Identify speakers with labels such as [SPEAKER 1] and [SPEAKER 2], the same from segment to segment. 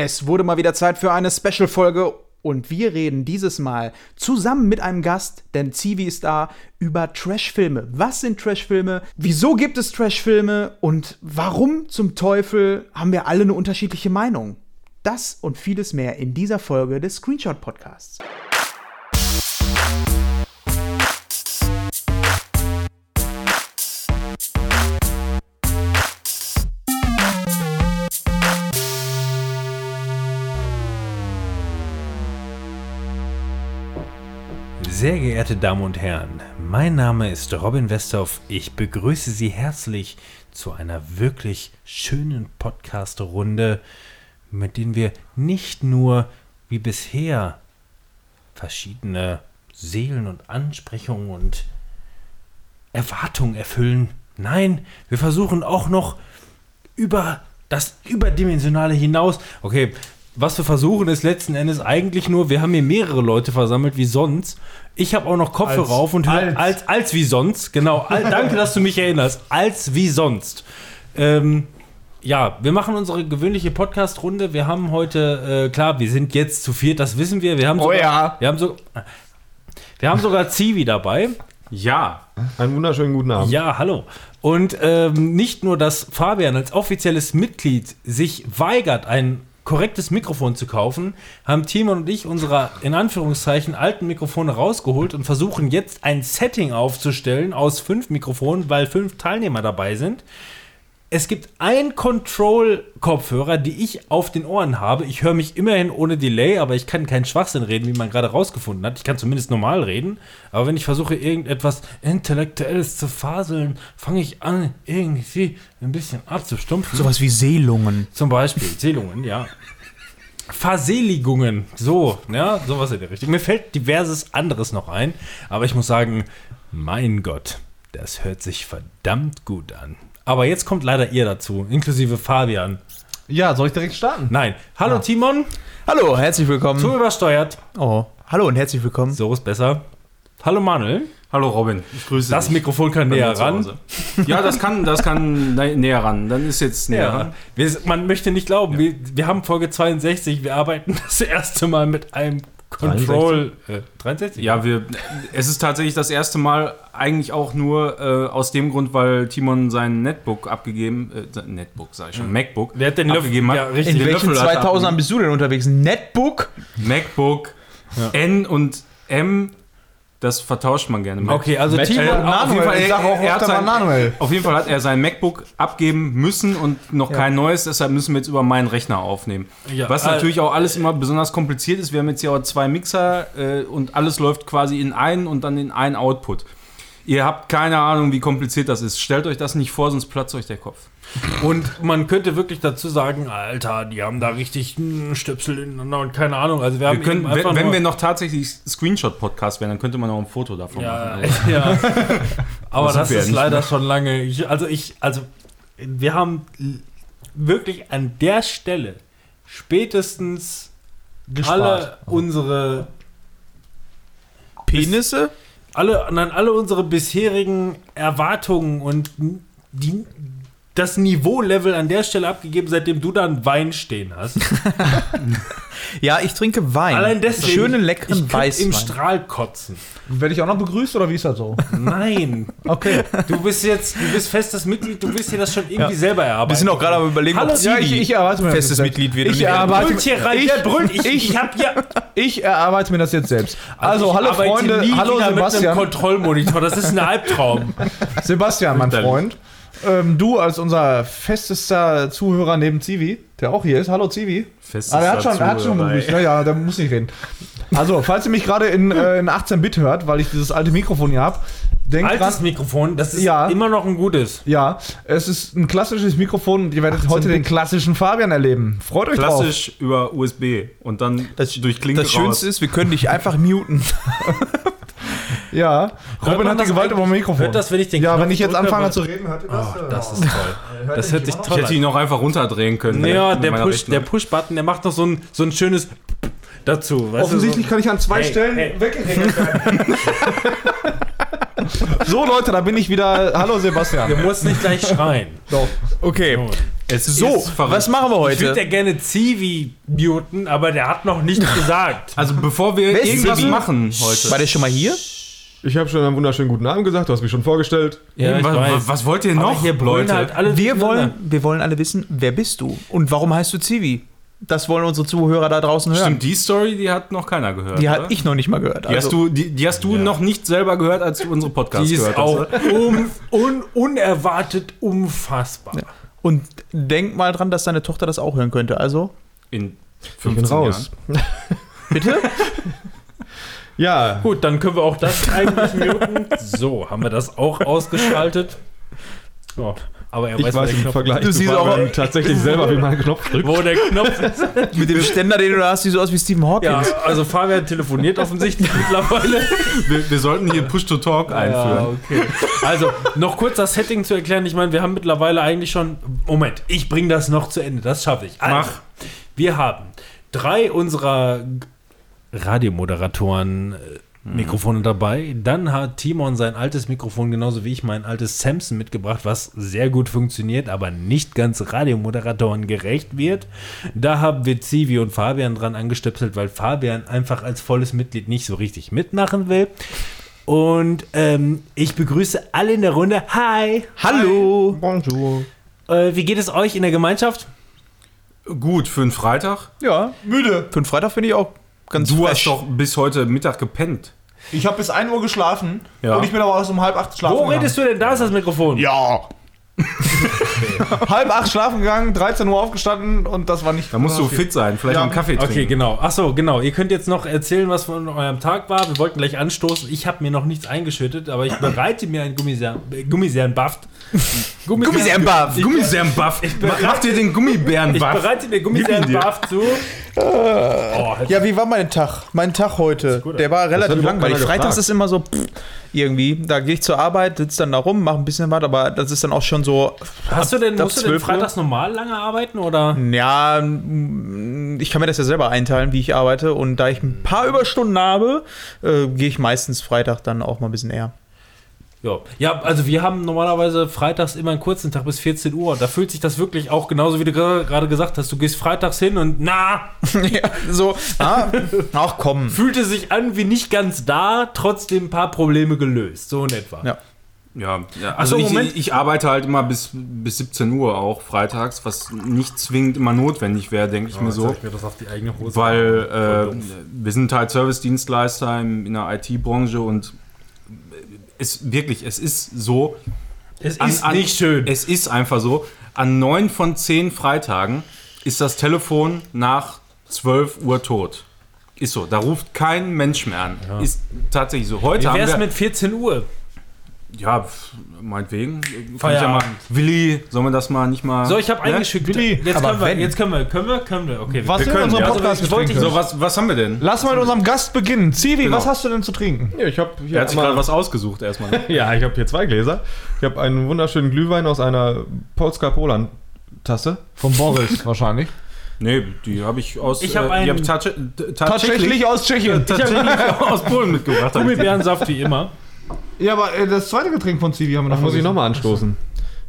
[SPEAKER 1] Es wurde mal wieder Zeit für eine Special-Folge und wir reden dieses Mal zusammen mit einem Gast, denn Zivi ist da, über Trashfilme. Was sind Trashfilme? Wieso gibt es Trashfilme? Und warum zum Teufel haben wir alle eine unterschiedliche Meinung? Das und vieles mehr in dieser Folge des Screenshot Podcasts.
[SPEAKER 2] Sehr geehrte Damen und Herren, mein Name ist Robin Westhoff. Ich begrüße Sie herzlich zu einer wirklich schönen Podcast-Runde, mit denen wir nicht nur wie bisher verschiedene Seelen und Ansprechungen und Erwartungen erfüllen. Nein, wir versuchen auch noch über das Überdimensionale hinaus. Okay, was wir versuchen, ist letzten Endes eigentlich nur, wir haben hier mehrere Leute versammelt wie sonst. Ich habe auch noch Kopfhörer
[SPEAKER 3] Als-
[SPEAKER 2] auf und höre
[SPEAKER 3] als.
[SPEAKER 2] als, als wie sonst. Genau, al, danke, dass du mich erinnerst. Als wie sonst. Ähm, ja, wir machen unsere gewöhnliche Podcast-Runde. Wir haben heute, äh, klar, wir sind jetzt zu viert, das wissen wir. Wir haben
[SPEAKER 1] Oh
[SPEAKER 2] sogar,
[SPEAKER 1] ja.
[SPEAKER 2] wir haben so, wir haben sogar Zivi dabei.
[SPEAKER 3] Ja, einen wunderschönen guten Abend.
[SPEAKER 2] Ja, hallo. Und ähm, nicht nur, dass Fabian als offizielles Mitglied sich weigert, ein korrektes Mikrofon zu kaufen, haben Timon und ich unsere in Anführungszeichen alten Mikrofone rausgeholt und versuchen jetzt ein Setting aufzustellen aus fünf Mikrofonen, weil fünf Teilnehmer dabei sind. Es gibt ein Control-Kopfhörer, die ich auf den Ohren habe. Ich höre mich immerhin ohne Delay, aber ich kann keinen Schwachsinn reden, wie man gerade rausgefunden hat. Ich kann zumindest normal reden. Aber wenn ich versuche, irgendetwas Intellektuelles zu faseln, fange ich an, irgendwie ein bisschen abzustumpfen.
[SPEAKER 1] Sowas wie Seelungen.
[SPEAKER 2] Zum Beispiel Zählungen, ja. Verseligungen, so, ja, sowas in der Richtung. Mir fällt diverses anderes noch ein, aber ich muss sagen, mein Gott, das hört sich verdammt gut an. Aber jetzt kommt leider ihr dazu, inklusive Fabian.
[SPEAKER 3] Ja, soll ich direkt starten?
[SPEAKER 2] Nein, hallo Timon,
[SPEAKER 1] Hallo, herzlich willkommen.
[SPEAKER 2] zu übersteuert.
[SPEAKER 1] oh, hallo und herzlich willkommen.
[SPEAKER 2] So ist besser. Hallo Manuel,
[SPEAKER 4] Hallo Robin, ich grüße
[SPEAKER 2] das
[SPEAKER 4] dich.
[SPEAKER 2] Mikrofon kann näher ran.
[SPEAKER 4] Ja, das kann, das kann nä- näher ran. Dann ist jetzt näher
[SPEAKER 2] Ja,
[SPEAKER 4] ran.
[SPEAKER 2] wir, man möchte nicht glauben, wir, wir haben Folge 62, wir arbeiten das erste Mal mit einem Control. Äh, 63?
[SPEAKER 4] Ja, wir, es ist tatsächlich das erste Mal eigentlich auch nur äh, aus dem Grund, weil Timon sein Netbook abgegeben, äh, Netbook sag ich schon, MacBook
[SPEAKER 2] Wer hat den Löffel-
[SPEAKER 4] abgegeben hat.
[SPEAKER 2] ja, richtig.
[SPEAKER 1] In
[SPEAKER 4] Den
[SPEAKER 1] welchen
[SPEAKER 4] Löffel hat er
[SPEAKER 1] 2000ern bist du denn unterwegs? Netbook?
[SPEAKER 4] MacBook, N und M, das vertauscht man gerne.
[SPEAKER 2] Okay, also
[SPEAKER 3] Äh,
[SPEAKER 2] Timon,
[SPEAKER 4] auf jeden Fall,
[SPEAKER 3] ich sag auch
[SPEAKER 4] er hat
[SPEAKER 3] mal
[SPEAKER 4] sein-
[SPEAKER 3] Manuel.
[SPEAKER 4] Auf jeden Fall hat er sein MacBook abgeben müssen und noch kein neues, deshalb müssen wir jetzt über meinen Rechner aufnehmen.
[SPEAKER 2] Ja,
[SPEAKER 4] Was
[SPEAKER 2] äh,
[SPEAKER 4] natürlich auch alles immer besonders kompliziert ist. Wir haben jetzt hier auch zwei Mixer äh, und alles läuft quasi in einen und dann in einen Output. Ihr habt keine Ahnung, wie kompliziert das ist. Stellt euch das nicht vor, sonst platzt euch der Kopf.
[SPEAKER 2] Und man könnte wirklich dazu sagen, Alter, die haben da richtig einen Stöpsel ineinander und keine Ahnung. Also wir haben
[SPEAKER 4] Wir können, wenn, wenn wir noch tatsächlich Screenshot-Podcast wären, dann könnte man auch ein Foto davon
[SPEAKER 2] ja,
[SPEAKER 4] machen. Also,
[SPEAKER 2] ja. Aber
[SPEAKER 4] Das
[SPEAKER 2] das
[SPEAKER 4] ja
[SPEAKER 2] ist leider
[SPEAKER 4] mehr.
[SPEAKER 2] schon lange. Ich, also ich, also wir haben wirklich an der Stelle spätestens alle unsere
[SPEAKER 1] Penisse?
[SPEAKER 2] Alle, nein, alle unsere bisherigen Erwartungen und die, das Niveaulevel an der Stelle abgegeben, seitdem du da einen Wein stehen hast.
[SPEAKER 1] Ja, ich trinke Wein.
[SPEAKER 2] Allein deswegen.
[SPEAKER 1] Schönen, leckeren
[SPEAKER 2] ich
[SPEAKER 1] Weißwein.
[SPEAKER 2] im Strahl kotzen.
[SPEAKER 3] Werde ich auch noch begrüßt oder wie ist das so?
[SPEAKER 2] Nein.
[SPEAKER 3] Okay.
[SPEAKER 2] Du bist jetzt, du bist festes Mitglied, du willst dir das schon irgendwie selber erarbeiten.
[SPEAKER 1] Wir sind auch gerade am überlegen,
[SPEAKER 2] Hallo,
[SPEAKER 1] ob
[SPEAKER 2] ja,
[SPEAKER 3] ich- ich erwarte mir das
[SPEAKER 1] festes
[SPEAKER 3] jetzt.
[SPEAKER 1] Mitglied wird.
[SPEAKER 3] Ich
[SPEAKER 2] brüllt hier rein,
[SPEAKER 3] Ich-
[SPEAKER 2] der brüllt. Ich,
[SPEAKER 3] ich-
[SPEAKER 2] ich hab ja.
[SPEAKER 3] Ich erarbeite mir das jetzt selbst. Also,
[SPEAKER 2] ich
[SPEAKER 3] hallo Freunde,
[SPEAKER 2] nie
[SPEAKER 3] hallo
[SPEAKER 2] wieder mit einem
[SPEAKER 3] Sebastian.
[SPEAKER 2] Kontrollmonitor. Das ist ein Albtraum.
[SPEAKER 3] Sebastian, mein. Freund. Ähm, du als unser festester Zuhörer neben Zivi, der auch hier ist. Hallo Zivi.
[SPEAKER 4] Festester
[SPEAKER 3] Ah, er hat schon, er hat schon
[SPEAKER 4] Zuhörer,
[SPEAKER 3] begrüßt.
[SPEAKER 4] ey.
[SPEAKER 3] Ja, ja, der muss nicht reden. Also, falls ihr mich gerade in, äh, in 18-Bit hört, weil ich dieses alte Mikrofon hier habe, denkt
[SPEAKER 2] Altes
[SPEAKER 3] dran.
[SPEAKER 2] Mikrofon, das ist
[SPEAKER 3] Ja.
[SPEAKER 2] immer noch ein gutes.
[SPEAKER 3] Ja, es ist ein klassisches Mikrofon und ihr werdet heute den klassischen Fabian erleben. Freut euch drauf.
[SPEAKER 4] Klassisch über USB und dann durch Klinke
[SPEAKER 1] Das Schönste ist, wir können dich einfach muten.
[SPEAKER 3] Ja, Robin hat die
[SPEAKER 2] das
[SPEAKER 3] Gewalt über dem Mikrofon.
[SPEAKER 2] hört das, wenn ich den
[SPEAKER 3] ja,
[SPEAKER 2] Knopf
[SPEAKER 3] wenn ich jetzt
[SPEAKER 2] drücke,
[SPEAKER 3] anfange zu reden, hört ihr das?
[SPEAKER 2] Oh, das ist toll. Das hört sich
[SPEAKER 4] Ich
[SPEAKER 2] toll
[SPEAKER 4] hätte ihn
[SPEAKER 2] an.
[SPEAKER 4] noch einfach runterdrehen können.
[SPEAKER 2] Ja, der Push,
[SPEAKER 4] Rechnung.
[SPEAKER 2] der Push-Button, der macht noch so ein, so ein schönes dazu. Weißt
[SPEAKER 3] Offensichtlich
[SPEAKER 2] du,
[SPEAKER 3] kann ich an zwei
[SPEAKER 2] Hey,
[SPEAKER 3] Stellen
[SPEAKER 2] hey.
[SPEAKER 3] weggeregelt werden. so, Leute, da bin ich wieder. Hallo,
[SPEAKER 2] so,
[SPEAKER 3] Sebastian.
[SPEAKER 2] du musst nicht gleich schreien.
[SPEAKER 3] Doch.
[SPEAKER 1] Okay.
[SPEAKER 4] Es
[SPEAKER 1] So, was machen wir
[SPEAKER 2] Ich würde
[SPEAKER 1] heute?
[SPEAKER 2] ja gerne Zivi muten, aber der hat noch nichts gesagt.
[SPEAKER 4] Also bevor wir
[SPEAKER 1] Wer
[SPEAKER 4] irgendwas machen heute.
[SPEAKER 1] War der schon mal hier?
[SPEAKER 3] Ich habe schon einen wunderschönen guten Abend gesagt, du hast mich schon vorgestellt.
[SPEAKER 2] Ja, ich
[SPEAKER 4] was,
[SPEAKER 2] weiß.
[SPEAKER 4] was wollt ihr
[SPEAKER 2] Aber
[SPEAKER 4] noch,
[SPEAKER 2] hier
[SPEAKER 4] Leute?
[SPEAKER 2] halt alle
[SPEAKER 1] Wir wollen, wir wollen alle wissen, wer bist du und warum heißt du Zivi? Das wollen unsere Zuhörer da draußen hören.
[SPEAKER 4] Stimmt, die Story, die hat noch keiner gehört.
[SPEAKER 1] Die
[SPEAKER 4] oder?
[SPEAKER 1] hat ich noch nicht mal gehört.
[SPEAKER 4] Die hast
[SPEAKER 1] Also,
[SPEAKER 4] du, die, die hast du noch nicht selber gehört, als du unsere Podcasts
[SPEAKER 2] Die ist
[SPEAKER 4] gehört
[SPEAKER 2] auch
[SPEAKER 4] hast. oder?
[SPEAKER 2] um, un, unerwartet unfassbar.
[SPEAKER 1] und denk mal dran, dass deine Tochter das auch hören könnte. Also,
[SPEAKER 4] In
[SPEAKER 3] Ich
[SPEAKER 4] 15
[SPEAKER 3] bin raus.
[SPEAKER 1] bitte?
[SPEAKER 3] Ja,
[SPEAKER 2] Gut, dann können wir auch das eigentlich muten. So, haben wir das auch ausgeschaltet. Ja, aber er
[SPEAKER 3] ich
[SPEAKER 2] weiß,
[SPEAKER 3] weiß
[SPEAKER 2] wo
[SPEAKER 3] im
[SPEAKER 2] der
[SPEAKER 3] Vergleich
[SPEAKER 1] Du siehst auch-
[SPEAKER 3] tatsächlich selber, wie mein Knopf drückt.
[SPEAKER 2] Knopf, wo der Knopf ist.
[SPEAKER 1] Mit dem Ständer, den du da hast, siehst du aus wie Stephen Hawkins.
[SPEAKER 2] Ja, also Fabian telefoniert offensichtlich mittlerweile.
[SPEAKER 4] Wir, wir sollten hier Push-to-Talk einführen.
[SPEAKER 2] Ja, okay. Also, noch kurz das Setting zu erklären. Ich meine, wir haben mittlerweile eigentlich schon. Moment, ich bringe das noch zu Ende. Das schaffe ich. Also,
[SPEAKER 4] Mach.
[SPEAKER 2] Wir haben drei unserer Radiomoderatoren. äh, Mikrofone dabei. Dann hat Timon sein altes Mikrofon, genauso wie ich mein altes Samson mitgebracht, was sehr gut funktioniert, aber nicht ganz Radiomoderatoren gerecht wird. Da haben wir Zivi und Fabian dran angestöpselt, weil Fabian einfach als volles Mitglied nicht so richtig mitmachen will. Und ähm, ich begrüße alle in der Runde. Hi!
[SPEAKER 1] Hallo!
[SPEAKER 3] Bonjour.
[SPEAKER 2] Äh, wie geht es euch in der Gemeinschaft?
[SPEAKER 4] Gut, für einen Freitag.
[SPEAKER 1] Ja, müde. Für einen Freitag finde ich auch ganz
[SPEAKER 4] Du
[SPEAKER 1] fresh.
[SPEAKER 4] hast doch bis heute Mittag gepennt.
[SPEAKER 3] Ich habe bis 1 Uhr geschlafen
[SPEAKER 4] Ja.
[SPEAKER 3] und ich bin aber aus um halb acht schlafen
[SPEAKER 2] Wo
[SPEAKER 3] gegangen.
[SPEAKER 2] redest du denn? Da ist das Mikrofon.
[SPEAKER 3] Ja. halb acht schlafen gegangen, 13 Uhr aufgestanden und das war nicht.
[SPEAKER 4] Da musst du fit sein, vielleicht
[SPEAKER 3] Ja.
[SPEAKER 4] einen Kaffee trinken.
[SPEAKER 2] Okay, genau. Ach so, genau. Ihr könnt jetzt noch erzählen, was von eurem Tag war. Wir wollten gleich anstoßen. Ich habe mir noch nichts eingeschüttet, aber ich bereite mir einen Gummibären, äh, Gummibärenbaft.
[SPEAKER 1] Gummibärenbuff.
[SPEAKER 4] Gummibärenbuff. Mach dir den
[SPEAKER 2] Ich
[SPEAKER 4] Gummibärenbuff.
[SPEAKER 2] bereite mir. Gummibärenbuff zu. Oh,
[SPEAKER 1] Ja, wie war mein Tag? Mein Tag heute. Der war relativ langweilig. Freitags ist immer so pff, irgendwie. Da gehe ich zur Arbeit, sitze dann da rum, mache ein bisschen was, aber das ist dann auch schon so.
[SPEAKER 2] hast du denn, musst du denn
[SPEAKER 1] 12 Uhr?
[SPEAKER 2] freitags normal lange arbeiten oder?
[SPEAKER 1] Ja, mm, ich kann mir das ja selber einteilen, wie ich arbeite. Und da ich ein paar Überstunden habe, äh, gehe ich meistens Freitag dann auch mal ein bisschen eher.
[SPEAKER 2] Ja. ja, also wir haben normalerweise freitags immer einen kurzen Tag bis 14 Uhr. Da fühlt sich das wirklich auch genauso, wie du gerade gesagt hast. Du gehst freitags hin und na,
[SPEAKER 1] ja, so, ah, ach komm.
[SPEAKER 2] fühlte sich an wie nicht ganz da, trotzdem ein paar Probleme gelöst. So in etwa.
[SPEAKER 1] Ja.
[SPEAKER 4] Ja, ja also
[SPEAKER 2] so,
[SPEAKER 4] ich,
[SPEAKER 2] Moment.
[SPEAKER 4] ich arbeite halt immer bis, bis 17 Uhr auch freitags, was nicht zwingend immer notwendig wäre, denke ich mir so.
[SPEAKER 2] mir das auf die eigene Hose.
[SPEAKER 4] Weil äh, wir sind halt Service-Dienstleister im- in der IT-Branche und es wirklich, es ist so.
[SPEAKER 2] es
[SPEAKER 4] an-
[SPEAKER 2] ist
[SPEAKER 4] an-
[SPEAKER 2] nicht schön.
[SPEAKER 4] Es ist einfach so. An neun von zehn Freitagen ist das Telefon nach 12 Uhr tot. Ist so. Da ruft kein Mensch mehr an. Ist tatsächlich so. Heute
[SPEAKER 2] Wie
[SPEAKER 4] haben
[SPEAKER 2] wär's
[SPEAKER 4] wir,
[SPEAKER 2] mit 14 Uhr?
[SPEAKER 4] Ja, meinetwegen. Kann ich ja
[SPEAKER 2] Feierabend.
[SPEAKER 4] mal, Willi, sollen wir das mal nicht mal.
[SPEAKER 2] So, ich habe
[SPEAKER 4] Ja?
[SPEAKER 2] eingeschickt.
[SPEAKER 3] Willi,
[SPEAKER 2] Jetzt
[SPEAKER 1] aber
[SPEAKER 2] können wir,
[SPEAKER 1] wenn.
[SPEAKER 2] jetzt können wir, können wir, können wir. Okay,
[SPEAKER 3] Was
[SPEAKER 2] wir können.
[SPEAKER 3] unsere
[SPEAKER 2] ja.
[SPEAKER 3] Podcast
[SPEAKER 2] Also, ich
[SPEAKER 4] So, was, was haben wir denn?
[SPEAKER 3] Lass mal mit unserem Gast beginnen. Zivi,
[SPEAKER 4] Genau.
[SPEAKER 3] was hast du denn zu trinken? Ja, ich habe
[SPEAKER 4] Er
[SPEAKER 3] hier,
[SPEAKER 4] hat sich gerade was ausgesucht erstmal. ne?
[SPEAKER 3] ja, ich hab hier zwei Gläser. Ich habe einen wunderschönen Glühwein aus einer Polska Polan Tasse. Von Boris wahrscheinlich.
[SPEAKER 4] Nee, die habe ich aus.
[SPEAKER 2] Ich hab
[SPEAKER 4] äh, hab ich tatsche- t-
[SPEAKER 3] Tatsächlich aus Tschechien.
[SPEAKER 4] tatsächlich aus Polen mitgebracht.
[SPEAKER 2] Gummibärensaft wie immer.
[SPEAKER 3] Ja, aber äh, das zweite Getränk von Zivi haben wir noch
[SPEAKER 5] Muss ich nochmal anstoßen.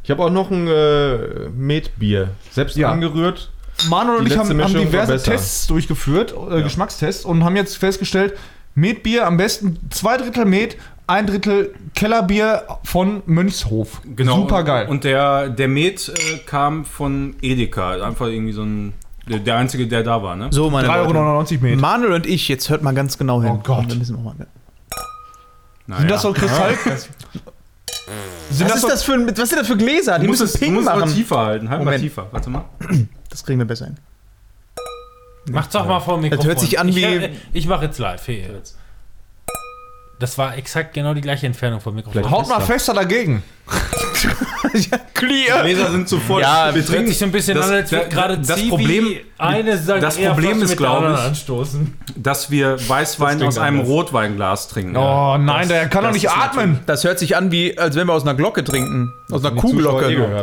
[SPEAKER 5] Ich habe auch noch ein äh, Metbier. Selbst
[SPEAKER 3] Ja.
[SPEAKER 5] angerührt.
[SPEAKER 3] Manuel und ich haben, haben diverse. Tests durchgeführt, äh, Geschmackstests, und haben jetzt festgestellt, Metbier am besten zwei Drittel Met, ein Drittel Kellerbier von Mönchshof.
[SPEAKER 4] Genau.
[SPEAKER 3] Super geil.
[SPEAKER 4] Und der, der Met äh, kam von Edeka. Einfach irgendwie so ein. Der, der einzige, der da war, ne?
[SPEAKER 1] So, meine Leute.
[SPEAKER 3] 3,99 Euro Met.
[SPEAKER 1] Manuel und ich, jetzt hört mal ganz genau hin.
[SPEAKER 3] Oh Gott.
[SPEAKER 1] Wir müssen auch mal,
[SPEAKER 4] Naja.
[SPEAKER 3] Sind das so Kristall? Sind
[SPEAKER 1] was,
[SPEAKER 3] das
[SPEAKER 1] ist das für, ein- was sind das für Gläser? Die
[SPEAKER 4] Du musst
[SPEAKER 1] müssen
[SPEAKER 4] es, du
[SPEAKER 1] ping
[SPEAKER 4] musst es mal
[SPEAKER 1] machen.
[SPEAKER 4] tiefer halten. Halt mal
[SPEAKER 1] Moment.
[SPEAKER 4] tiefer. Warte mal.
[SPEAKER 1] Das kriegen wir besser hin.
[SPEAKER 2] Macht's doch mal vor dem Mikrofon.
[SPEAKER 1] hört sich an
[SPEAKER 2] ich,
[SPEAKER 1] wie-
[SPEAKER 2] äh, Ich mache jetzt live. Hier. Das war exakt genau die gleiche Entfernung vom Mikrofon.
[SPEAKER 3] Haut mal fester dagegen.
[SPEAKER 1] ja, clear.
[SPEAKER 4] Gläser sind zu voll.
[SPEAKER 1] Ja,
[SPEAKER 4] wir trinken
[SPEAKER 2] sich so ein bisschen
[SPEAKER 4] das-
[SPEAKER 2] an, als
[SPEAKER 4] das-
[SPEAKER 2] gerade
[SPEAKER 4] das
[SPEAKER 2] Zivi
[SPEAKER 4] Problem-
[SPEAKER 2] eine St.
[SPEAKER 4] das Problem ist, glaub ich,
[SPEAKER 2] anstoßen.
[SPEAKER 4] dass wir Weißwein aus einem
[SPEAKER 2] anders.
[SPEAKER 4] Rotweinglas trinken.
[SPEAKER 3] Oh nein,
[SPEAKER 2] das-
[SPEAKER 3] der kann doch nicht atmen.
[SPEAKER 1] Das hört sich an, wie als wenn wir aus einer Glocke trinken. Aus einer
[SPEAKER 5] Die Zuschauer eh
[SPEAKER 1] Kuhglocke.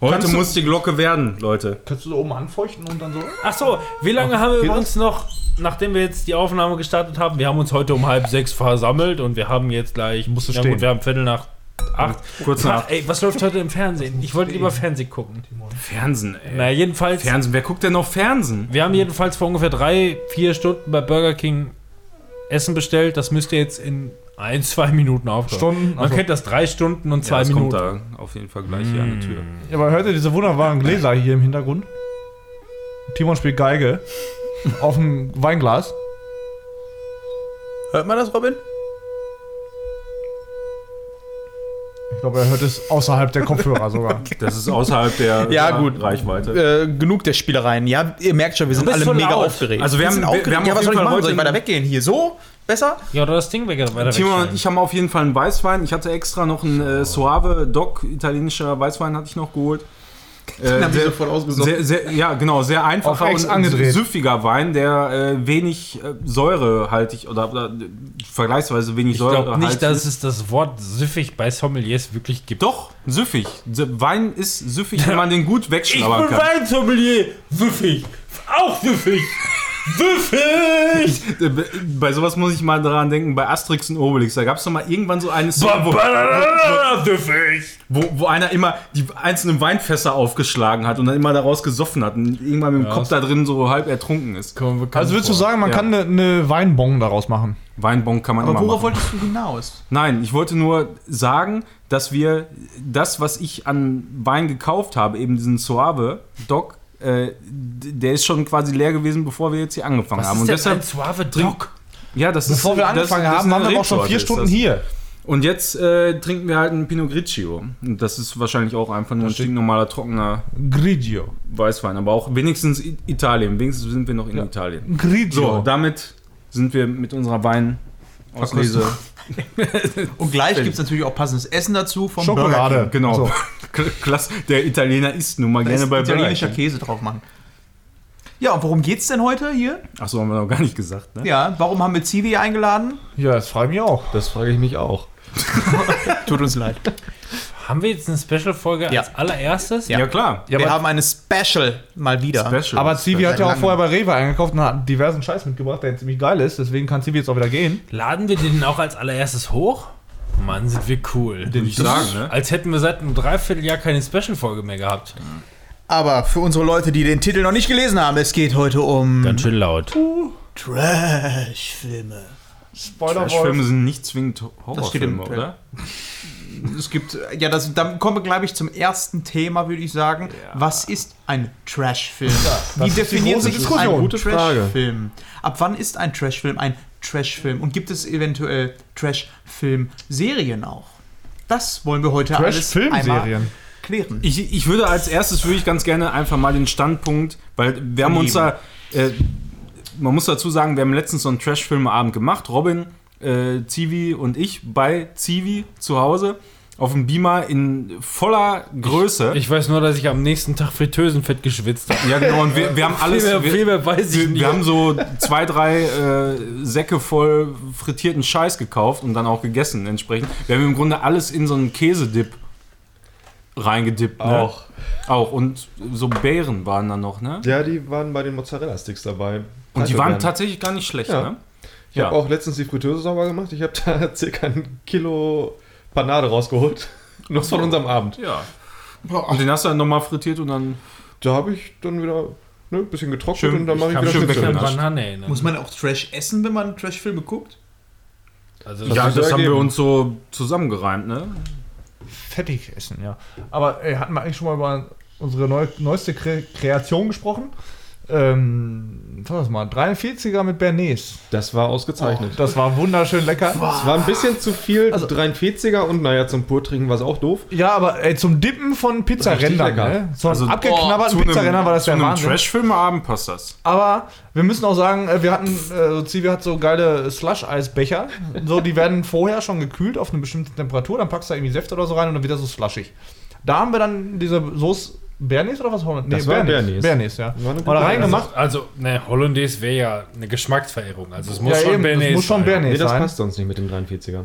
[SPEAKER 4] Heute
[SPEAKER 3] Kannst du-
[SPEAKER 4] muss die Glocke werden, Leute.
[SPEAKER 3] Kannst du da oben anfeuchten und dann so?
[SPEAKER 2] Ach so, wie lange haben wir übrigens noch, nachdem wir jetzt die Aufnahme gestartet haben, wir haben uns heute um halb sechs versammelt und wir haben jetzt gleich,
[SPEAKER 3] Musst du
[SPEAKER 2] ja
[SPEAKER 3] stehen.
[SPEAKER 2] gut, wir haben Viertel nach Acht.
[SPEAKER 4] Kurz nach
[SPEAKER 2] Ey, was läuft heute im Fernsehen? Ich wollte lieber Fernsehen gucken.
[SPEAKER 4] Fernsehen, ey.
[SPEAKER 2] Na, jedenfalls.
[SPEAKER 4] Fernsehen, wer guckt denn noch Fernsehen?
[SPEAKER 2] Wir haben jedenfalls vor ungefähr drei, vier Stunden bei Burger King Essen bestellt. Das müsste jetzt in ein, zwei Minuten aufhören.
[SPEAKER 3] Stunden,
[SPEAKER 2] Man
[SPEAKER 3] also-
[SPEAKER 2] kennt das drei Stunden und zwei
[SPEAKER 4] ja, das
[SPEAKER 2] Minuten.
[SPEAKER 4] kommt da auf jeden Fall gleich hier an der Tür.
[SPEAKER 3] Ja, aber hört ihr diese wunderbaren Gläser hier im Hintergrund? Timon spielt Geige auf dem Weinglas.
[SPEAKER 1] Hört man das, Robin?
[SPEAKER 3] Ich glaube, er hört es außerhalb der Kopfhörer sogar.
[SPEAKER 4] Das ist außerhalb der
[SPEAKER 1] Ja, gut.
[SPEAKER 4] Reichweite.
[SPEAKER 1] Äh, genug der Spielereien. Ja, ihr merkt schon, wir sind alle mega
[SPEAKER 2] laut.
[SPEAKER 1] aufgeregt.
[SPEAKER 4] Also wir haben-
[SPEAKER 1] sind
[SPEAKER 4] wir-
[SPEAKER 1] aufgeregt.
[SPEAKER 4] wir haben
[SPEAKER 1] ja, was soll ich machen? Soll ich weiter weggehen? Hier so? Besser?
[SPEAKER 2] Ja, oder das Ding weiter weiter
[SPEAKER 4] Timon und ich haben auf jeden Fall einen Weißwein. Ich hatte extra noch einen äh, Suave Doc, italienischer Weißwein hatte ich noch geholt. Äh,
[SPEAKER 1] haben die
[SPEAKER 4] sehr-
[SPEAKER 1] sofort
[SPEAKER 4] sehr, ja, genau, sehr einfacher und
[SPEAKER 3] angedreht.
[SPEAKER 4] süffiger Wein, der äh, wenig äh, säurehaltig oder, oder äh, vergleichsweise wenig
[SPEAKER 2] Ich glaube
[SPEAKER 4] säurehaltig
[SPEAKER 2] nicht, dass es das Wort süffig bei Sommeliers wirklich gibt.
[SPEAKER 4] Doch, süffig. Wein ist süffig, wenn man den gut wegschnabbern kann.
[SPEAKER 2] Weinsommelier. Süffig. Auch süffig. Süffig.
[SPEAKER 4] Äh, be- Bei sowas muss ich mal daran denken, bei Asterix und Obelix, da gab es doch mal irgendwann so eine Szene, wo, wo, wo einer immer die einzelnen Weinfässer aufgeschlagen hat und dann immer daraus gesoffen hat und irgendwann mit dem Kopf da drin so halb ertrunken ist.
[SPEAKER 3] Also willst du sagen, man
[SPEAKER 4] Ja.
[SPEAKER 3] kann eine ne Weinbong daraus machen?
[SPEAKER 4] Weinbon kann man
[SPEAKER 1] Aber
[SPEAKER 4] immer
[SPEAKER 1] worauf
[SPEAKER 4] machen.
[SPEAKER 1] wolltest du hinaus?
[SPEAKER 4] Nein, ich wollte nur sagen, dass wir das, was ich an Wein gekauft habe, eben diesen Suave Doc, äh, der ist schon quasi leer gewesen, bevor wir jetzt hier angefangen
[SPEAKER 2] Was
[SPEAKER 4] haben.
[SPEAKER 2] ist
[SPEAKER 4] Und deshalb,
[SPEAKER 2] ein Suave Doc?
[SPEAKER 4] ja, das
[SPEAKER 3] Bevor
[SPEAKER 4] ist,
[SPEAKER 3] wir
[SPEAKER 4] das-
[SPEAKER 3] angefangen
[SPEAKER 4] das ist
[SPEAKER 3] haben, waren wir auch schon vier Stunden
[SPEAKER 4] das.
[SPEAKER 3] hier.
[SPEAKER 4] Und jetzt äh, trinken wir halt einen Pinot Grigio. Und das ist wahrscheinlich auch einfach nur ein stinknormaler, trockener
[SPEAKER 3] Grigio.
[SPEAKER 4] Weißwein. Aber auch wenigstens Italien. Wenigstens sind wir noch in Italien.
[SPEAKER 3] Grigio.
[SPEAKER 4] So, damit sind wir mit unserer Wein Auslese.
[SPEAKER 1] Und gleich gibt es natürlich auch passendes Essen dazu vom Burger
[SPEAKER 3] Schokolade.
[SPEAKER 4] Genau.
[SPEAKER 3] So.
[SPEAKER 4] Klasse. Der Italiener isst nun mal
[SPEAKER 1] King. Da
[SPEAKER 4] gerne
[SPEAKER 1] ist
[SPEAKER 4] bei Burger
[SPEAKER 1] italienischer
[SPEAKER 4] King.
[SPEAKER 1] Käse drauf machen. Ja, und worum geht's denn heute hier?
[SPEAKER 4] Achso, haben wir noch gar nicht gesagt, ne?
[SPEAKER 1] Ja, warum haben wir Zivi eingeladen?
[SPEAKER 3] Ja, das frage ich mich auch.
[SPEAKER 5] Das frage ich mich auch.
[SPEAKER 1] Tut uns leid.
[SPEAKER 2] Haben wir jetzt eine Special-Folge
[SPEAKER 1] Ja.
[SPEAKER 2] als allererstes?
[SPEAKER 4] Ja, klar.
[SPEAKER 3] Ja,
[SPEAKER 1] wir haben eine Special mal wieder.
[SPEAKER 4] Special.
[SPEAKER 3] Aber Zivi hat ja auch vorher bei Rewe eingekauft und hat diversen Scheiß mitgebracht, der ziemlich geil ist. Deswegen kann Zivi jetzt auch wieder gehen.
[SPEAKER 2] Laden wir den auch als allererstes hoch? Mann, sind wir cool.
[SPEAKER 4] Würde ich sagen, ne?
[SPEAKER 2] Als hätten wir seit einem Dreivierteljahr keine Special-Folge mehr gehabt.
[SPEAKER 1] Aber für unsere Leute, die den Titel noch nicht gelesen haben, es geht heute um
[SPEAKER 2] Ganz schön laut.
[SPEAKER 1] Trash-Filme.
[SPEAKER 3] Spoiler
[SPEAKER 4] Filme sind nicht zwingend Horrorfilme, oder?
[SPEAKER 1] Es gibt, ja, das, dann kommen wir, glaube ich, zum ersten Thema, würde ich sagen. Was ist ein Trash-Film? Wie
[SPEAKER 3] die
[SPEAKER 1] definiert
[SPEAKER 3] große
[SPEAKER 1] sich
[SPEAKER 3] Diskussion?
[SPEAKER 1] ein
[SPEAKER 5] Gute Frage.
[SPEAKER 1] Trash-Film? Ab wann ist ein Trash-Film ein Trash-Film? Und gibt es eventuell Trash-Film-Serien auch? Das wollen wir heute alles einmal
[SPEAKER 3] Trash-Filmserien.
[SPEAKER 1] klären.
[SPEAKER 4] Ich, ich würde als erstes würde ich ganz gerne einfach mal den Standpunkt, weil wir haben uns da, äh, man muss dazu sagen, wir haben letztens so einen Trash-Filmeabend gemacht, Robin, äh, Zivi und ich bei Zivi zu Hause auf dem Beamer in voller Größe.
[SPEAKER 2] Ich weiß nur, dass ich am nächsten Tag Fritteusenfett geschwitzt habe.
[SPEAKER 4] ja genau, und wir, wir haben alles,
[SPEAKER 2] Viel mehr-
[SPEAKER 4] wir,
[SPEAKER 2] viel mehr weiß ich
[SPEAKER 4] wir,
[SPEAKER 2] nicht.
[SPEAKER 4] wir haben so zwei, drei äh, Säcke voll frittierten Scheiß gekauft und dann auch gegessen entsprechend. Wir haben im Grunde alles in so einen Käsedip reingedippt. Ne?
[SPEAKER 5] Auch.
[SPEAKER 4] Auch. Und so Beeren waren dann noch, ne?
[SPEAKER 5] Ja, die waren bei den Mozzarella-Sticks dabei.
[SPEAKER 4] Und die waren
[SPEAKER 5] Heidelbeeren.
[SPEAKER 4] tatsächlich gar nicht schlecht,
[SPEAKER 5] Ja.
[SPEAKER 4] ne?
[SPEAKER 5] Ich habe auch letztens die Fritteuse sauber gemacht. Ich habe da circa ein Kilo Panade rausgeholt. Nur von unserem Abend.
[SPEAKER 4] Ja. Und den hast du dann nochmal frittiert und dann.
[SPEAKER 5] Da habe ich dann wieder ne, ein bisschen getrocknet
[SPEAKER 4] Schön-
[SPEAKER 5] und dann mache ich
[SPEAKER 4] kann
[SPEAKER 5] wieder
[SPEAKER 4] schön.
[SPEAKER 2] Banane erinnern.
[SPEAKER 1] Muss man auch Trash essen, wenn man Trash-Filme guckt?
[SPEAKER 2] also,
[SPEAKER 5] Das
[SPEAKER 4] ja, das haben wir uns so zusammengereimt, ne?
[SPEAKER 3] Fettig essen, ja. Aber ey, hatten wir eigentlich schon mal über unsere neu, neueste Kre Kreation gesprochen? Ähm, was mal? 43er mit Bernays.
[SPEAKER 5] Das war ausgezeichnet.
[SPEAKER 3] Das war wunderschön lecker.
[SPEAKER 5] Es war ein bisschen zu viel
[SPEAKER 3] Also-
[SPEAKER 5] 43er und naja, zum Purtrinken war es auch doof.
[SPEAKER 3] Ja, aber ey, zum Dippen von Pizzarändern, ne? So
[SPEAKER 4] Also,
[SPEAKER 3] abgeknabberten Pizzaränder war das
[SPEAKER 4] zu
[SPEAKER 3] der
[SPEAKER 4] einem
[SPEAKER 3] Wahnsinn.
[SPEAKER 4] Trash-Filmeabend passt das.
[SPEAKER 3] Aber wir müssen auch sagen, äh, wir hatten, äh, so Zivi hat so geile Slush-Eisbecher. So, die werden vorher schon gekühlt auf eine bestimmte Temperatur, dann packst du da irgendwie Säfte oder so rein und dann wird das so slushig. Da haben wir dann diese Soße Bernays oder was? Nee,
[SPEAKER 5] Das war Bernays.
[SPEAKER 3] Bernays, ja.
[SPEAKER 5] Gute
[SPEAKER 3] reingemacht.
[SPEAKER 2] also ne, Hollandaise wäre ja eine Geschmacksverehrung. Also es muss
[SPEAKER 3] Ja,
[SPEAKER 2] schon
[SPEAKER 3] eben, das
[SPEAKER 2] Bernays
[SPEAKER 3] muss schon
[SPEAKER 2] sein.
[SPEAKER 3] Bernays
[SPEAKER 5] Nee, das
[SPEAKER 3] sein.
[SPEAKER 5] passt sonst nicht mit dem 43er.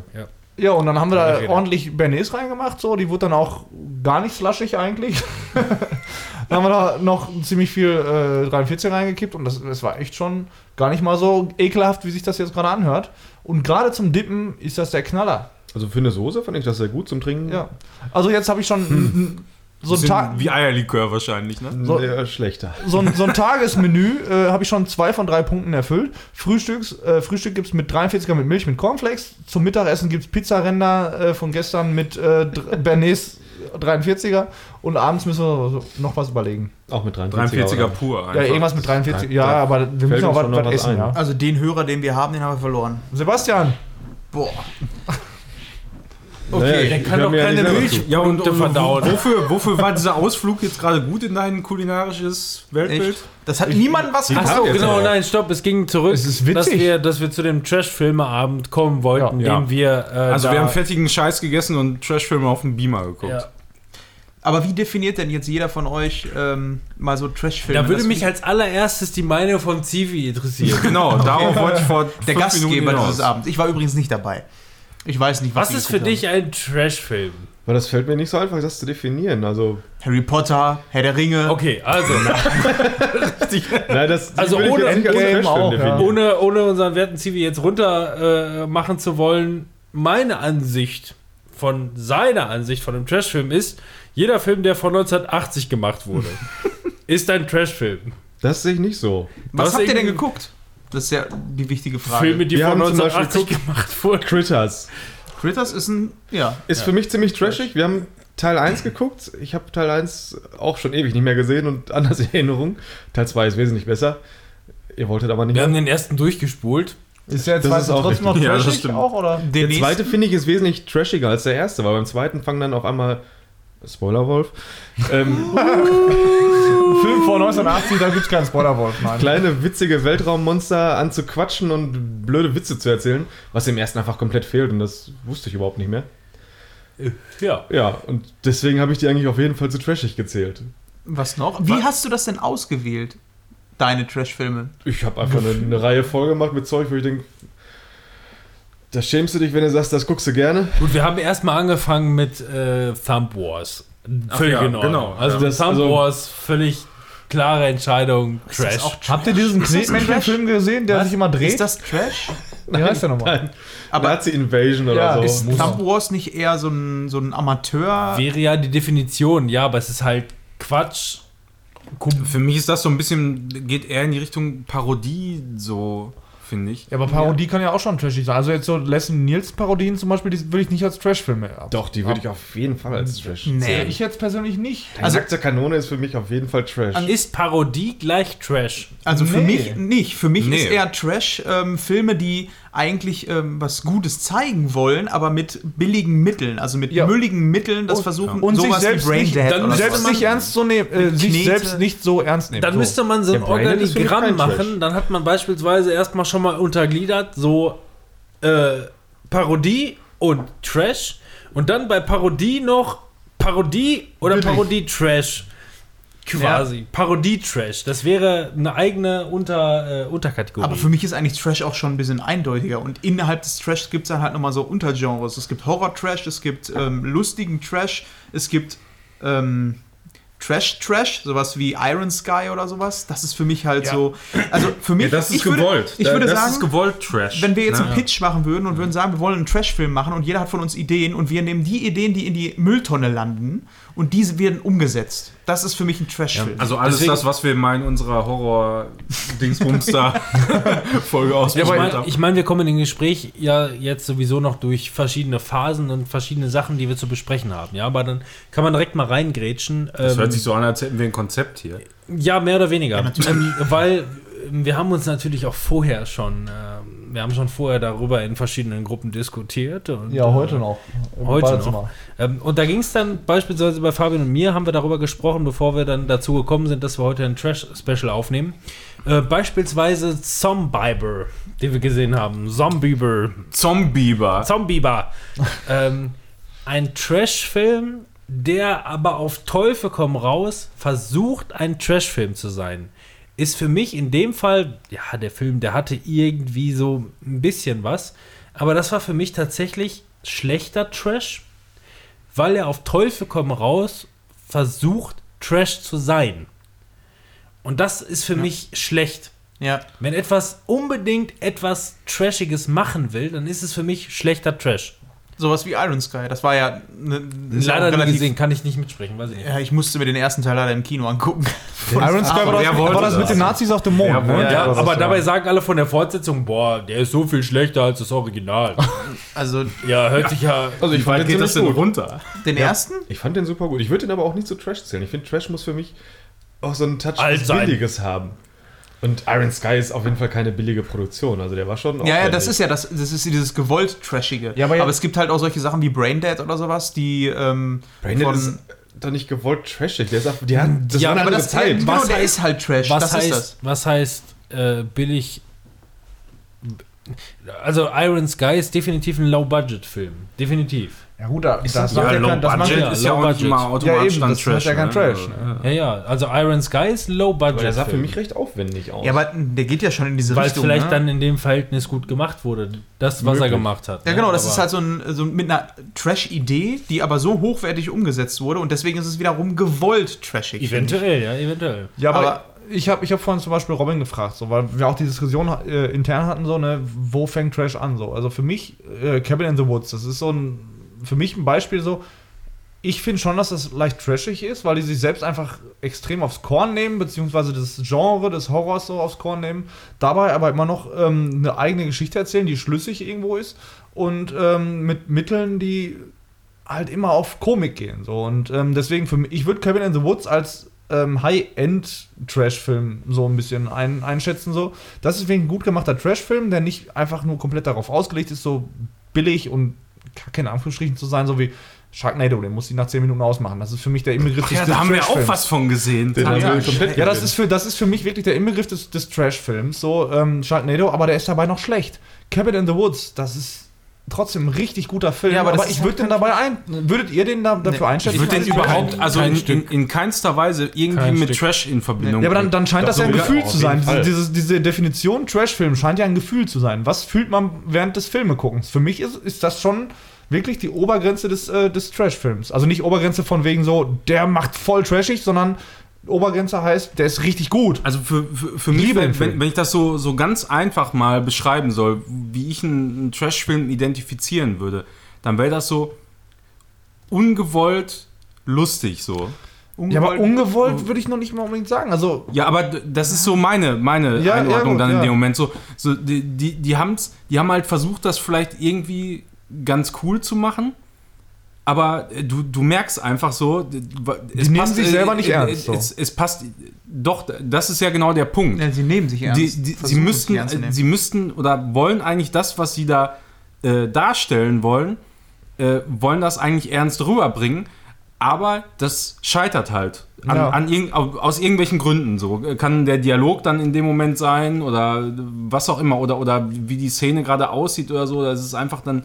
[SPEAKER 3] Ja, und dann haben wir da
[SPEAKER 2] Rede.
[SPEAKER 3] ordentlich Bernays reingemacht, so, die wurde dann auch gar nicht slushig eigentlich. dann haben wir da noch ziemlich viel äh, 43 reingekippt und das, das war echt schon gar nicht mal so ekelhaft, wie sich das jetzt gerade anhört. Und gerade zum Dippen ist das der Knaller.
[SPEAKER 5] Also für eine Soße fand ich das sehr gut zum Trinken.
[SPEAKER 3] Ja. Also jetzt habe ich schon n- so ein Tag.
[SPEAKER 4] Wie Eierlikör wahrscheinlich, ne?
[SPEAKER 3] So-
[SPEAKER 5] Eher schlechter.
[SPEAKER 3] so ein, so ein Tagesmenü äh, habe ich schon zwei von drei Punkten erfüllt. Frühstücks, äh, Frühstück gibt es mit 43 Gramm mit Milch mit Cornflakes. Zum Mittagessen gibt es Pizzaränder äh, von gestern mit äh, Bernays 43er. Und abends müssen wir noch was überlegen.
[SPEAKER 5] Auch mit 43er.
[SPEAKER 4] 43er
[SPEAKER 5] oder?
[SPEAKER 4] pur.
[SPEAKER 3] Ja,
[SPEAKER 4] einfach.
[SPEAKER 3] irgendwas mit 43. Ja, aber wir müssen auch was, was
[SPEAKER 5] was
[SPEAKER 3] essen.
[SPEAKER 5] ein.
[SPEAKER 3] Ja.
[SPEAKER 1] Also den Hörer, den wir haben, den haben wir verloren.
[SPEAKER 3] Sebastian,
[SPEAKER 1] Boah.
[SPEAKER 5] Naja, ich-
[SPEAKER 2] der
[SPEAKER 5] ich
[SPEAKER 2] kann doch keine.
[SPEAKER 4] Ja, und,
[SPEAKER 2] Punkte
[SPEAKER 4] und
[SPEAKER 2] verdauen.
[SPEAKER 4] wofür, wofür war dieser Ausflug jetzt gerade gut in dein kulinarisches Weltbild?
[SPEAKER 1] Echt? Das hat niemand was
[SPEAKER 2] Ach so,
[SPEAKER 5] jetzt
[SPEAKER 2] genau,
[SPEAKER 5] aber.
[SPEAKER 2] nein, stopp, es ging zurück,
[SPEAKER 3] Es ist witzig.
[SPEAKER 2] dass wir, dass wir zu dem Trash-Filmeabend kommen wollten,
[SPEAKER 3] Ja.
[SPEAKER 2] den wir äh,
[SPEAKER 4] Also
[SPEAKER 2] da,
[SPEAKER 4] wir haben fettigen Scheiß gegessen und Trashfilme auf dem Beamer geguckt.
[SPEAKER 2] ja.
[SPEAKER 1] Aber wie definiert denn jetzt jeder von euch ähm, mal so Trash-Filme?
[SPEAKER 2] Da würde mich als allererstes die Meinung von Zivi interessieren.
[SPEAKER 4] Genau, darauf wollte ich vor
[SPEAKER 1] der
[SPEAKER 4] fünf
[SPEAKER 1] Gastgeber dieses Abends. Ich war übrigens nicht dabei. Ich weiß nicht, was
[SPEAKER 2] Was ist für dich ein Trash-Film?
[SPEAKER 5] Weil das fällt mir nicht so einfach, das zu definieren. Also.
[SPEAKER 1] Harry Potter, Herr der Ringe.
[SPEAKER 2] Okay, also
[SPEAKER 5] nein, das
[SPEAKER 2] Also ohne
[SPEAKER 5] jetzt nicht als
[SPEAKER 3] Endgame auch, ja.
[SPEAKER 2] ohne, ohne unseren werten Zivi jetzt runter äh, machen zu wollen, meine Ansicht von seiner Ansicht von einem Trash-Film ist, jeder Film, der von 1980 gemacht wurde, ist ein Trash-Film.
[SPEAKER 5] Das sehe ich nicht so.
[SPEAKER 1] was
[SPEAKER 2] was
[SPEAKER 1] habt ihr denn geguckt? Das ist ja die wichtige Frage.
[SPEAKER 2] Filme, die
[SPEAKER 5] Wir
[SPEAKER 2] von
[SPEAKER 5] haben zum Beispiel
[SPEAKER 2] 1980 gemacht wurden.
[SPEAKER 5] Critters.
[SPEAKER 1] Critters ist ein, ja.
[SPEAKER 5] Ist für mich ziemlich trashig. Wir haben Teil 1 geguckt. Ich habe Teil 1 auch schon ewig nicht mehr gesehen und anders in Erinnerung. Teil 2 ist wesentlich besser. Ihr wolltet aber nicht
[SPEAKER 2] Wir haben den ersten durchgespult.
[SPEAKER 3] ist der zweite
[SPEAKER 5] ist auch
[SPEAKER 3] trotzdem noch
[SPEAKER 4] richtig. Ja, das
[SPEAKER 3] trashig
[SPEAKER 4] stimmt.
[SPEAKER 3] auch, oder?
[SPEAKER 1] Der
[SPEAKER 5] Der zweite finde ich ist wesentlich trashiger als der erste, weil beim zweiten fangen dann auf einmal Spoilerwolf. Ähm,
[SPEAKER 3] Film vor 1980, da gibt es keinen Spoilerwolf, nein.
[SPEAKER 5] kleine witzige Weltraummonster an zu quatschen und blöde Witze zu erzählen, was im ersten einfach komplett fehlt und das wusste ich überhaupt nicht mehr.
[SPEAKER 2] Ja.
[SPEAKER 5] Ja, und deswegen habe ich die eigentlich auf jeden Fall zu trashig gezählt.
[SPEAKER 1] Was noch? Wie hast du das denn ausgewählt? Deine Trash-Filme?
[SPEAKER 5] Ich habe einfach eine, eine Reihe voll gemacht mit Zeug, wo ich denke, da schämst du dich, wenn du sagst, das guckst du gerne.
[SPEAKER 2] Gut, wir haben erstmal angefangen mit äh, Thumb Wars. Völlig
[SPEAKER 4] ja,
[SPEAKER 2] in Ordnung.
[SPEAKER 4] genau.
[SPEAKER 2] Also
[SPEAKER 5] Ja.
[SPEAKER 2] das Thumb
[SPEAKER 5] Also-
[SPEAKER 2] Wars, völlig klare Entscheidung. Trash.
[SPEAKER 3] Habt ihr diesen
[SPEAKER 1] das
[SPEAKER 3] Knetmännchen-Film gesehen, der
[SPEAKER 2] Was?
[SPEAKER 3] sich immer dreht?
[SPEAKER 1] Ist das Trash?
[SPEAKER 3] Wie heißt der nochmal?
[SPEAKER 1] Aber
[SPEAKER 5] Nazi Invasion oder
[SPEAKER 3] Ja,
[SPEAKER 5] so.
[SPEAKER 1] ist
[SPEAKER 3] Muss-
[SPEAKER 1] Thumb Wars nicht eher so ein, so ein Amateur?
[SPEAKER 2] Wäre ja die Definition, ja, aber es ist halt Quatsch.
[SPEAKER 4] Für mich ist das so ein bisschen, geht eher in die Richtung Parodie, so, finde ich.
[SPEAKER 3] Ja, aber Parodie kann ja auch schon trashig sein. Also jetzt so Leslie Niels Parodien zum Beispiel, die würde ich nicht als Trashfilme ab.
[SPEAKER 5] Doch, die würde ich auf jeden Fall als Trash
[SPEAKER 1] Nee.
[SPEAKER 5] zählen.
[SPEAKER 3] Ich jetzt persönlich nicht.
[SPEAKER 5] Also, Nackte Kanone ist für mich auf jeden Fall Trash.
[SPEAKER 2] Ist Parodie gleich Trash?
[SPEAKER 1] Also für
[SPEAKER 3] Nee.
[SPEAKER 1] mich nicht. Für mich
[SPEAKER 4] Nee.
[SPEAKER 1] ist eher Trash ähm, Filme, die eigentlich ähm, was Gutes zeigen wollen, aber mit billigen Mitteln, also mit
[SPEAKER 3] Ja.
[SPEAKER 1] mülligen Mitteln, das
[SPEAKER 3] Und-
[SPEAKER 1] versuchen
[SPEAKER 3] und sich
[SPEAKER 1] sowas
[SPEAKER 3] selbst
[SPEAKER 1] wie
[SPEAKER 3] nicht-
[SPEAKER 2] dann
[SPEAKER 1] oder
[SPEAKER 3] selbst nicht ernst zu nehmen, äh, sich selbst nicht so ernst nehmen.
[SPEAKER 2] Dann
[SPEAKER 3] so.
[SPEAKER 2] müsste man so ein Organigramm
[SPEAKER 5] Trash.
[SPEAKER 2] machen. Dann hat man beispielsweise erstmal schon mal untergliedert, so äh, Parodie und Trash. Und dann bei Parodie noch Parodie oder
[SPEAKER 3] Billig.
[SPEAKER 2] Parodie-Trash. Quasi. Parodie-Trash. Das wäre eine eigene Unter, äh, Unterkategorie.
[SPEAKER 1] Aber für mich ist eigentlich Trash auch schon ein bisschen eindeutiger. Und innerhalb des Trash gibt es dann halt nochmal so Untergenres. Es gibt Horror-Trash, es gibt ähm, lustigen Trash, es gibt ähm, Trash-Trash, sowas wie Iron Sky oder sowas. Das ist für mich halt
[SPEAKER 2] Ja.
[SPEAKER 1] so. Also für mich.
[SPEAKER 4] das ist
[SPEAKER 1] ich würde,
[SPEAKER 4] gewollt.
[SPEAKER 1] Ich
[SPEAKER 4] Da-
[SPEAKER 1] würde
[SPEAKER 4] das
[SPEAKER 1] sagen,
[SPEAKER 4] ist gewollt Trash.
[SPEAKER 1] wenn wir jetzt
[SPEAKER 4] ne?
[SPEAKER 1] einen Pitch machen würden und würden sagen, wir wollen einen Trash-Film machen und jeder hat von uns Ideen und wir nehmen die Ideen, die in die Mülltonne landen und diese werden umgesetzt. Das ist für mich ein Trash-Film.
[SPEAKER 4] Also alles
[SPEAKER 2] Deswegen-
[SPEAKER 4] das, was wir mal in unserer Horror-Dingsbumster-Folge
[SPEAKER 2] ich
[SPEAKER 4] ausprobiert
[SPEAKER 2] meine,
[SPEAKER 4] haben.
[SPEAKER 2] ich mein, wir kommen in dem Gespräch ja jetzt sowieso noch durch verschiedene Phasen und verschiedene Sachen, die wir zu besprechen haben. Ja, aber dann kann man direkt mal reingrätschen.
[SPEAKER 4] Das
[SPEAKER 2] Ähm,
[SPEAKER 4] hört sich so an, als hätten wir ein Konzept hier.
[SPEAKER 2] Ja, mehr oder weniger. ähm, weil ähm, wir haben uns natürlich auch vorher schon, ähm, wir haben schon vorher darüber in verschiedenen Gruppen diskutiert. Und,
[SPEAKER 3] Ja, heute noch.
[SPEAKER 2] Heute noch. Ähm, und da ging es dann beispielsweise bei Fabian und mir, haben wir darüber gesprochen, bevor wir dann dazu gekommen sind, dass wir heute ein Trash-Special aufnehmen. Äh, beispielsweise Zombieber, den wir gesehen haben. Zombieber.
[SPEAKER 4] Zombieber.
[SPEAKER 2] Zombieber. ähm, ein Trash-Film, der aber auf Teufel komm raus versucht, ein Trash-Film zu sein. Ist für mich in dem Fall, ja, der Film, der hatte irgendwie so ein bisschen was, aber das war für mich tatsächlich schlechter Trash, weil er auf Teufel komm raus versucht, Trash zu sein. Und das ist für mich schlecht.
[SPEAKER 1] ja.
[SPEAKER 2] Wenn etwas unbedingt etwas Trashiges machen will, dann ist es für mich schlechter Trash.
[SPEAKER 1] Sowas wie Iron Sky. Das war ja ne, ja
[SPEAKER 2] Leider
[SPEAKER 1] relativ-
[SPEAKER 2] gesehen, kann ich nicht mitsprechen, weiß ich nicht.
[SPEAKER 1] Ja, ich musste mir den ersten Teil leider im Kino angucken.
[SPEAKER 3] Iron Sky war das, war das mit den Nazis auf dem Mond, ne?
[SPEAKER 2] Ja,
[SPEAKER 3] was
[SPEAKER 2] aber dabei
[SPEAKER 3] war.
[SPEAKER 2] sagen alle von der Fortsetzung, boah, der ist so viel schlechter als das Original.
[SPEAKER 1] Also
[SPEAKER 2] Ja, hört sich ja.
[SPEAKER 5] Also ich fand den
[SPEAKER 4] geht das denn runter?
[SPEAKER 1] den ersten?
[SPEAKER 5] Ich fand den super gut. Ich würde den aber auch nicht zu Trash zählen. Ich finde, Trash muss für mich auch so einen Touch
[SPEAKER 2] Alt
[SPEAKER 5] des
[SPEAKER 2] sein.
[SPEAKER 5] Billiges haben. Und Iron Sky ist auf jeden Fall keine billige Produktion. Also der war schon.
[SPEAKER 1] Ja, ja, das ist ja das, das ist dieses gewollt Trashige.
[SPEAKER 3] Ja, aber ja-
[SPEAKER 1] es gibt halt auch solche Sachen wie Braindead oder sowas, die ähm,
[SPEAKER 5] Braindead
[SPEAKER 1] von-
[SPEAKER 5] ist doch nicht gewollt trashig. Der ist einfach, die hat, das
[SPEAKER 2] Ja,
[SPEAKER 5] war eine
[SPEAKER 2] aber
[SPEAKER 1] das,
[SPEAKER 5] Zeit.
[SPEAKER 1] Genau,
[SPEAKER 2] Was
[SPEAKER 1] der
[SPEAKER 2] heißt-
[SPEAKER 1] ist halt Trash.
[SPEAKER 2] Was
[SPEAKER 1] das
[SPEAKER 2] heißt,
[SPEAKER 1] ist das.
[SPEAKER 2] was heißt äh, billig? Also Iron Sky ist definitiv ein Low-Budget-Film. Definitiv.
[SPEAKER 3] Ja gut, da, das,
[SPEAKER 1] das-
[SPEAKER 3] macht
[SPEAKER 4] Ja,
[SPEAKER 3] ja
[SPEAKER 4] Low
[SPEAKER 3] kein, das
[SPEAKER 4] Budget
[SPEAKER 2] ja
[SPEAKER 4] ist ja
[SPEAKER 2] Low
[SPEAKER 4] auch nicht
[SPEAKER 2] Budget.
[SPEAKER 4] mal
[SPEAKER 3] Ja,
[SPEAKER 4] automatisch
[SPEAKER 3] eben,
[SPEAKER 4] dann
[SPEAKER 3] das
[SPEAKER 4] Trash.
[SPEAKER 3] ja kein
[SPEAKER 4] ne?
[SPEAKER 3] Trash,
[SPEAKER 4] Also,
[SPEAKER 2] Ja, ja. Also Iron Sky ist Low-Budget.
[SPEAKER 5] aber der sah für mich recht aufwendig aus.
[SPEAKER 1] Ja, aber der geht ja schon in diese
[SPEAKER 2] weil es
[SPEAKER 1] Richtung.
[SPEAKER 2] vielleicht
[SPEAKER 1] ne?
[SPEAKER 2] dann in dem Verhältnis gut gemacht wurde. Das, was er
[SPEAKER 5] Möglich.
[SPEAKER 2] gemacht hat.
[SPEAKER 1] Ja,
[SPEAKER 2] ne?
[SPEAKER 1] genau, das
[SPEAKER 2] Aber
[SPEAKER 1] ist halt so, ein, so mit einer Trash-Idee, die aber so hochwertig umgesetzt wurde und deswegen ist es wiederum gewollt trashig.
[SPEAKER 2] Eventuell, ja, eventuell.
[SPEAKER 3] Ja, aber,
[SPEAKER 1] Aber-
[SPEAKER 3] ich habe ich hab vorhin zum Beispiel Robin gefragt, so, weil wir auch die Diskussion äh, intern hatten, so, ne, wo fängt Trash an? So. Also für mich, äh, Cabin in the Woods, das ist so ein, für mich ein Beispiel so, ich finde schon, dass das leicht trashig ist, weil die sich selbst einfach extrem aufs Korn nehmen, beziehungsweise das Genre des Horrors so aufs Korn nehmen, dabei aber immer noch ähm, eine eigene Geschichte erzählen, die schlüssig irgendwo ist und ähm, mit Mitteln, die halt immer auf Komik gehen. So. Und ähm, deswegen, für mich, ich würde Cabin in the Woods als ähm, High-End-Trash-Film so ein bisschen ein, einschätzen. So. Das ist wirklich ein gut gemachter Trash-Film, der nicht einfach nur komplett darauf ausgelegt ist, so billig und kacke in Anführungsstrichen zu sein, so wie Sharknado, den muss ich nach 10 Minuten ausmachen. Das ist für mich der Inbegriff
[SPEAKER 4] Ja, da haben wir auch was von gesehen.
[SPEAKER 5] Den haben wir komplett
[SPEAKER 3] ja, das ist, für, das ist für mich wirklich der Inbegriff des, des Trash-Films, so ähm, Sharknado, aber der ist dabei noch schlecht. Cabin in the Woods, das ist trotzdem ein richtig guter Film,
[SPEAKER 1] Ja, aber
[SPEAKER 3] aber,
[SPEAKER 1] das
[SPEAKER 3] ich würde den dabei ein, würdet ihr den da, dafür
[SPEAKER 1] Nee,
[SPEAKER 3] einschätzen?
[SPEAKER 4] Ich würde den überhaupt, also
[SPEAKER 2] kein
[SPEAKER 4] in, in, in keinster Weise irgendwie
[SPEAKER 2] Kein
[SPEAKER 4] mit
[SPEAKER 2] Stück.
[SPEAKER 4] Trash in Verbindung
[SPEAKER 3] Ja, aber dann, dann scheint
[SPEAKER 5] Doch,
[SPEAKER 3] das ja ein Gefühl zu sein. Diese, diese Definition Trash-Film scheint ja ein Gefühl zu sein. Was fühlt man während des Filmeguckens? Für mich ist, ist das schon wirklich die Obergrenze des, äh, des Trash-Films. Also nicht Obergrenze von wegen so, der macht voll trashig, sondern Obergrenze heißt, der ist richtig gut.
[SPEAKER 4] Also für, für, für
[SPEAKER 3] Ich
[SPEAKER 4] mich, wenn, wenn, ich das so, so ganz einfach mal beschreiben soll, wie ich einen, einen Trash-Film identifizieren würde, dann wäre das so ungewollt lustig so.
[SPEAKER 3] Ja, aber ungewollt würde ich noch nicht mal unbedingt sagen. Also,
[SPEAKER 4] Ja, aber das ist so meine, meine
[SPEAKER 3] Ja, ja,
[SPEAKER 4] Einordnung
[SPEAKER 3] gut,
[SPEAKER 4] dann in
[SPEAKER 3] ja.
[SPEAKER 4] dem Moment. So, so die, die, die, haben's, die haben halt versucht, das vielleicht irgendwie ganz cool zu machen. Aber äh, du, du merkst einfach so, es
[SPEAKER 3] nehmen sich selber nicht ernst,
[SPEAKER 4] Es,
[SPEAKER 3] so.
[SPEAKER 4] es, es passt, doch, das ist ja genau der Punkt.
[SPEAKER 1] Ja, sie nehmen sich ernst.
[SPEAKER 4] Die, die, sie, müssten, sie müssten oder wollen eigentlich das, was sie da äh, darstellen wollen, äh, wollen das eigentlich ernst rüberbringen, aber das scheitert halt. An,
[SPEAKER 3] Ja.
[SPEAKER 4] an irg au- aus irgendwelchen Gründen. So kann der Dialog dann in dem Moment sein oder was auch immer oder, oder wie die Szene gerade aussieht oder so. Das ist einfach dann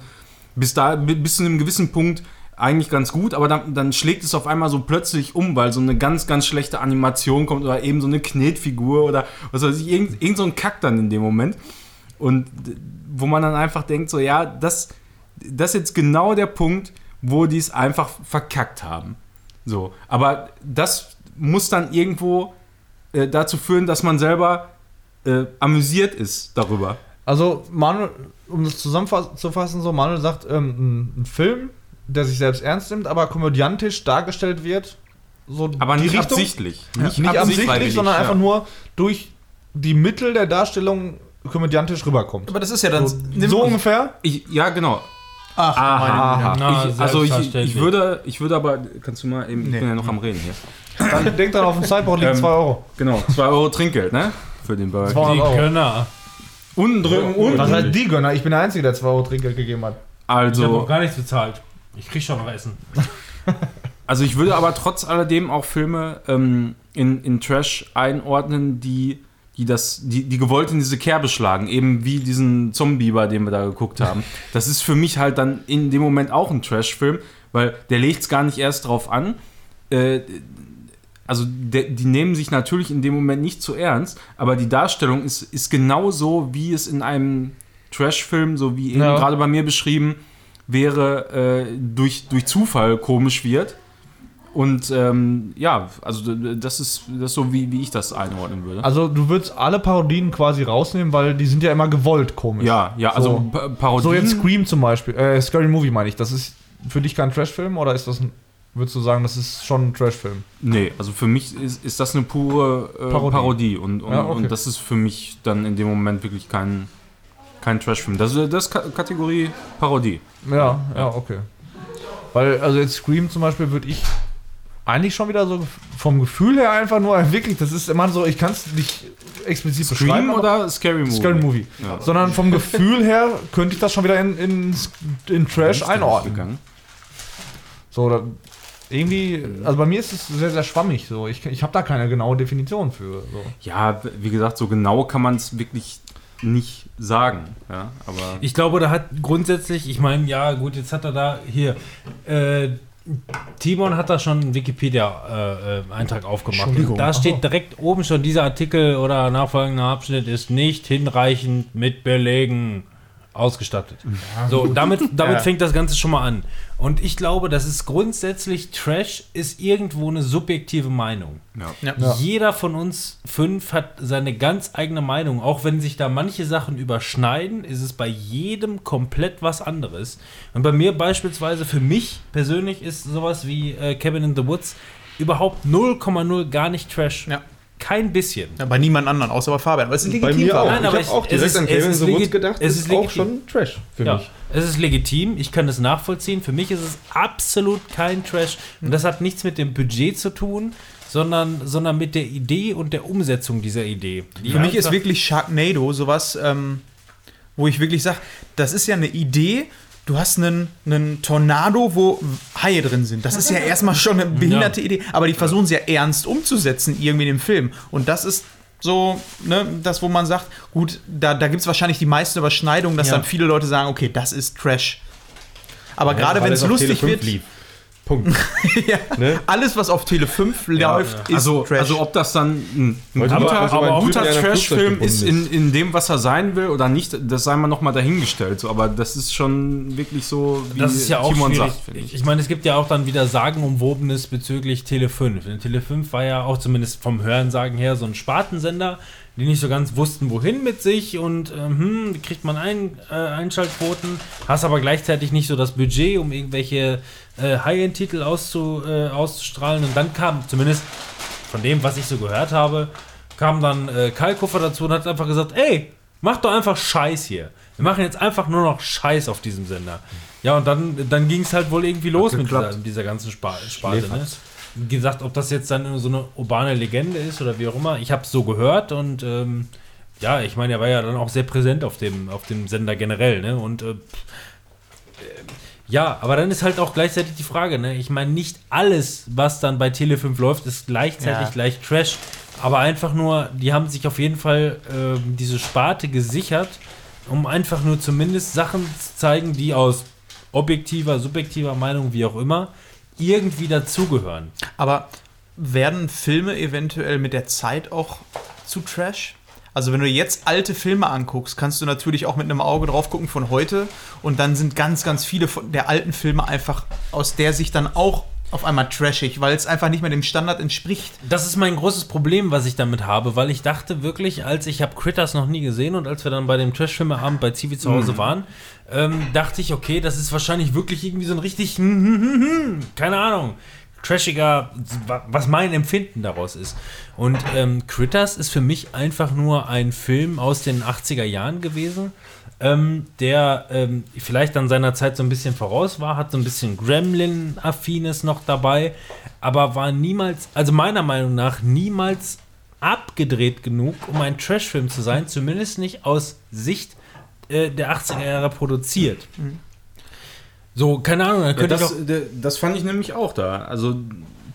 [SPEAKER 4] bis da bi- bis zu einem gewissen Punkt eigentlich ganz gut, aber dann, dann schlägt es auf einmal so plötzlich um, weil so eine ganz, ganz schlechte Animation kommt oder eben so eine Knetfigur oder was weiß ich, irgend, irgend so ein Kack dann in dem Moment. Und wo man dann einfach denkt, so ja, das, das ist jetzt genau der Punkt, wo die es einfach verkackt haben. So, aber das muss dann irgendwo äh, dazu führen, dass man selber äh, amüsiert ist darüber.
[SPEAKER 3] Also, Manuel, um das zusammenzufassen, so, Manuel sagt, ähm, ein Film, der sich selbst ernst nimmt, aber komödiantisch dargestellt wird, so
[SPEAKER 4] Aber nicht
[SPEAKER 3] Richtung,
[SPEAKER 4] absichtlich.
[SPEAKER 3] Nicht, absichtlich,
[SPEAKER 4] freiwillig,
[SPEAKER 3] sondern
[SPEAKER 4] ja.
[SPEAKER 3] einfach nur durch die Mittel der Darstellung komödiantisch rüberkommt.
[SPEAKER 1] aber das ist ja dann.
[SPEAKER 3] So, so ungefähr?
[SPEAKER 4] Ich, ja, genau.
[SPEAKER 1] Ach,
[SPEAKER 4] Aha.
[SPEAKER 2] Na,
[SPEAKER 4] ich, also ich, ich würde, ich würde aber, kannst du mal eben, ich
[SPEAKER 1] Nee.
[SPEAKER 4] bin ja noch am Reden hier.
[SPEAKER 3] Dann denkt dann auf den Sideboard liegen
[SPEAKER 4] Ähm,
[SPEAKER 3] 2 Euro.
[SPEAKER 4] Genau, 2 Euro Trinkgeld, ne? Für den Burger.
[SPEAKER 3] 200
[SPEAKER 2] Die
[SPEAKER 3] Euro.
[SPEAKER 2] Gönner.
[SPEAKER 4] Unten drücken, unten.
[SPEAKER 3] Was halt die Gönner? Ich bin der Einzige, der 2 Euro Trinkgeld gegeben hat.
[SPEAKER 2] Ich habe noch
[SPEAKER 4] Also,
[SPEAKER 2] gar nichts bezahlt. Ich krieg schon noch Essen.
[SPEAKER 4] also ich würde aber trotz alledem auch Filme ähm, in, in Trash einordnen, die, die das, die, die gewollt in diese Kerbe schlagen, eben wie diesen Zombie, bei dem wir da geguckt haben. Das ist für mich halt dann in dem Moment auch ein Trash-Film, weil der legt es gar nicht erst drauf an. Äh, also de, die nehmen sich natürlich in dem Moment nicht zu ernst, aber die Darstellung ist, ist genauso, wie es in einem Trash-Film, so wie eben
[SPEAKER 3] Ja.
[SPEAKER 4] gerade bei mir beschrieben, wäre, äh, durch, durch Zufall komisch wird. Und ähm, ja, also das ist, das ist so, wie, wie ich das einordnen würde.
[SPEAKER 3] Also du würdest alle Parodien quasi rausnehmen, weil die sind ja immer gewollt komisch.
[SPEAKER 4] ja, ja, also
[SPEAKER 3] So.
[SPEAKER 4] Pa- Parodien.
[SPEAKER 3] So jetzt Scream zum Beispiel, äh, Scary Movie meine ich. Das ist für dich kein Trashfilm oder ist das ein, würdest du sagen, das ist schon ein Trashfilm?
[SPEAKER 4] Nee, also für mich ist, ist das eine pure äh,
[SPEAKER 3] Parodie.
[SPEAKER 4] Parodie, und, und,
[SPEAKER 3] Ja, okay.
[SPEAKER 4] und das ist für mich dann in dem Moment wirklich kein, kein Trashfilm. Das, ist- das ist Ka Kategorie Parodie.
[SPEAKER 3] Ja, ja, okay. Weil, also jetzt Scream zum Beispiel würde ich eigentlich schon wieder so vom Gefühl her einfach nur wirklich, das ist immer so, ich kann es nicht explizit beschreiben.
[SPEAKER 4] Scream
[SPEAKER 3] aber-
[SPEAKER 4] oder Scary Movie?
[SPEAKER 3] Scary Movie.
[SPEAKER 4] Ja.
[SPEAKER 3] Sondern vom Gefühl her könnte ich das schon wieder in, in, in Trash einordnen. So, da, irgendwie, also bei mir ist es sehr, sehr schwammig. So. Ich, ich habe da keine genaue Definition für. So.
[SPEAKER 4] Ja, wie gesagt, so genau kann man es wirklich nicht sagen. Ja, aber
[SPEAKER 2] Ich glaube, da hat grundsätzlich, ich meine, ja, gut, jetzt hat er da hier. Äh, Timon hat da schon einen Wikipedia-Eintrag aufgemacht.
[SPEAKER 1] Entschuldigung.
[SPEAKER 2] Und da steht direkt oben schon, dieser Artikel oder nachfolgender Abschnitt ist nicht hinreichend mit Belegen ausgestattet. so, damit, damit
[SPEAKER 1] Ja.
[SPEAKER 2] fängt das Ganze schon mal an. Und ich glaube, das ist grundsätzlich Trash, ist irgendwo eine subjektive Meinung.
[SPEAKER 4] ja.
[SPEAKER 3] Ja.
[SPEAKER 2] Jeder von uns fünf hat seine ganz eigene Meinung. Auch wenn sich da manche Sachen überschneiden, ist es bei jedem komplett was anderes. Und bei mir beispielsweise, für mich persönlich, ist sowas wie äh, Cabin in the Woods überhaupt 0,0 gar nicht Trash.
[SPEAKER 1] Ja.
[SPEAKER 2] Kein bisschen.
[SPEAKER 1] Ja, bei niemand anderen, außer bei Fabian. Aber es ist
[SPEAKER 5] Bei
[SPEAKER 1] legitim,
[SPEAKER 5] mir auch.
[SPEAKER 2] Nein, aber
[SPEAKER 5] ich habe auch
[SPEAKER 2] es
[SPEAKER 5] direkt
[SPEAKER 2] ist-
[SPEAKER 5] an
[SPEAKER 2] es
[SPEAKER 5] Kevin
[SPEAKER 2] ist
[SPEAKER 5] the Woods gedacht.
[SPEAKER 2] es
[SPEAKER 5] ist,
[SPEAKER 2] ist
[SPEAKER 5] auch schon Trash für
[SPEAKER 2] Ja,
[SPEAKER 5] mich.
[SPEAKER 2] es ist legitim, ich kann es nachvollziehen. Für mich ist es absolut kein Trash. Und das hat nichts mit dem Budget zu tun, sondern, sondern mit der Idee und der Umsetzung dieser Idee. Die
[SPEAKER 1] Für mich ist wirklich Sharknado sowas, ähm, wo ich wirklich sage, das ist ja eine Idee. Du hast einen, einen Tornado, wo Haie drin sind. Das ist ja erstmal schon eine behinderte Idee. Aber die versuchen es ja ernst umzusetzen, irgendwie in dem Film. Und das ist so, ne, das, wo man sagt, gut, da, da gibt es wahrscheinlich die meisten Überschneidungen, dass
[SPEAKER 2] Ja.
[SPEAKER 1] dann viele Leute sagen, okay, das ist Trash. Aber gerade
[SPEAKER 5] weil
[SPEAKER 1] wenn es lustig
[SPEAKER 5] Tele 5
[SPEAKER 1] wird,
[SPEAKER 5] lief. Punkt.
[SPEAKER 1] ja,
[SPEAKER 5] Ne?
[SPEAKER 1] alles, was auf Tele 5 läuft, ist
[SPEAKER 4] Also,
[SPEAKER 1] Trash.
[SPEAKER 4] also ob das dann ein, ein
[SPEAKER 5] Heute
[SPEAKER 4] guter, aber
[SPEAKER 5] einen
[SPEAKER 4] guter Trash-Film ist in, in dem, was er sein will oder nicht, das sei mal nochmal dahingestellt. So, aber das ist schon wirklich so, wie
[SPEAKER 2] Das ist ja auch
[SPEAKER 4] Timon
[SPEAKER 2] schwierig.
[SPEAKER 4] sagt, finde
[SPEAKER 2] ich.
[SPEAKER 4] ich.
[SPEAKER 2] meine, es gibt ja auch dann wieder Sagenumwobenes bezüglich Tele 5. Denn Tele 5 war ja auch zumindest vom Hörensagen her so ein Spartensender, die nicht so ganz wussten, wohin mit sich und ähm, hm, kriegt man ein, äh, Einschaltquoten, hast aber gleichzeitig nicht so das Budget, um irgendwelche äh, High-End-Titel auszu, äh, auszustrahlen. Und dann kam zumindest von dem, was ich so gehört habe, kam dann äh, Kalkofer dazu und hat einfach gesagt, ey, mach doch einfach Scheiß hier. Wir machen jetzt einfach nur noch Scheiß auf diesem Sender. Ja, und dann, dann ging es halt wohl irgendwie los mit dieser, mit dieser ganzen Spa Sparte. Ne? Wie gesagt, ob das jetzt dann so eine urbane Legende ist oder wie auch immer, ich habe es so gehört und ähm, ja, ich meine, er war ja dann auch sehr präsent auf dem, auf dem Sender generell. Ne? Und äh, ja, aber dann ist halt auch gleichzeitig die Frage, ne? Ich meine, nicht alles, was dann bei Tele5 läuft, ist gleichzeitig
[SPEAKER 1] Ja.
[SPEAKER 2] gleich Trash. Aber einfach nur, die haben sich auf jeden Fall ähm, diese Sparte gesichert, um einfach nur zumindest Sachen zu zeigen, die aus objektiver, subjektiver Meinung, wie auch immer, irgendwie dazugehören.
[SPEAKER 1] Aber werden Filme eventuell mit der Zeit auch zu Trash? Also wenn du jetzt alte Filme anguckst, kannst du natürlich auch mit einem Auge drauf gucken von heute und dann sind ganz, ganz viele von der alten Filme einfach aus der Sicht dann auch auf einmal trashig, weil es einfach nicht mehr dem Standard entspricht.
[SPEAKER 2] Das ist mein großes Problem, was ich damit habe, weil ich dachte wirklich, als ich habe Critters noch nie gesehen und als wir dann bei dem Trash-Filmeabend bei Zivi zu Hause waren, ähm, dachte ich, okay, das ist wahrscheinlich wirklich irgendwie so ein richtig, keine Ahnung, trashiger, wa- was mein Empfinden daraus ist. Und ähm, Critters ist für mich einfach nur ein Film aus den 80er Jahren gewesen, ähm, der ähm, vielleicht an seiner Zeit so ein bisschen voraus war, hat so ein bisschen Gremlin-Affines noch dabei, aber war niemals, also meiner Meinung nach, niemals abgedreht genug, um ein Trashfilm zu sein, zumindest nicht aus Sicht äh, der 80er Jahre produziert. So, keine Ahnung, dann
[SPEAKER 4] Ja,
[SPEAKER 2] könnte ich
[SPEAKER 4] das,
[SPEAKER 2] doch.
[SPEAKER 4] d- das fand ich nämlich auch da. Also,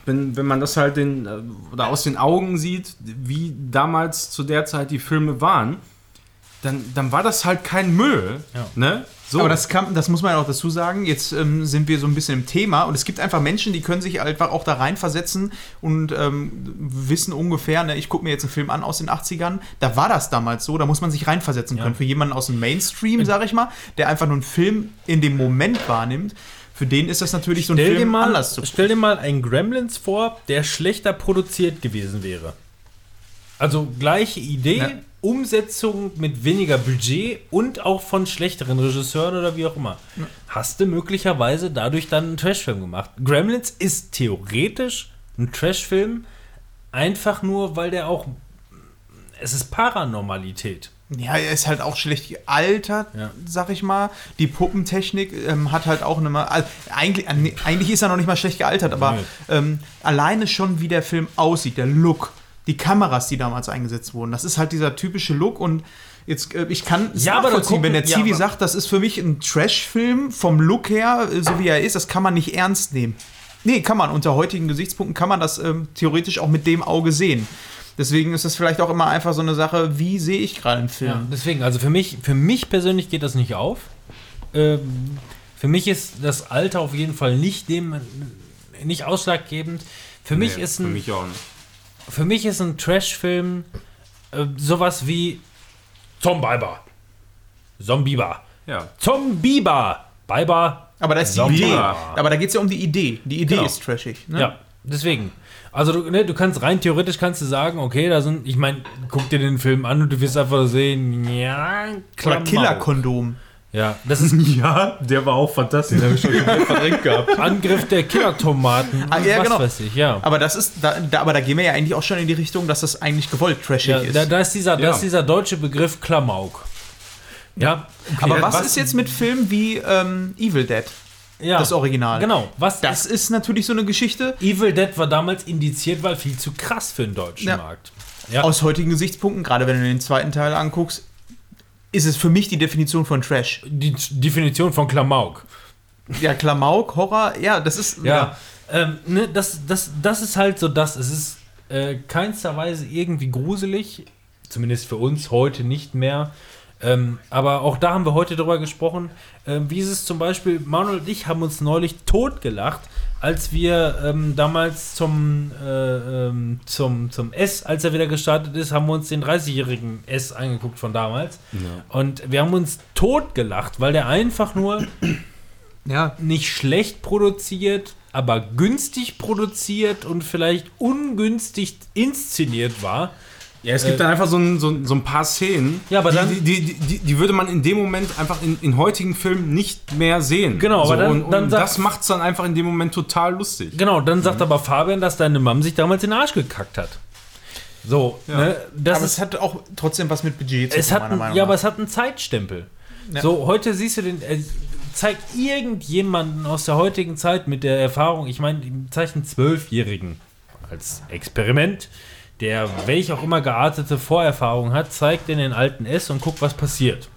[SPEAKER 4] wenn, wenn man das halt den, äh, oder aus den Augen sieht, wie damals zu der Zeit die Filme waren, dann, dann war das halt kein Müll.
[SPEAKER 2] Ja.
[SPEAKER 4] Ne? So.
[SPEAKER 1] Aber das, kann, das muss man ja auch dazu sagen. Jetzt ähm, sind wir so ein bisschen im Thema und es gibt einfach Menschen, die können sich einfach auch da reinversetzen und ähm, wissen ungefähr, ne, ich gucke mir jetzt einen Film an aus den 80ern, da war das damals so, da muss man sich reinversetzen
[SPEAKER 2] Ja.
[SPEAKER 1] können. Für jemanden aus dem Mainstream, sage ich mal, der einfach nur einen Film in dem Moment wahrnimmt, für den ist das natürlich so ein
[SPEAKER 2] Stell dir,
[SPEAKER 1] Film
[SPEAKER 2] mal,
[SPEAKER 1] anders zu
[SPEAKER 2] stell dir mal einen Gremlins vor, der schlechter produziert gewesen wäre. Also gleiche Idee,
[SPEAKER 1] Ja.
[SPEAKER 2] Umsetzung mit weniger Budget und auch von schlechteren Regisseuren oder wie auch immer. Hast du möglicherweise dadurch dann einen Trashfilm gemacht. Gremlins ist theoretisch ein Trashfilm, einfach nur, weil der auch. Es ist Paranormalität.
[SPEAKER 1] Ja, er ist halt auch schlecht gealtert,
[SPEAKER 2] Ja.
[SPEAKER 1] sag ich mal. Die Puppentechnik ähm, hat halt auch eine mal. Also eigentlich, äh, eigentlich ist er noch nicht mal schlecht gealtert, aber ähm, alleine schon, wie der Film aussieht, der Look, die Kameras, die damals eingesetzt wurden, das ist halt dieser typische Look und jetzt, äh, ich kann es
[SPEAKER 2] Ja,
[SPEAKER 1] nachvollziehen, wenn der
[SPEAKER 2] gucken- ja,
[SPEAKER 1] Zivi
[SPEAKER 2] aber-
[SPEAKER 1] sagt, das ist für mich ein Trash-Film vom Look her, äh, so wie er ist, das kann man nicht ernst nehmen. Nee, kann man. Unter heutigen Gesichtspunkten kann man das ähm, theoretisch auch mit dem Auge sehen. Deswegen ist das vielleicht auch immer einfach so eine Sache, wie sehe ich gerade einen Film?
[SPEAKER 2] Ja, deswegen, also für mich, für mich persönlich geht das nicht auf. Ähm, für mich ist das Alter auf jeden Fall nicht dem nicht ausschlaggebend. Für mich
[SPEAKER 4] Nee,
[SPEAKER 2] ist
[SPEAKER 4] für
[SPEAKER 2] ein
[SPEAKER 4] mich auch nicht.
[SPEAKER 2] Für mich ist ein Trash-Film äh, sowas wie Zombieber. Zombieber.
[SPEAKER 4] Ja.
[SPEAKER 2] Zombieber. Biber.
[SPEAKER 1] Aber da ist die
[SPEAKER 2] Zombie.
[SPEAKER 1] Idee. Aber da geht es ja um die Idee. Die Idee
[SPEAKER 2] Genau.
[SPEAKER 1] ist trashig. Ne?
[SPEAKER 2] Ja, deswegen. Also du, ne, du kannst rein theoretisch kannst du sagen, okay, da sind, ich meine, guck dir den Film an und du wirst einfach sehen, ja,
[SPEAKER 1] Oder
[SPEAKER 2] Klamauk.
[SPEAKER 1] Killerkondom.
[SPEAKER 2] Ja, das ist
[SPEAKER 4] Ja, der war auch fantastisch.
[SPEAKER 5] habe ich schon komplett verdrängt gehabt.
[SPEAKER 2] Angriff der Killertomaten.
[SPEAKER 1] Ah, ja,
[SPEAKER 2] was
[SPEAKER 1] genau.
[SPEAKER 2] weiß ich, ja.
[SPEAKER 1] Aber das ist, da, da, aber da gehen wir ja eigentlich auch schon in die Richtung, dass das eigentlich gewollt trashig
[SPEAKER 2] ja
[SPEAKER 1] ist.
[SPEAKER 2] da, da, ist dieser, da
[SPEAKER 4] Ja.
[SPEAKER 2] ist dieser deutsche Begriff Klamauk. Ja,
[SPEAKER 1] aber was,
[SPEAKER 2] was-
[SPEAKER 1] ist jetzt mit Filmen wie ähm, Evil Dead,
[SPEAKER 2] ja,
[SPEAKER 1] das Original?
[SPEAKER 2] Genau. Was
[SPEAKER 1] Das ist natürlich so eine Geschichte.
[SPEAKER 2] Evil Dead war damals indiziert, weil viel zu krass für den deutschen
[SPEAKER 1] Ja.
[SPEAKER 2] Markt. Ja.
[SPEAKER 1] Aus heutigen Gesichtspunkten, gerade wenn du den zweiten Teil anguckst, ist es für mich die Definition von Trash.
[SPEAKER 2] die Definition von Klamauk.
[SPEAKER 1] Ja, Klamauk, Horror, ja, das ist.
[SPEAKER 2] Ja, ähm, ne, das, das, das ist halt so das. Es ist äh, keinster Weise irgendwie gruselig, zumindest für uns heute nicht mehr. Ähm, aber auch da haben wir heute drüber gesprochen. Ähm, wie ist es zum Beispiel, Manuel und ich haben uns neulich totgelacht, als wir ähm, damals zum, äh, ähm, zum, zum S, als er wieder gestartet ist, haben wir uns den 30-jährigen S angeguckt von damals. Und wir haben uns totgelacht, weil der einfach nur
[SPEAKER 1] ja.
[SPEAKER 2] nicht schlecht produziert, aber günstig produziert und vielleicht ungünstig inszeniert war.
[SPEAKER 4] Ja, es gibt
[SPEAKER 2] Äh,
[SPEAKER 4] dann einfach so ein, so, ein- so ein paar Szenen,
[SPEAKER 2] Ja, aber
[SPEAKER 4] die,
[SPEAKER 2] dann-
[SPEAKER 4] die, die, die, die würde man in dem Moment einfach in, in heutigen Filmen nicht mehr sehen.
[SPEAKER 2] Genau,
[SPEAKER 4] so,
[SPEAKER 2] aber dann-
[SPEAKER 4] und, und
[SPEAKER 2] dann sagt-
[SPEAKER 4] das macht es dann einfach in dem Moment total lustig.
[SPEAKER 2] Genau, dann sagt aber Fabian, dass deine Mom sich damals in den Arsch gekackt hat. So, ne, das
[SPEAKER 1] aber
[SPEAKER 2] ist,
[SPEAKER 1] es hat auch trotzdem was mit Budget zu
[SPEAKER 2] es
[SPEAKER 1] tun, meiner
[SPEAKER 2] ein,
[SPEAKER 1] Meinung
[SPEAKER 2] ja,
[SPEAKER 1] nach.
[SPEAKER 2] aber es hat einen Zeitstempel.
[SPEAKER 1] Ja.
[SPEAKER 2] So, heute siehst du den, äh, zeigt irgendjemanden aus der heutigen Zeit mit der Erfahrung, ich meine, zeigt einen Zwölfjährigen als Experiment, der welch auch immer geartete Vorerfahrung hat, zeigt in den alten S und guckt, was passiert.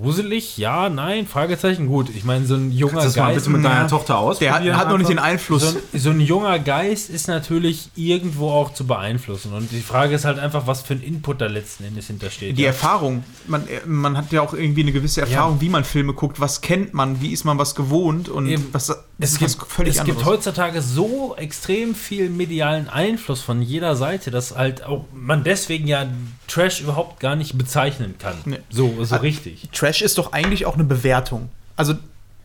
[SPEAKER 2] Gruselig? Ja, nein, Fragezeichen, gut. Ich meine, so ein junger
[SPEAKER 4] Kannst du das mal
[SPEAKER 2] Geist.
[SPEAKER 4] bitte mit
[SPEAKER 1] Ja.
[SPEAKER 4] deiner Tochter
[SPEAKER 1] der hat, hat noch nicht den? Einfluss.
[SPEAKER 2] so, ein, so ein junger Geist ist natürlich irgendwo auch zu beeinflussen. Und die Frage ist halt einfach, was für ein Input da letzten Endes hintersteht.
[SPEAKER 1] Die
[SPEAKER 2] ja.
[SPEAKER 1] Erfahrung, man, man hat ja auch irgendwie eine gewisse Erfahrung, wie man Filme guckt, was kennt man, wie ist man was gewohnt und
[SPEAKER 2] Eben.
[SPEAKER 1] was das
[SPEAKER 2] Es
[SPEAKER 1] ist
[SPEAKER 2] gibt,
[SPEAKER 1] völlig
[SPEAKER 2] es
[SPEAKER 1] anderes.
[SPEAKER 2] gibt heutzutage so extrem viel medialen Einfluss von jeder Seite, dass halt auch man deswegen ja Trash überhaupt gar nicht bezeichnen kann.
[SPEAKER 1] Nee.
[SPEAKER 2] So, so
[SPEAKER 1] Ah,
[SPEAKER 2] richtig.
[SPEAKER 1] Trash ist doch eigentlich auch eine Bewertung. Also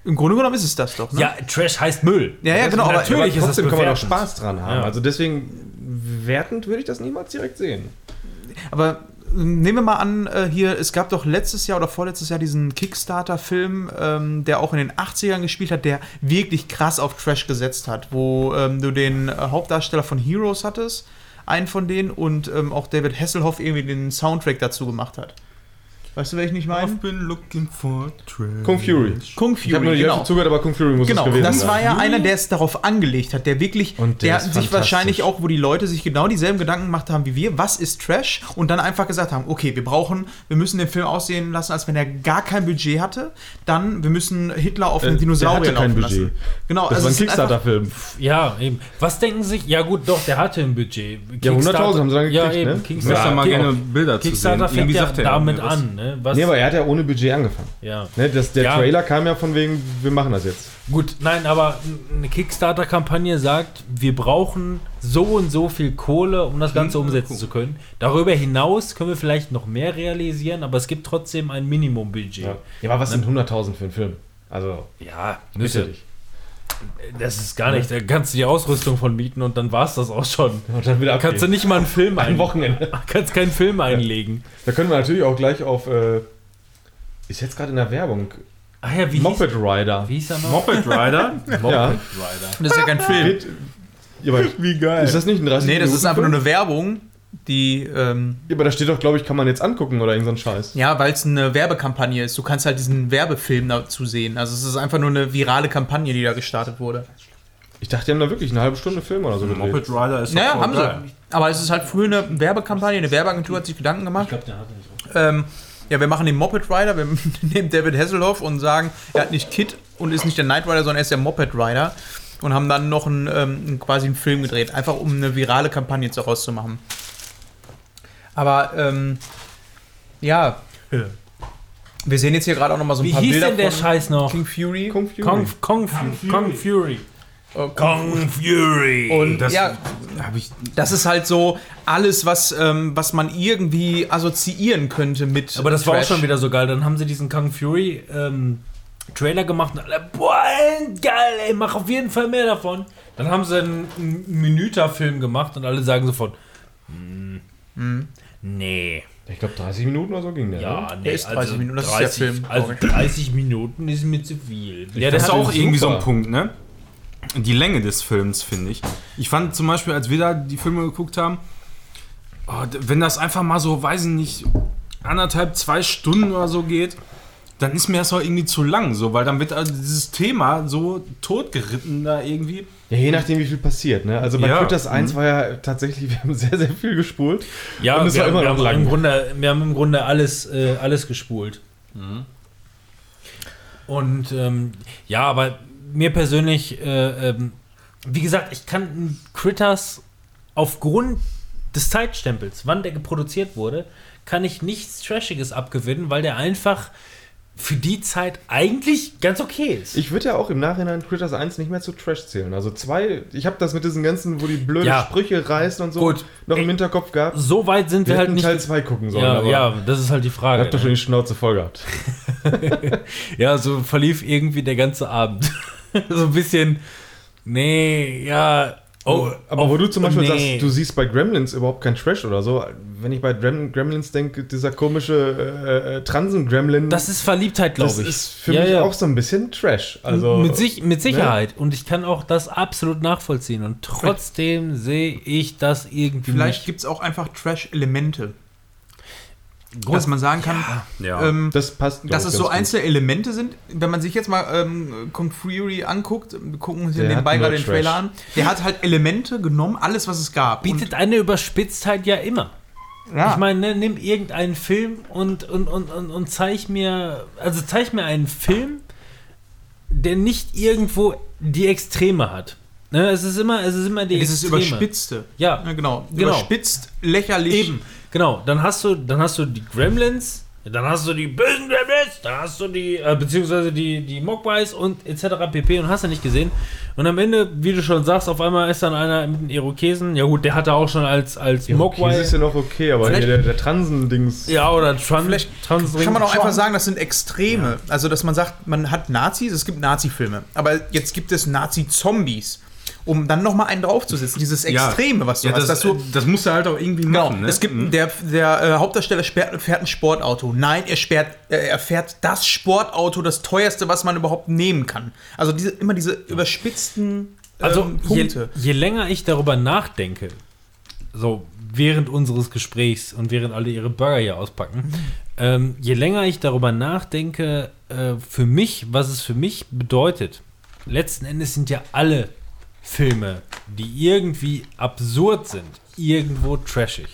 [SPEAKER 1] im Grunde genommen ist es das doch. Ne?
[SPEAKER 2] Ja, Trash heißt Müll.
[SPEAKER 1] ja, ja, genau. Aber,
[SPEAKER 2] natürlich ist das
[SPEAKER 5] trotzdem kann man auch
[SPEAKER 2] bewertend.
[SPEAKER 5] Spaß dran haben.
[SPEAKER 2] Ja.
[SPEAKER 5] Also deswegen wertend würde ich das niemals direkt sehen.
[SPEAKER 1] aber äh, nehmen wir mal an, äh, hier, es gab doch letztes Jahr oder vorletztes Jahr diesen Kickstarter-Film, ähm, der auch in den 80ern gespielt hat, der wirklich krass auf Trash gesetzt hat, wo ähm, du den äh, Hauptdarsteller von Heroes hattest, einen von denen, und ähm, auch David Hasselhoff irgendwie den Soundtrack dazu gemacht hat. Weißt du, welchen ich meine?
[SPEAKER 4] been looking for trash.
[SPEAKER 5] Kung Fury.
[SPEAKER 1] Kung
[SPEAKER 5] Ich habe nur
[SPEAKER 1] Fury,
[SPEAKER 5] die
[SPEAKER 1] genau.
[SPEAKER 5] Zugehört, aber Kung Fury muss
[SPEAKER 1] Genau,
[SPEAKER 5] es gewesen
[SPEAKER 1] das
[SPEAKER 5] sein.
[SPEAKER 1] war ja einer, der es darauf angelegt hat, der wirklich,
[SPEAKER 5] Und der
[SPEAKER 1] der, sich wahrscheinlich auch, wo die Leute sich genau dieselben Gedanken gemacht haben wie wir, was ist Trash? Und dann einfach gesagt haben, okay, wir brauchen, wir müssen den Film aussehen lassen, als wenn er gar kein Budget hatte. Dann, wir müssen Hitler auf
[SPEAKER 5] Äh,
[SPEAKER 1] einen
[SPEAKER 5] der
[SPEAKER 1] Dinosaurier
[SPEAKER 5] hatte kein
[SPEAKER 1] laufen
[SPEAKER 5] Budget.
[SPEAKER 1] lassen. Genau,
[SPEAKER 5] Das war ein Kickstarter-Film.
[SPEAKER 2] Ja, eben. Was denken sich? Ja gut, doch, der hatte ein Budget.
[SPEAKER 5] Ja, 100.000 haben sie dann
[SPEAKER 2] Ja,
[SPEAKER 5] gekriegt,
[SPEAKER 2] eben.
[SPEAKER 5] ne?
[SPEAKER 4] Möchte da mal
[SPEAKER 2] Kickstarter-
[SPEAKER 4] gerne Bilder zu
[SPEAKER 2] Kickstarter
[SPEAKER 4] sehen.
[SPEAKER 2] fängt ja
[SPEAKER 4] sagt
[SPEAKER 2] damit an. Ne? Was,
[SPEAKER 5] Nee, aber er hat ja ohne Budget angefangen.
[SPEAKER 2] ja.
[SPEAKER 5] Ne, das, der
[SPEAKER 2] Ja.
[SPEAKER 5] Trailer kam ja von wegen, wir machen das jetzt.
[SPEAKER 2] Gut, nein, aber eine Kickstarter-Kampagne sagt, wir brauchen so und so viel Kohle, um das Ganze umsetzen zu können. Darüber hinaus können wir vielleicht noch mehr realisieren, aber es gibt trotzdem ein Minimum-Budget.
[SPEAKER 5] Ja, aber was sind 100.000 für einen Film? Also,
[SPEAKER 2] Ja,
[SPEAKER 5] dich.
[SPEAKER 2] Das ist gar nicht. Da kannst du die Ausrüstung von mieten und dann war es das auch schon.
[SPEAKER 5] Und dann wieder
[SPEAKER 2] Da kannst du nicht mal einen Film
[SPEAKER 5] ein
[SPEAKER 2] ein
[SPEAKER 5] Wochenende.
[SPEAKER 2] kannst keinen Film einlegen.
[SPEAKER 5] Da können wir natürlich auch gleich auf. Äh, ist jetzt gerade in der Werbung.
[SPEAKER 2] Ach ja, wie
[SPEAKER 5] Moped
[SPEAKER 2] hieß,
[SPEAKER 5] Rider.
[SPEAKER 2] wie hieß er noch?
[SPEAKER 4] Moped Rider.
[SPEAKER 5] Ja.
[SPEAKER 2] Rider.
[SPEAKER 1] Das ist ja kein Film.
[SPEAKER 4] Wie geil.
[SPEAKER 5] ist das nicht ein 30
[SPEAKER 1] Nee, das ist einfach nur eine Werbung, die, ähm,
[SPEAKER 5] Ja, aber da steht doch, glaube ich, kann man jetzt angucken oder irgend so ein Scheiß.
[SPEAKER 1] ja, weil es eine Werbekampagne ist. Du kannst halt diesen Werbefilm dazu sehen. Also es ist einfach nur eine virale Kampagne, die da gestartet wurde.
[SPEAKER 5] Ich dachte, die haben da wirklich eine halbe Stunde Film oder so gedreht.
[SPEAKER 4] Moped Rider ist
[SPEAKER 1] Naja, haben
[SPEAKER 4] geil.
[SPEAKER 1] sie. Aber es ist halt früher eine Werbekampagne, eine Werbeagentur hat sich Gedanken gemacht.
[SPEAKER 2] glaube, der hatte nicht.
[SPEAKER 1] Ähm, ja, wir machen den Moped Rider, wir nehmen David Hasselhoff und sagen, er hat nicht Kid und ist nicht der Knight Rider, sondern er ist der Moped Rider. Und haben dann noch einen, ähm, quasi einen Film gedreht, einfach um eine virale Kampagne daraus zu machen. Aber, ähm, ja. Wir sehen jetzt hier gerade auch noch mal so ein
[SPEAKER 2] Wie
[SPEAKER 1] paar
[SPEAKER 2] hieß
[SPEAKER 1] Bilder
[SPEAKER 2] denn der
[SPEAKER 1] von
[SPEAKER 2] Scheiß noch?
[SPEAKER 1] King Fury.
[SPEAKER 5] Kung Fury.
[SPEAKER 2] Kong, Kong, Kong Fury. Kong Fury.
[SPEAKER 1] Und
[SPEAKER 4] Das
[SPEAKER 1] ja,
[SPEAKER 4] ich.
[SPEAKER 1] das ist halt so alles, was, ähm, was man irgendwie assoziieren könnte mit.
[SPEAKER 2] Aber das war auch
[SPEAKER 1] Trash.
[SPEAKER 2] schon wieder so geil. Dann haben sie diesen Kong Fury ähm, Trailer gemacht und alle, boah, geil, ey, mach auf jeden Fall mehr davon. Dann haben sie einen, einen Minüter-Film gemacht und alle sagen sofort, hm, nee,
[SPEAKER 5] Ich glaube, 30 Minuten oder so ging der.
[SPEAKER 2] ja,
[SPEAKER 5] ne?
[SPEAKER 2] nee,
[SPEAKER 1] Der ist 30 Minuten, das ist der Film,
[SPEAKER 2] Also
[SPEAKER 1] glaub ich.
[SPEAKER 2] 30 Minuten ist mir zu viel.
[SPEAKER 4] Ja, das ist auch irgendwie so ein
[SPEAKER 5] super.
[SPEAKER 4] Punkt, ne? Die Länge des Films, finde ich. Ich fand zum Beispiel, als wir da die Filme geguckt haben, oh, wenn das einfach mal so, weiß ich nicht, anderthalb, zwei Stunden oder so geht, dann ist mir das auch irgendwie zu lang, so, weil dann wird also dieses Thema so totgeritten da irgendwie.
[SPEAKER 5] Ja, je nachdem, wie viel passiert. Ne? Also bei
[SPEAKER 4] Ja.
[SPEAKER 5] Critters 1 war ja tatsächlich, wir haben sehr, sehr viel gespult.
[SPEAKER 2] Ja,
[SPEAKER 5] Und es
[SPEAKER 2] wir,
[SPEAKER 5] war immer
[SPEAKER 2] wir,
[SPEAKER 5] noch
[SPEAKER 2] haben
[SPEAKER 5] lang.
[SPEAKER 2] Im Grunde, wir haben im Grunde alles, äh, alles gespult. Und ähm, ja, aber mir persönlich, äh, ähm, wie gesagt, ich kann Critters aufgrund des Zeitstempels, wann der produziert wurde, kann ich nichts Trashiges abgewinnen, weil der einfach für die Zeit eigentlich ganz okay ist.
[SPEAKER 5] Ich würde ja auch im Nachhinein Critters 1 nicht mehr zu Trash zählen. Also zwei, ich habe das mit diesen ganzen, wo die blöden
[SPEAKER 2] Ja.
[SPEAKER 5] Sprüche reißen und so,
[SPEAKER 1] Gut.
[SPEAKER 5] noch im Hinterkopf gehabt.
[SPEAKER 2] so weit sind
[SPEAKER 5] Wir
[SPEAKER 2] wir halt nicht.
[SPEAKER 5] Teil 2 gucken sollen,
[SPEAKER 2] ja, ja, das ist halt die Frage.
[SPEAKER 5] habt doch schon die Schnauze voll gehabt.
[SPEAKER 2] Ja, so verlief irgendwie der ganze Abend. so ein bisschen, nee, ja. Oh,
[SPEAKER 5] aber wo du zum Beispiel
[SPEAKER 2] nee.
[SPEAKER 5] sagst, du siehst bei Gremlins überhaupt kein Trash oder so. Wenn ich bei Grem Gremlins denke, dieser komische äh, äh, Transen-Gremlin,
[SPEAKER 2] Das ist Verliebtheit,
[SPEAKER 5] das
[SPEAKER 2] glaube ich.
[SPEAKER 5] ist für
[SPEAKER 2] Ja,
[SPEAKER 5] mich
[SPEAKER 2] ja.
[SPEAKER 5] auch so ein bisschen Trash. Also,
[SPEAKER 2] mit, sich, mit Sicherheit. Und ich kann auch das absolut nachvollziehen. Und trotzdem sehe ich das irgendwie
[SPEAKER 1] Vielleicht gibt es auch einfach Trash-Elemente. Dass man sagen kann,
[SPEAKER 4] Ja.
[SPEAKER 1] ähm,
[SPEAKER 5] das passt.
[SPEAKER 1] dass es so einzelne Elemente sind. Wenn man sich jetzt mal ähm, Kong Fury anguckt, wir gucken uns hier nebenbei gerade den. Trailer an, der hat halt Elemente genommen, alles was es gab.
[SPEAKER 2] Bietet eine Überspitztheit ja immer.
[SPEAKER 1] Ja,
[SPEAKER 2] Ich meine, ne, nimm irgendeinen Film und, und, und, und, und zeig mir, also zeig mir einen Film, der nicht irgendwo die Extreme hat. Ne, es ist immer, es ist immer die
[SPEAKER 1] dieses
[SPEAKER 2] Extreme.
[SPEAKER 1] Überspitzte.
[SPEAKER 2] Ja,
[SPEAKER 1] Ja, genau.
[SPEAKER 2] Genau.
[SPEAKER 1] Überspitzt, lächerlich.
[SPEAKER 2] Eben, genau. Dann hast du, dann hast du die Gremlins, dann hast du die bösen Gremlins, dann hast du die, äh, beziehungsweise die, die Mogwais und etc. pp. und hast du nicht gesehen. Und am Ende, wie du schon sagst, auf einmal ist dann einer mit den Irokesen. Ja gut, der hatte auch schon als, als
[SPEAKER 5] Ja,
[SPEAKER 2] Mogwai.
[SPEAKER 5] das ist ja noch okay, aber hier der, der Transen-Dings.
[SPEAKER 2] Ja, oder Trans,
[SPEAKER 1] Vielleicht. Kann man auch einfach sagen, das sind Extreme. Also, dass man sagt, man hat Nazis, es gibt Nazi-Filme. Aber jetzt gibt es Nazi-Zombies. Um dann nochmal einen draufzusetzen. Dieses Extreme, was du
[SPEAKER 4] ja,
[SPEAKER 1] hast.
[SPEAKER 4] das,
[SPEAKER 1] dass du,
[SPEAKER 4] das musst du halt auch irgendwie
[SPEAKER 1] Genau,
[SPEAKER 4] machen. Ne?
[SPEAKER 1] es gibt der, der äh, Hauptdarsteller sperrt, fährt ein Sportauto. Nein, er, sperrt, äh, er fährt das Sportauto, das teuerste, was man überhaupt nehmen kann. Also diese, immer diese überspitzten ähm,
[SPEAKER 2] Also je,
[SPEAKER 1] Punkte.
[SPEAKER 2] je länger ich darüber nachdenke, so während unseres Gesprächs und während alle ihre Burger hier auspacken, ähm, je länger ich darüber nachdenke, äh, für mich, was es für mich bedeutet, letzten Endes sind ja alle Filme, die irgendwie absurd sind, irgendwo trashig.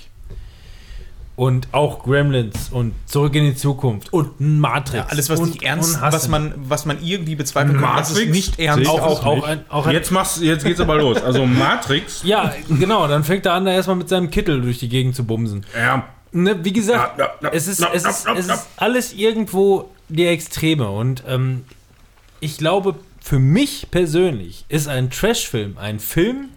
[SPEAKER 2] Und auch Gremlins und Zurück in die Zukunft und Matrix.
[SPEAKER 1] Ja, alles, was
[SPEAKER 2] und,
[SPEAKER 1] nicht ernst, was man, was man irgendwie bezweifeln kann, das ist
[SPEAKER 4] Matrix?
[SPEAKER 1] nicht ernst.
[SPEAKER 2] Auch,
[SPEAKER 5] auch
[SPEAKER 2] auch, ein, auch ein
[SPEAKER 4] Jetzt, machst, jetzt geht's aber los. Also Matrix.
[SPEAKER 2] Ja, genau, dann fängt er an, da erstmal mit seinem Kittel durch die Gegend zu bumsen.
[SPEAKER 4] Ja,
[SPEAKER 2] Ne, wie gesagt,
[SPEAKER 4] Ja, ja, ja,
[SPEAKER 2] es, ist,
[SPEAKER 4] ja,
[SPEAKER 2] es, ist,
[SPEAKER 4] ja,
[SPEAKER 2] es ist alles irgendwo die Extreme. Und ähm, ich glaube, für mich persönlich ist ein Trash-Film ein Film,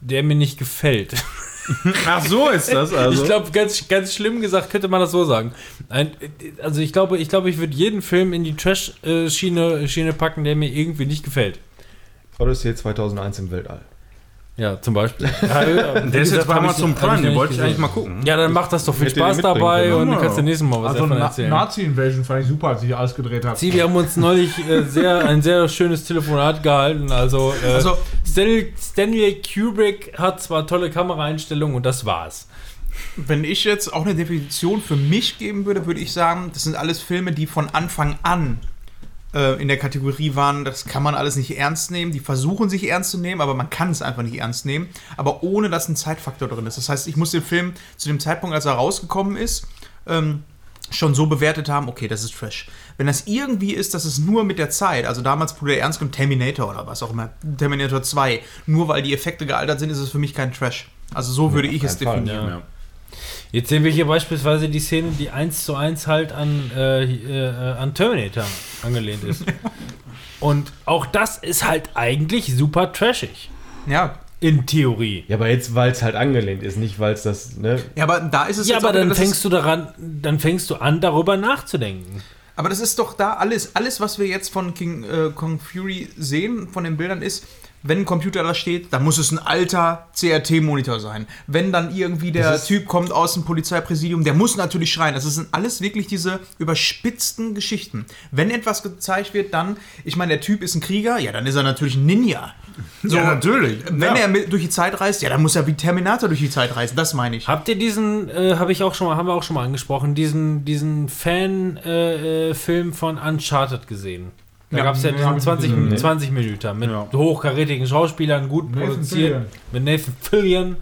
[SPEAKER 2] der mir nicht gefällt.
[SPEAKER 4] Ach so ist das also.
[SPEAKER 2] Ich glaube, ganz, ganz schlimm gesagt könnte man das so sagen. Ein, also ich glaube, ich glaube, ich würde jeden Film in die Trash-Schiene Schiene packen, der mir irgendwie nicht gefällt.
[SPEAKER 5] Odyssey 2001 im Weltall.
[SPEAKER 2] Ja, zum Beispiel. Ja,
[SPEAKER 4] der ist jetzt bei Amazon Prime, den wollte ich eigentlich mal gucken.
[SPEAKER 2] Ja, dann macht das doch viel Spaß dabei
[SPEAKER 5] können.
[SPEAKER 2] und du kannst dir nächstes Mal was
[SPEAKER 3] Also
[SPEAKER 2] davon erzählen.
[SPEAKER 3] Nazi-Invasion fand ich super, als ich alles gedreht habe.
[SPEAKER 2] Sie, wir haben uns neulich äh, sehr, ein sehr schönes Telefonat gehalten. Also, äh,
[SPEAKER 1] Also-
[SPEAKER 2] Stanley, Stanley Kubrick hat zwar tolle Kameraeinstellungen und das war's.
[SPEAKER 1] Wenn ich jetzt auch eine Definition für mich geben würde, würde ich sagen, das sind alles Filme, die von Anfang an äh, in der Kategorie waren, das kann man alles nicht ernst nehmen. Die versuchen sich ernst zu nehmen, aber man kann es einfach nicht ernst nehmen. Aber ohne, dass ein Zeitfaktor drin ist. Das heißt, ich muss den Film zu dem Zeitpunkt, als er rausgekommen ist, ähm, schon so bewertet haben, okay, das ist Trash. Wenn das irgendwie ist, dass es nur mit der Zeit, also damals wurde er ernst genommen, Terminator oder was auch immer, Terminator 2, nur weil die Effekte gealtert sind, ist es für mich kein Trash. Also so würde ich es definieren.
[SPEAKER 4] Ja.
[SPEAKER 2] Jetzt sehen wir hier beispielsweise die Szene, die eins zu eins halt an, äh, äh, an Terminator angelehnt ist. Und auch das ist halt eigentlich super trashig.
[SPEAKER 1] Ja,
[SPEAKER 2] In Theorie.
[SPEAKER 5] Ja, aber jetzt, weil es halt angelehnt ist, nicht weil es das, ne?
[SPEAKER 1] Ja, aber da ist es
[SPEAKER 2] Ja,
[SPEAKER 1] jetzt
[SPEAKER 2] aber dann fängst du daran, dann fängst du an, darüber nachzudenken.
[SPEAKER 1] Aber das ist doch da alles, alles, was wir jetzt von King äh, Kong Fury sehen, von den Bildern, ist, wenn ein Computer da steht, dann muss es ein alter CRT-Monitor sein. Wenn dann irgendwie der Typ kommt aus dem Polizeipräsidium, der muss natürlich schreien. Das sind alles wirklich diese überspitzten Geschichten. Wenn etwas gezeigt wird, dann, ich meine, der Typ ist ein Krieger, ja, dann ist er natürlich ein Ninja. So,
[SPEAKER 3] Ja, natürlich.
[SPEAKER 1] Wenn
[SPEAKER 3] Ja.
[SPEAKER 1] er durch die Zeit reist, ja, dann muss er wie Terminator durch die Zeit reisen. Das meine ich.
[SPEAKER 2] Habt ihr diesen, äh, habe ich auch schon mal, haben wir auch schon mal angesprochen, diesen, diesen Fan-Film äh, äh, von Uncharted gesehen? Da
[SPEAKER 3] Ja,
[SPEAKER 2] gab es ja diesen
[SPEAKER 3] hab ich
[SPEAKER 2] 20,
[SPEAKER 3] gesehen.
[SPEAKER 2] 20 Minuten mit
[SPEAKER 4] Ja.
[SPEAKER 2] hochkarätigen Schauspielern, gut
[SPEAKER 3] Nathan
[SPEAKER 2] produziert,
[SPEAKER 3] Fillion.
[SPEAKER 2] mit Nathan Fillion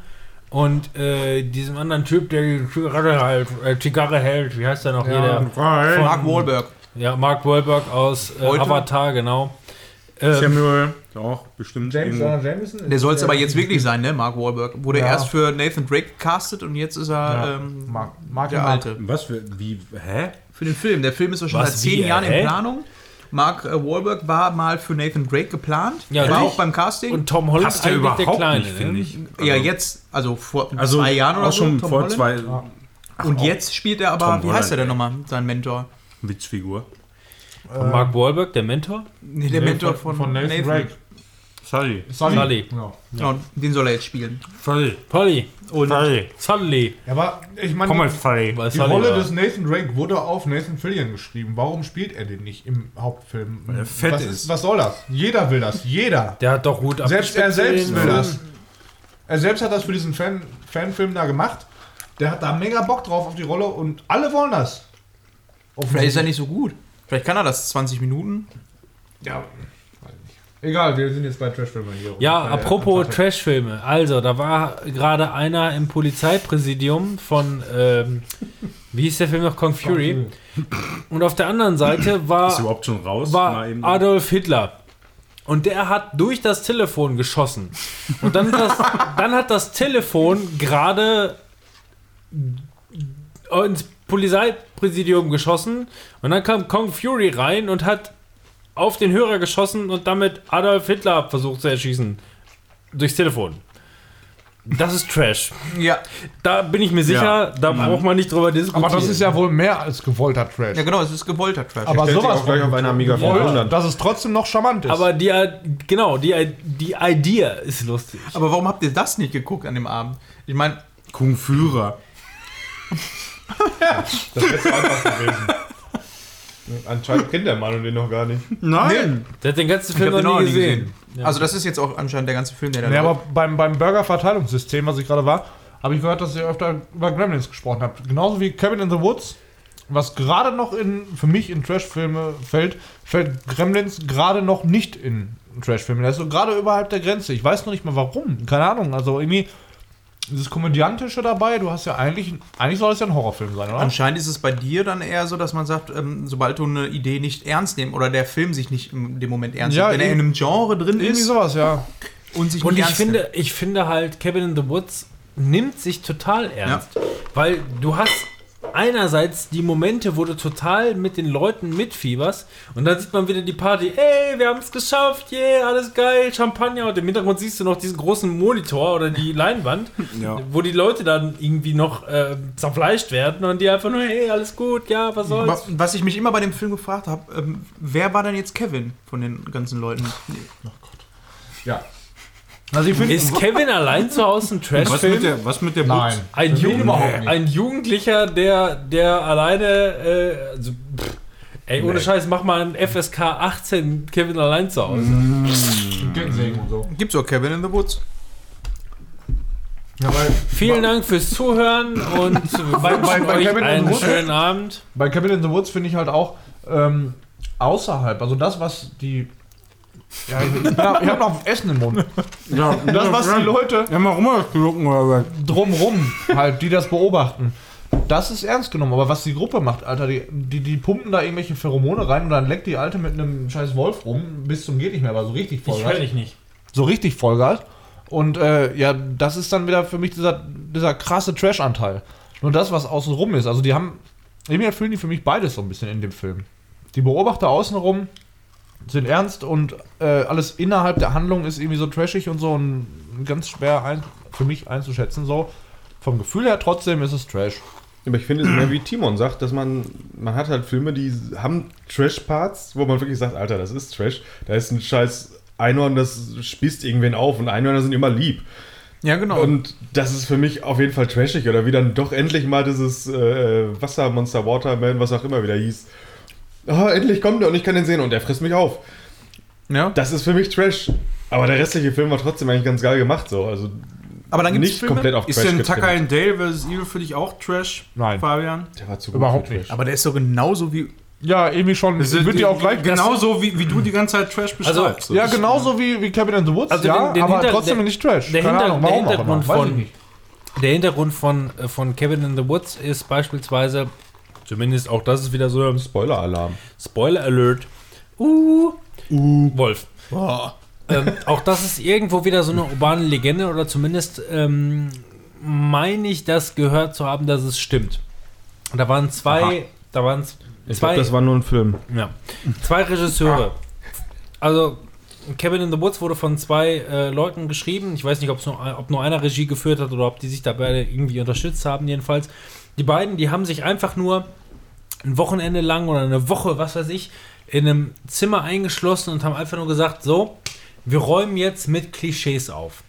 [SPEAKER 2] und äh, diesem anderen Typ, der die Zigarre hält, äh, Zigarre hält, wie heißt der noch
[SPEAKER 3] Ja,
[SPEAKER 2] von-
[SPEAKER 1] Mark Wahlberg.
[SPEAKER 2] Ja, Mark Wahlberg aus äh? Avatar, genau. Ähm,
[SPEAKER 4] Samuel, auch bestimmt.
[SPEAKER 3] James Jameson?
[SPEAKER 1] Der soll es aber jetzt wirklich sein, ne? Mark Wahlberg. Wurde
[SPEAKER 3] Ja.
[SPEAKER 1] erst für Nathan Drake gecastet und jetzt ist er
[SPEAKER 3] Ja.
[SPEAKER 1] ähm,
[SPEAKER 3] Mark, Mark
[SPEAKER 1] der Alte.
[SPEAKER 4] Was für, wie, hä?
[SPEAKER 1] Für den Film. Der Film ist doch schon
[SPEAKER 2] Was,
[SPEAKER 1] seit zehn
[SPEAKER 2] wie,
[SPEAKER 1] Jahren
[SPEAKER 2] hä?
[SPEAKER 1] in Planung. Mark äh, Wahlberg war mal für Nathan Drake geplant.
[SPEAKER 2] Ja,
[SPEAKER 1] war auch beim Casting.
[SPEAKER 2] und Tom Holland
[SPEAKER 4] Passt ja
[SPEAKER 2] eigentlich der
[SPEAKER 4] überhaupt
[SPEAKER 2] Kleine,
[SPEAKER 4] nicht, finde
[SPEAKER 2] ne?
[SPEAKER 4] ich.
[SPEAKER 1] ja,
[SPEAKER 4] Also-
[SPEAKER 1] jetzt, also vor
[SPEAKER 4] Also
[SPEAKER 1] zwei Jahren oder
[SPEAKER 4] auch schon
[SPEAKER 1] so. Tom
[SPEAKER 4] vor
[SPEAKER 1] Holland.
[SPEAKER 4] zwei
[SPEAKER 1] Und jetzt spielt er aber,
[SPEAKER 4] Tom
[SPEAKER 1] wie heißt er denn
[SPEAKER 4] Holland,
[SPEAKER 1] nochmal, sein Mentor?
[SPEAKER 4] Witzfigur.
[SPEAKER 2] Von Mark Wahlberg, der Mentor?
[SPEAKER 1] Nee, der
[SPEAKER 3] Nee,
[SPEAKER 1] Mentor von,
[SPEAKER 3] von Nathan Drake.
[SPEAKER 4] Sully.
[SPEAKER 3] Sully.
[SPEAKER 2] Sully.
[SPEAKER 3] Ja.
[SPEAKER 1] Genau, den soll er jetzt spielen.
[SPEAKER 4] Sully.
[SPEAKER 2] Polly.
[SPEAKER 1] Und
[SPEAKER 2] Sully. Sully.
[SPEAKER 3] Aber ich meine,
[SPEAKER 4] Komm mal,
[SPEAKER 3] die,
[SPEAKER 4] Sully.
[SPEAKER 3] Die
[SPEAKER 2] Sully
[SPEAKER 3] Rolle
[SPEAKER 2] war.
[SPEAKER 3] des Nathan Drake wurde auf Nathan Fillion geschrieben. Warum spielt er den nicht im Hauptfilm?
[SPEAKER 4] Weil er fett
[SPEAKER 3] was,
[SPEAKER 4] ist.
[SPEAKER 3] Was soll das? Jeder will das. Jeder.
[SPEAKER 2] Der hat doch gut
[SPEAKER 3] Selbst er selbst will das. Er selbst hat das für diesen Fan, Fanfilm da gemacht. Der hat da mega Bock drauf auf die Rolle und alle wollen das.
[SPEAKER 1] vielleicht ist er nicht so gut. Vielleicht kann er das 20 Minuten.
[SPEAKER 3] Ja. Egal, wir sind jetzt bei Trashfilmen hier.
[SPEAKER 2] Ja,
[SPEAKER 3] Bei
[SPEAKER 2] apropos Trashfilme. Also, da war gerade einer im Polizeipräsidium von, ähm, wie hieß der Film noch? Kong Fury. Und auf der anderen Seite
[SPEAKER 4] Ist
[SPEAKER 2] war,
[SPEAKER 4] überhaupt schon raus?
[SPEAKER 2] war Adolf Hitler. Und der hat durch das Telefon geschossen. Und dann, das, dann hat das Telefon gerade ins Polizeipräsidium geschossen. Und dann kam Kong Fury rein und hat auf den Hörer geschossen und damit Adolf Hitler versucht zu erschießen. Durchs Telefon. Das ist Trash.
[SPEAKER 1] Ja,
[SPEAKER 2] Da bin ich mir sicher,
[SPEAKER 4] Ja.
[SPEAKER 2] da braucht man nicht drüber diskutieren.
[SPEAKER 3] Aber das ist ja wohl mehr als gewollter Trash.
[SPEAKER 1] ja genau, es ist gewollter Trash.
[SPEAKER 3] aber sowas
[SPEAKER 5] auch gleich auf einer Amiga
[SPEAKER 3] voll,
[SPEAKER 5] 400.
[SPEAKER 3] dass es trotzdem noch charmant ist.
[SPEAKER 2] Aber die, genau, die, die Idee ist lustig.
[SPEAKER 1] Aber warum habt ihr das nicht geguckt an dem Abend? Ich meine,
[SPEAKER 4] Kung Führer.
[SPEAKER 5] Das wäre einfach gewesen. Anscheinend kennt der Mann den noch gar nicht.
[SPEAKER 4] Nein.
[SPEAKER 2] Der hat den ganzen
[SPEAKER 1] ich
[SPEAKER 2] Film noch nie gesehen.
[SPEAKER 1] gesehen. Also das ist jetzt auch anscheinend der ganze Film, der da
[SPEAKER 3] Nee,
[SPEAKER 1] läuft.
[SPEAKER 3] aber beim, beim Burger-Verteilungssystem, was ich gerade war, habe ich gehört, dass ihr öfter über Gremlins gesprochen habt. Genauso wie Cabin in the Woods, was gerade noch in, für mich in Trash-Filme fällt, fällt Gremlins gerade noch nicht in Trash-Filme. Der ist so gerade überhalb der Grenze. Ich weiß noch nicht mal warum. Keine Ahnung. Also irgendwie dieses Komödiantische dabei, du hast ja eigentlich, eigentlich soll es ja ein Horrorfilm sein, oder?
[SPEAKER 1] Anscheinend ist es bei dir dann eher so, dass man sagt, ähm, sobald du eine Idee nicht ernst nimmst oder der Film sich nicht in dem Moment ernst
[SPEAKER 3] Ja,
[SPEAKER 1] nimmt, wenn er in
[SPEAKER 3] irgendwie-
[SPEAKER 1] einem Genre drin
[SPEAKER 3] Irgendwie
[SPEAKER 1] ist
[SPEAKER 3] sowas, ja.
[SPEAKER 1] und sich
[SPEAKER 2] Und
[SPEAKER 1] nicht
[SPEAKER 2] ich
[SPEAKER 1] ernst
[SPEAKER 2] finde, ich finde halt, Cabin in the Woods nimmt sich total ernst. Weil du hast einerseits die Momente, wo du total mit den Leuten mitfieberst und dann sieht man wieder die Party, ey, wir haben es geschafft, yeah, alles geil, Champagner und im Hintergrund siehst du noch diesen großen Monitor oder die Leinwand,
[SPEAKER 4] Ja.
[SPEAKER 2] wo die Leute dann irgendwie noch äh, zerfleischt werden und die einfach nur, hey, alles gut, ja, was
[SPEAKER 1] Wa-
[SPEAKER 2] soll's.
[SPEAKER 1] Was ich mich immer bei dem Film gefragt habe, ähm, wer war denn jetzt Kevin von den ganzen Leuten?
[SPEAKER 3] Ja. Also ich finde.
[SPEAKER 2] Ist Kevin allein zu Hause ein
[SPEAKER 4] Was mit
[SPEAKER 2] Trashfilm?
[SPEAKER 4] der, was mit der
[SPEAKER 3] Nein.
[SPEAKER 4] Boot?
[SPEAKER 2] Ein, Jugend, ein Jugendlicher, der, der alleine, äh, also, pff, ey, ohne Scheiß, mach mal ein FSK 18 Kevin allein zu Hause.
[SPEAKER 3] Und so.
[SPEAKER 1] Gibt's auch Kevin in the Woods?
[SPEAKER 3] Ja, weil
[SPEAKER 2] Vielen Dank fürs Zuhören und
[SPEAKER 3] bei- bei
[SPEAKER 2] euch
[SPEAKER 3] Kevin in the
[SPEAKER 2] einen
[SPEAKER 3] Woods-
[SPEAKER 2] schönen Abend.
[SPEAKER 3] bei Cabin in the Woods finde ich halt auch ähm, außerhalb, also das, was die. Ja, ich, ich habe hab noch Essen im Mund.
[SPEAKER 4] Ja,
[SPEAKER 3] Das, was die Leute
[SPEAKER 4] Ja, mal rum schlucken oder was?
[SPEAKER 3] drumrum, halt, die das beobachten, das ist ernst genommen. Aber was die Gruppe macht, Alter, die, die, die pumpen da irgendwelche Pheromone rein und dann leckt die Alte mit einem scheiß Wolf rum, bis zum geht nicht mehr, aber so richtig Vollgas.
[SPEAKER 2] dich nicht.
[SPEAKER 3] So richtig Vollgas. Und äh, ja, das ist dann wieder für mich dieser, dieser krasse Trash-Anteil. Nur das, was außenrum ist. Also die haben, irgendwie erfüllen die für mich beides so ein bisschen in dem Film. Die Beobachter außenrum sind ernst und äh, alles innerhalb der Handlung ist irgendwie so trashig und so und ganz schwer ein, für mich einzuschätzen. So vom Gefühl her trotzdem ist es Trash.
[SPEAKER 5] Aber ich finde es mehr wie Timon sagt, dass man, man hat halt Filme, die haben Trash-Parts, wo man wirklich sagt, Alter, das ist Trash. Da ist ein scheiß Einhorn, das spießt irgendwen auf und Einhörner sind immer lieb.
[SPEAKER 1] Ja, genau.
[SPEAKER 5] Und das ist für mich auf jeden Fall trashig. Oder wie dann doch endlich mal dieses äh, Wassermonster, Waterman, was auch immer wieder hieß. Oh, endlich kommt er und ich kann den sehen und er frisst mich auf.
[SPEAKER 1] ja.
[SPEAKER 5] Das ist für mich Trash. Aber der restliche Film war trotzdem eigentlich ganz geil gemacht so. Also
[SPEAKER 1] Aber dann gibt's
[SPEAKER 5] nicht
[SPEAKER 1] Filme,
[SPEAKER 5] komplett auf
[SPEAKER 4] Ist
[SPEAKER 5] Trash
[SPEAKER 4] denn
[SPEAKER 5] getrimmt.
[SPEAKER 4] Tucker and Dale vs. Evil für dich auch Trash,
[SPEAKER 3] Nein.
[SPEAKER 4] Fabian?
[SPEAKER 5] Der war zu gut
[SPEAKER 3] Überhaupt
[SPEAKER 5] für
[SPEAKER 3] nicht.
[SPEAKER 5] Trash.
[SPEAKER 1] Aber der ist so genauso wie.
[SPEAKER 3] Ja, irgendwie schon.
[SPEAKER 4] Das
[SPEAKER 3] wird dir auch gleich
[SPEAKER 4] Genauso wie, wie du die ganze Zeit Trash
[SPEAKER 2] Also,
[SPEAKER 4] beschreibst. So,
[SPEAKER 3] Ja, genauso wie, wie Cabin in the Woods,
[SPEAKER 2] Also
[SPEAKER 3] ja,
[SPEAKER 2] den- den
[SPEAKER 3] aber
[SPEAKER 2] Hinter-
[SPEAKER 3] trotzdem
[SPEAKER 2] der-
[SPEAKER 3] nicht Trash.
[SPEAKER 2] der
[SPEAKER 3] Keine
[SPEAKER 2] Hinter-
[SPEAKER 3] Ahnung,
[SPEAKER 2] der
[SPEAKER 3] warum auch
[SPEAKER 2] Hintergrund von-. Der Hintergrund von, von Kevin in the Woods ist beispielsweise, zumindest auch das ist wieder so
[SPEAKER 5] Spoiler-Alarm.
[SPEAKER 2] Spoiler Alert. Uh, Wolf. Ähm, auch das ist irgendwo wieder so eine urbane Legende oder zumindest ähm, meine ich, das gehört zu haben, dass es stimmt. Und da waren zwei, da waren z-
[SPEAKER 5] Ich
[SPEAKER 2] zwei,
[SPEAKER 5] glaube, das war nur ein Film.
[SPEAKER 2] ja, zwei Regisseure. Also Cabin in the Woods wurde von zwei äh, Leuten geschrieben. Ich weiß nicht, nur, ob nur einer Regie geführt hat oder ob die sich dabei irgendwie unterstützt haben. Jedenfalls, die beiden, die haben sich einfach nur ein Wochenende lang oder eine Woche, was weiß ich, in einem Zimmer eingeschlossen und haben einfach nur gesagt, so, wir räumen jetzt mit Klischees auf.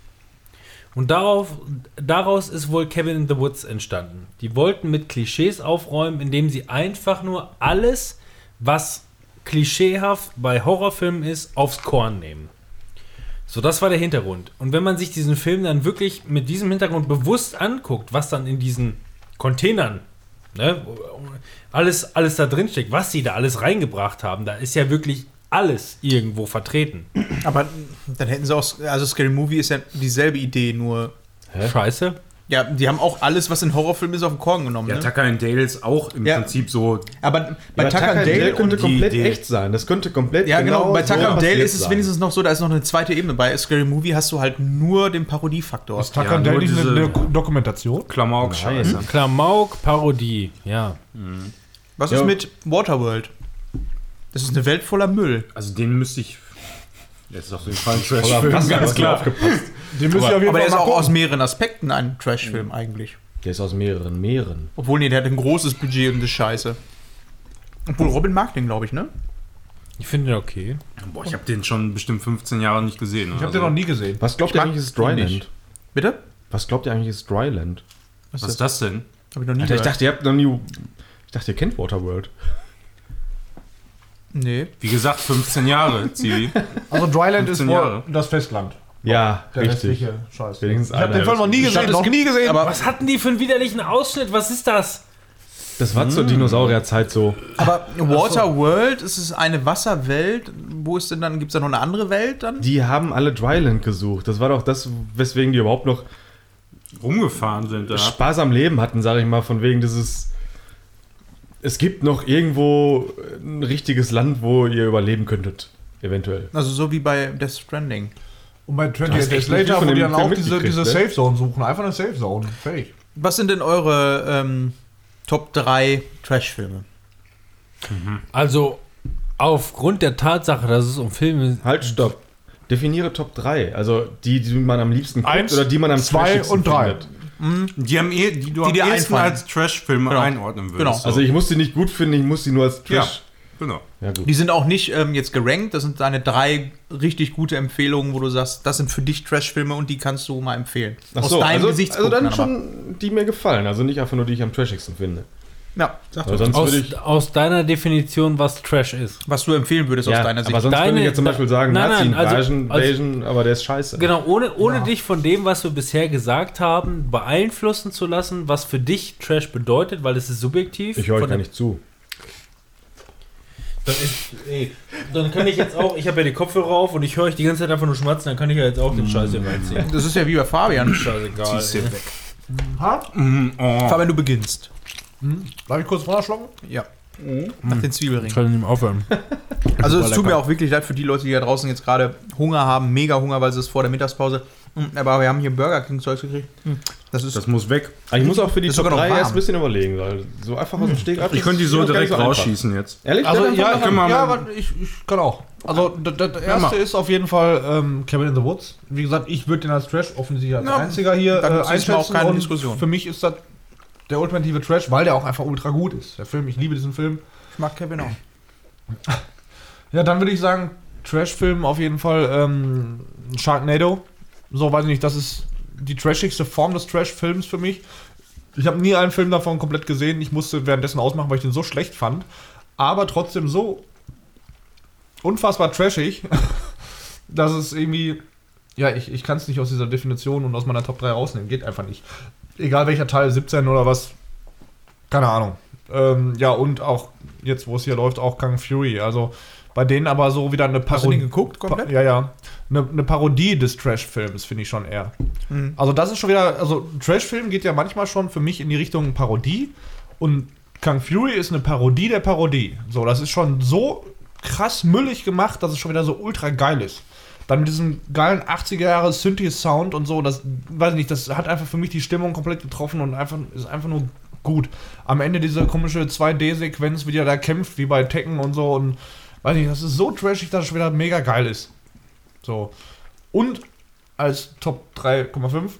[SPEAKER 2] Und darauf, daraus ist wohl Kevin in the Woods entstanden. Die wollten mit Klischees aufräumen, indem sie einfach nur alles, was klischeehaft bei Horrorfilmen ist, aufs Korn nehmen. So, das war der Hintergrund. Und wenn man sich diesen Film dann wirklich mit diesem Hintergrund bewusst anguckt, was dann in diesen Containern, ne, alles, alles da drin steckt, was sie da alles reingebracht haben, da ist ja wirklich alles irgendwo vertreten.
[SPEAKER 1] Aber dann hätten sie auch. Also, Scary Movie ist ja dieselbe Idee, nur.
[SPEAKER 2] Scheiße.
[SPEAKER 1] Ja, die haben auch alles, was in Horrorfilmen ist, auf den Korn genommen.
[SPEAKER 4] Ja,
[SPEAKER 1] ne?
[SPEAKER 4] Tucker and Dale ist auch im
[SPEAKER 1] Ja.
[SPEAKER 4] Prinzip so.
[SPEAKER 1] Aber bei
[SPEAKER 5] Aber
[SPEAKER 1] Tucker and
[SPEAKER 5] Dale
[SPEAKER 1] Dale
[SPEAKER 5] könnte komplett
[SPEAKER 4] die-
[SPEAKER 5] echt sein. Das könnte komplett
[SPEAKER 1] Ja, genau. Bei
[SPEAKER 5] so
[SPEAKER 1] Tucker and Dale ist es
[SPEAKER 5] sein.
[SPEAKER 1] wenigstens noch so, da ist noch eine zweite Ebene. Bei Scary Movie hast du halt nur den Parodiefaktor.
[SPEAKER 3] Ist Tucker
[SPEAKER 4] Ja,
[SPEAKER 3] and Dale nicht eine,
[SPEAKER 4] diese-
[SPEAKER 3] eine Dokumentation?
[SPEAKER 4] Klamauk-Scheiße.
[SPEAKER 2] Klamauk, Parodie, ja.
[SPEAKER 1] Was
[SPEAKER 5] Ja.
[SPEAKER 1] ist mit Waterworld? Das ist eine Welt voller Müll.
[SPEAKER 4] Also den müsste ich. Das ist auf jeden Fall ein Trash-Film, ganz
[SPEAKER 5] ganz
[SPEAKER 4] klar.
[SPEAKER 5] aufgepasst.
[SPEAKER 3] Den müsst ihr auf jeden
[SPEAKER 1] Aber der ist auch aus mehreren Aspekten ein Trash-Film eigentlich.
[SPEAKER 5] Der ist aus mehreren Meeren.
[SPEAKER 1] Obwohl, nee, der hat ein großes Budget und das Scheiße. Obwohl, Robin mag den, glaube ich, ne?
[SPEAKER 2] Ich finde den okay.
[SPEAKER 4] Boah, ich habe den schon bestimmt 15 Jahre nicht gesehen.
[SPEAKER 3] Ich habe den noch nie gesehen.
[SPEAKER 5] Was glaubt
[SPEAKER 1] Ich
[SPEAKER 5] ihr eigentlich ist Dryland?
[SPEAKER 1] Bitte?
[SPEAKER 5] Was glaubt ihr eigentlich ist Dryland?
[SPEAKER 4] Was ist das denn?
[SPEAKER 1] Hab ich noch nie
[SPEAKER 5] Alter, ich
[SPEAKER 1] gehört.
[SPEAKER 5] dachte, ihr habt noch nie. Ich dachte, ihr kennt Waterworld.
[SPEAKER 1] Nee.
[SPEAKER 4] Wie gesagt, 15 Jahre, Zivi.
[SPEAKER 3] Also Dryland ist
[SPEAKER 4] 15
[SPEAKER 3] wohl
[SPEAKER 4] Jahre.
[SPEAKER 3] das Festland.
[SPEAKER 5] Ja,
[SPEAKER 3] Der
[SPEAKER 5] richtig.
[SPEAKER 3] restliche Scheiß.
[SPEAKER 5] Wenigstens
[SPEAKER 3] Ich habe den Film noch nie gesehen, noch nie gesehen.
[SPEAKER 1] aber-
[SPEAKER 2] Was hatten die für einen widerlichen Ausschnitt? Was ist das?
[SPEAKER 5] Das war zur Dinosaurierzeit so.
[SPEAKER 1] Aber Waterworld, ist es eine Wasserwelt? Wo ist denn dann, gibt es da noch eine andere Welt dann?
[SPEAKER 5] Die haben alle Dryland gesucht. Das war doch das, weswegen die überhaupt noch
[SPEAKER 4] Rumgefahren sind da.
[SPEAKER 5] Spaß am Leben hatten, sage ich mal, von wegen dieses. Es gibt noch irgendwo ein richtiges Land, wo ihr überleben könntet. Eventuell.
[SPEAKER 1] Also so wie bei Death Stranding.
[SPEAKER 3] Und bei
[SPEAKER 5] hast
[SPEAKER 3] 28
[SPEAKER 5] echt
[SPEAKER 3] Days
[SPEAKER 5] nicht viel
[SPEAKER 3] Later, wo die dann auch diese, diese
[SPEAKER 5] ne?
[SPEAKER 3] Safe Zone suchen. Einfach eine Safe Zone. Fertig.
[SPEAKER 1] Was sind denn eure ähm, Top 3 Trash-Filme.
[SPEAKER 2] Also, aufgrund der Tatsache, dass es um Filme
[SPEAKER 5] Halt, stopp. Definiere Top 3. Also die, die man am liebsten guckt
[SPEAKER 3] Eins,
[SPEAKER 5] oder die man am
[SPEAKER 3] zwei und drei.
[SPEAKER 5] findet.
[SPEAKER 4] Die, haben eh, die du
[SPEAKER 1] Die
[SPEAKER 4] am
[SPEAKER 1] dir
[SPEAKER 4] ehesten
[SPEAKER 1] einfallen.
[SPEAKER 4] als Trash-Filme
[SPEAKER 1] Genau.
[SPEAKER 4] einordnen würdest.
[SPEAKER 1] Genau.
[SPEAKER 4] So.
[SPEAKER 5] Also ich muss die nicht gut finden, ich muss die nur als Trash.
[SPEAKER 4] genau.
[SPEAKER 5] Ja, gut.
[SPEAKER 1] Die sind auch nicht ähm, jetzt gerankt, das sind deine drei richtig gute Empfehlungen, wo du sagst, das sind für dich Trash-Filme und die kannst du mal empfehlen.
[SPEAKER 5] Ach
[SPEAKER 1] Aus
[SPEAKER 5] so,
[SPEAKER 1] deinem
[SPEAKER 5] also,
[SPEAKER 1] Gesichtspunkt.
[SPEAKER 5] also dann
[SPEAKER 1] aber-
[SPEAKER 5] schon die mir gefallen. Also nicht einfach nur die ich am trashigsten finde.
[SPEAKER 1] Ja,
[SPEAKER 5] Weil sonst
[SPEAKER 2] aus,
[SPEAKER 5] würde ich.
[SPEAKER 2] aus deiner Definition, was Trash ist.
[SPEAKER 1] was du empfehlen würdest aus
[SPEAKER 5] Ja,
[SPEAKER 1] deiner Sicht.
[SPEAKER 5] aber sonst
[SPEAKER 2] Deine-
[SPEAKER 5] könnte ich jetzt zum Beispiel sagen,
[SPEAKER 2] Nein,
[SPEAKER 5] Nazi
[SPEAKER 2] nein, also-
[SPEAKER 5] Invasion,
[SPEAKER 2] also-
[SPEAKER 5] aber der ist scheiße.
[SPEAKER 2] Genau, ohne, ohne dich von dem, was wir bisher gesagt haben, beeinflussen zu lassen, was für dich Trash bedeutet, weil es ist subjektiv.
[SPEAKER 5] Ich höre euch gar nicht zu.
[SPEAKER 2] Dann, ist, ey, dann kann ich jetzt auch, ich habe ja die Kopfhörer auf und ich höre euch die ganze Zeit einfach nur schmatzen, dann kann ich ja jetzt auch den Scheiß hier reinziehen.
[SPEAKER 1] das ist ja wie bei Fabian.
[SPEAKER 2] Scheißegal. ey.
[SPEAKER 4] Mhm, oh.
[SPEAKER 1] Fabian, du beginnst.
[SPEAKER 3] Darf ich kurz runterschlucken?
[SPEAKER 1] Ja. Nach den Zwiebelringen.
[SPEAKER 2] Ich kann nicht mehr aufhören.
[SPEAKER 1] Also es tut mir auch wirklich leid für die Leute, die da draußen jetzt gerade Hunger haben, mega Hunger, weil sie es vor der Mittagspause. Mm, Aber wir haben hier Burger King Zeugs gekriegt. Mm, Das ist
[SPEAKER 4] Das muss weg.
[SPEAKER 5] Aber ich muss auch für die Top
[SPEAKER 1] sogar noch
[SPEAKER 5] 3
[SPEAKER 1] warm.
[SPEAKER 5] erst ein bisschen überlegen, weil so einfach aus dem Steg
[SPEAKER 4] Ich könnte die so direkt rausschießen jetzt.
[SPEAKER 5] Ehrlich?
[SPEAKER 3] Also ja, ich, kann,
[SPEAKER 4] mal-
[SPEAKER 3] ja aber ich, ich kann auch. Also das, das erste ist auf jeden Fall ähm, Cabin in the Woods. Wie gesagt, ich würde den als Trash offensichtlich als
[SPEAKER 1] Ja,
[SPEAKER 3] einziger hier äh, einschätzen.
[SPEAKER 1] auch keine Diskussion.
[SPEAKER 3] Für mich ist das der ultimative Trash, weil der auch einfach ultra gut ist. Der Film, ich liebe diesen Film.
[SPEAKER 1] Ich mag Kevin auch.
[SPEAKER 3] Ja, dann würde ich sagen, Trash-Film auf jeden Fall ähm, Sharknado. So, weiß ich nicht, das ist die trashigste Form des Trash-Films für mich. Ich habe nie einen Film davon komplett gesehen. Ich musste währenddessen ausmachen, weil ich den so schlecht fand. Aber trotzdem so unfassbar trashig, dass es irgendwie. Ja, ich, ich kann es nicht aus dieser Definition und aus meiner Top 3 rausnehmen. Geht einfach nicht. Egal welcher Teil, 17 oder was. Keine Ahnung. Ähm, ja, und auch jetzt, wo es hier läuft, auch Kang Fury. Also bei denen aber so wieder eine
[SPEAKER 1] Hast du
[SPEAKER 3] Parodie.
[SPEAKER 1] den geguckt komplett?
[SPEAKER 3] Pa ja, ja. Eine, eine Parodie des Trash-Films, finde ich schon eher.
[SPEAKER 1] Mhm.
[SPEAKER 3] Also das ist schon wieder, also Trash-Film geht ja manchmal schon für mich in die Richtung Parodie und Kang Fury ist eine Parodie der Parodie. So, das ist schon so krass müllig gemacht, dass es schon wieder so ultra geil ist. Dann mit diesem geilen 80er Jahre Synthi-Sound und so, das, weiß ich nicht, das hat einfach für mich die Stimmung komplett getroffen und einfach, ist einfach nur gut. Am Ende diese komische 2D-Sequenz, wie der da kämpft, wie bei Tekken und so und weiß nicht, das ist so trashig, dass es wieder mega geil ist. So. Und als Top 3,5